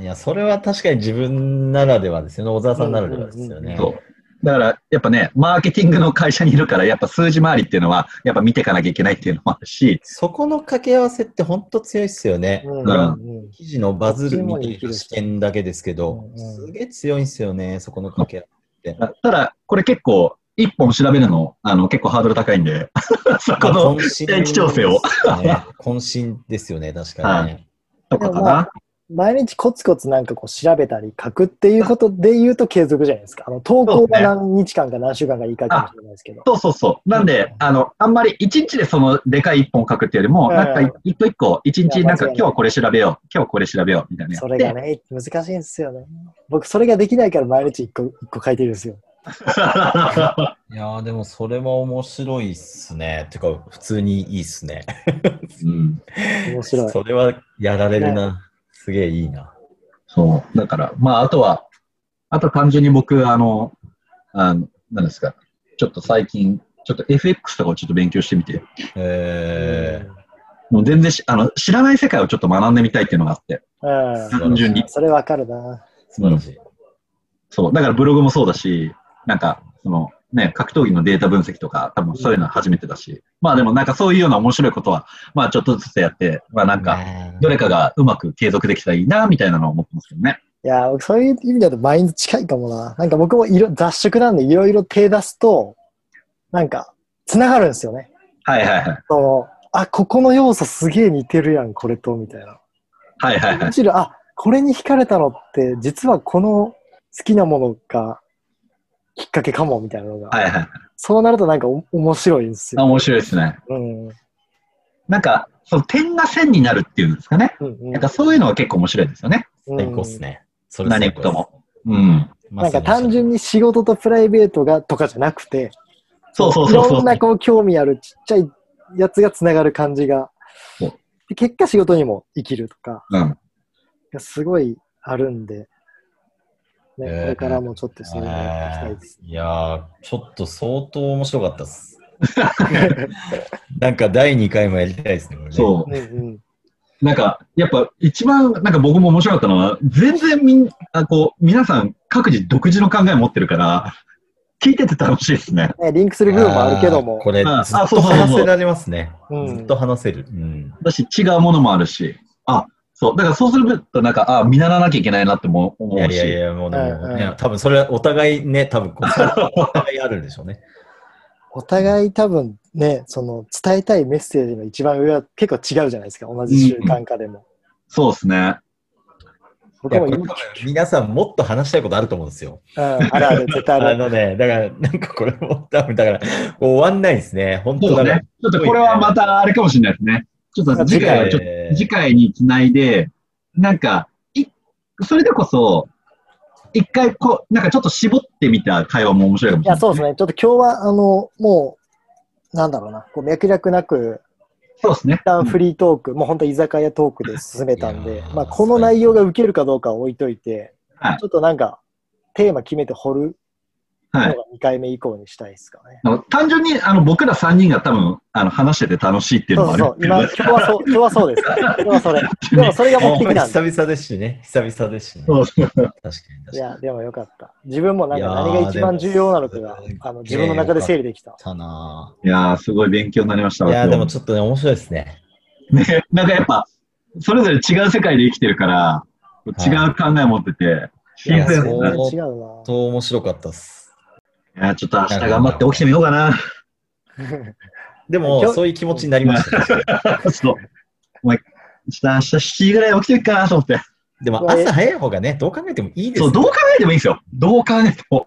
いや、それは確かに自分ならではですよね。小沢さんならではですよね。そう。だから、やっぱね、マーケティングの会社にいるから、やっぱ数字回りっていうのは、やっぱ見ていかなきゃいけないっていうのもあるし、そこの掛け合わせって本当強いっすよね。うんうんうん記事のバズるみたいな視点だけですけど、うんうんすげえ強いんすよね、そこの掛け合わせ。ただ、これ結構、一本調べるの、あの、結構ハードル高いんで、そこの、渾身期待値調整を。渾身ですよね、確かにね。とかかな。毎日コツコツなんかこう調べたり書くっていうことで言うと継続じゃないですか。あの投稿が何日間か何週間かいいかかもしれないですけど。そうそうそう。なんで、あの、あんまり一日でそのでかい一本書くっていうよりも、うんなんか一個一個、一日なんか今日はこれ調べよう、今日はこれ調べよう、みたいなやそ。れがね、難しいんですよね。僕、それができないから毎日一個一個書いてるんですよ。いやーでもそれは面白いっすね。てか、普通にいいっすね。うん。面白い。それはやられるな。すげえいいな。そう。だから、まあ、あとは、あと単純に僕、あの、あの、何ですか、ちょっと最近、ちょっと FX とかをちょっと勉強してみて、えもう全然しあの知らない世界をちょっと学んでみたいっていうのがあって、うん。単純に。それわかるな。ー、素晴らしい。そう。だからブログもそうだし、なんか、その、ね、格闘技のデータ分析とか、多分そういうのは初めてだし、まあでもなんかそういうような面白いことは、まあちょっとずつやって、まあなんか、どれかがうまく継続できたらいいな、みたいなのを思ってますけどね。いや、僕そういう意味だとマインド近いかもな。なんか僕もいろ雑食なんでいろいろ手出すと、なんか、つながるんですよね。はいはいはい。その、あ、ここの要素すげえ似てるやん、これと、みたいな。はいはいはい。むしろ、あ、これに惹かれたのって、実はこの好きなものがきっかけかも、みたいなのが。はいはい。そうなるとなんかお面白いんですよ。あ面白いですね。うん。うんなんか、その点が線になるっていうんですかね。うんなんかそういうのは結構面白いですよね。うん最高っすね。それ何事も。うん。なんか単純に仕事とプライベートがとかじゃなくて、そうそうそうそういろん。なこう興味あるちっちゃいやつがつながる感じがそう、で結果仕事にも生きるとか、うん。がすごいあるんで、ね、えーこれからもちょっとそういうのやっていきたいです。いやー、ちょっと相当面白かったっす。なんか第2回もやりたいですね、そうう。んうんなんか、やっぱ一番、なんか僕も面白かったのは、全然みんあこう、皆さん各自独自の考えを持ってるから、聞いてて楽しいですね。ね、リンクする部分もあるけどもこれ、あずっとあそうそうそう話せられますね。うんずっと話せる。うん。だし、違うものもあるし、あ、そう。だからそうすると、なんか、あ、見習わなきゃいけないなっても思いやうし。いやいや、もうでも、うんうんいや多分それはお互いね、多分こうお互いあるんでしょうね。お互い多分ね、その伝えたいメッセージの一番上は結構違うじゃないですか、同じ習慣化でも。そうですね。僕も皆さんもっと話したいことあると思うんですよ。うん、あるある、絶対ある。あのね、だから、なんかこれも多分、だから、終わんないですね。本当だね。ちょっとこれはまたあれかもしれないですね。ちょっと次回はちょっえーと、次回につないで、なんか、い、それでこそ、一回こう、なんかちょっと絞ってみた会話も面白いかもしいや、れない。そうですね。ちょっと今日は、あの、もう、なんだろうな、こう脈絡なく、そうですね一。旦フリートーク、もう本当居酒屋トークで進めたんでまあ、この内容が受けるかどうかは置いといて、はいちょっとなんか、テーマ決めて掘るはい。のが2回目以降にしたいですかね。あの単純にあの僕ら3人が多分あの話してて楽しいっていうのもあるそうそう、今、今日はそう、今日はそうです。今日はそれ。でもそれが目的なんで。久々ですしね。久々ですしね。そうそう確かに確かいに。や、でもよかった。自分もなんか何が一番重要なのかがあの自分の中で整理できた。たないやー、すごい勉強になりました。いやーでも今ちょっとね、面白いですね。日ね、なんかやっぱ、それぞれ違う世界で生きてるから、違う考え持ってて、新いや鮮そうだな。そう面白かったっす。いやーちょっと明日頑張って起きてみようかな。でも、そういう気持ちになりました。そう。お前、ちょっと明日7時ぐらい起きてるかなと思って。でも、朝早い方がね、どう考えてもいいですそう、よ。どう考えてもいいんですよ。どう考えても。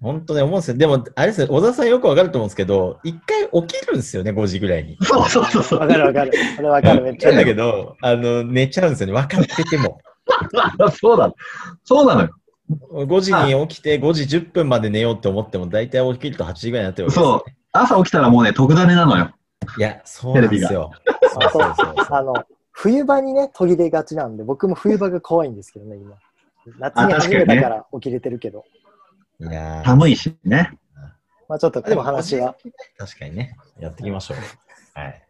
本当ね、思うんですよ。でも、あれですよ、小田さんよくわかると思うんですけど、一回起きるんですよね、5時ぐらいに。そうそうそうそう。わかるわかる。それわかる。めっちゃなんだけど、あの、寝ちゃうんですよね、分かってても。そうだ。そうなのよ。5時に起きて、5時10分まで寝ようって思っても、大体起きると8時ぐらいになってるわけですよ、ね。朝起きたらもうね、特ダネなのよ。いや、そうなんですよ。そうそうそうそうあの、冬場にね、途切れがちなんで、僕も冬場が怖いんですけどね、今。夏に始めたから起きれてるけど。いやー寒いしね。まあちょっとこの話は、確かにね、やっていきましょう。はい。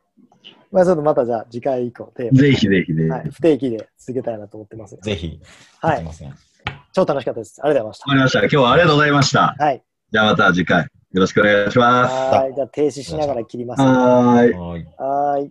まあちょっとまたじゃあ次回以降テーマ、ぜひぜひぜひ。はい、不定期で続けたいなと思ってます。ぜひ、はいきません超楽しかったです。ありがとうございわかりました。今日はありがとうございました。ました。はい。じゃあまた次回よろしくお願いします。はい。じゃあ停止しながら切ります。はーい。はい。はーい。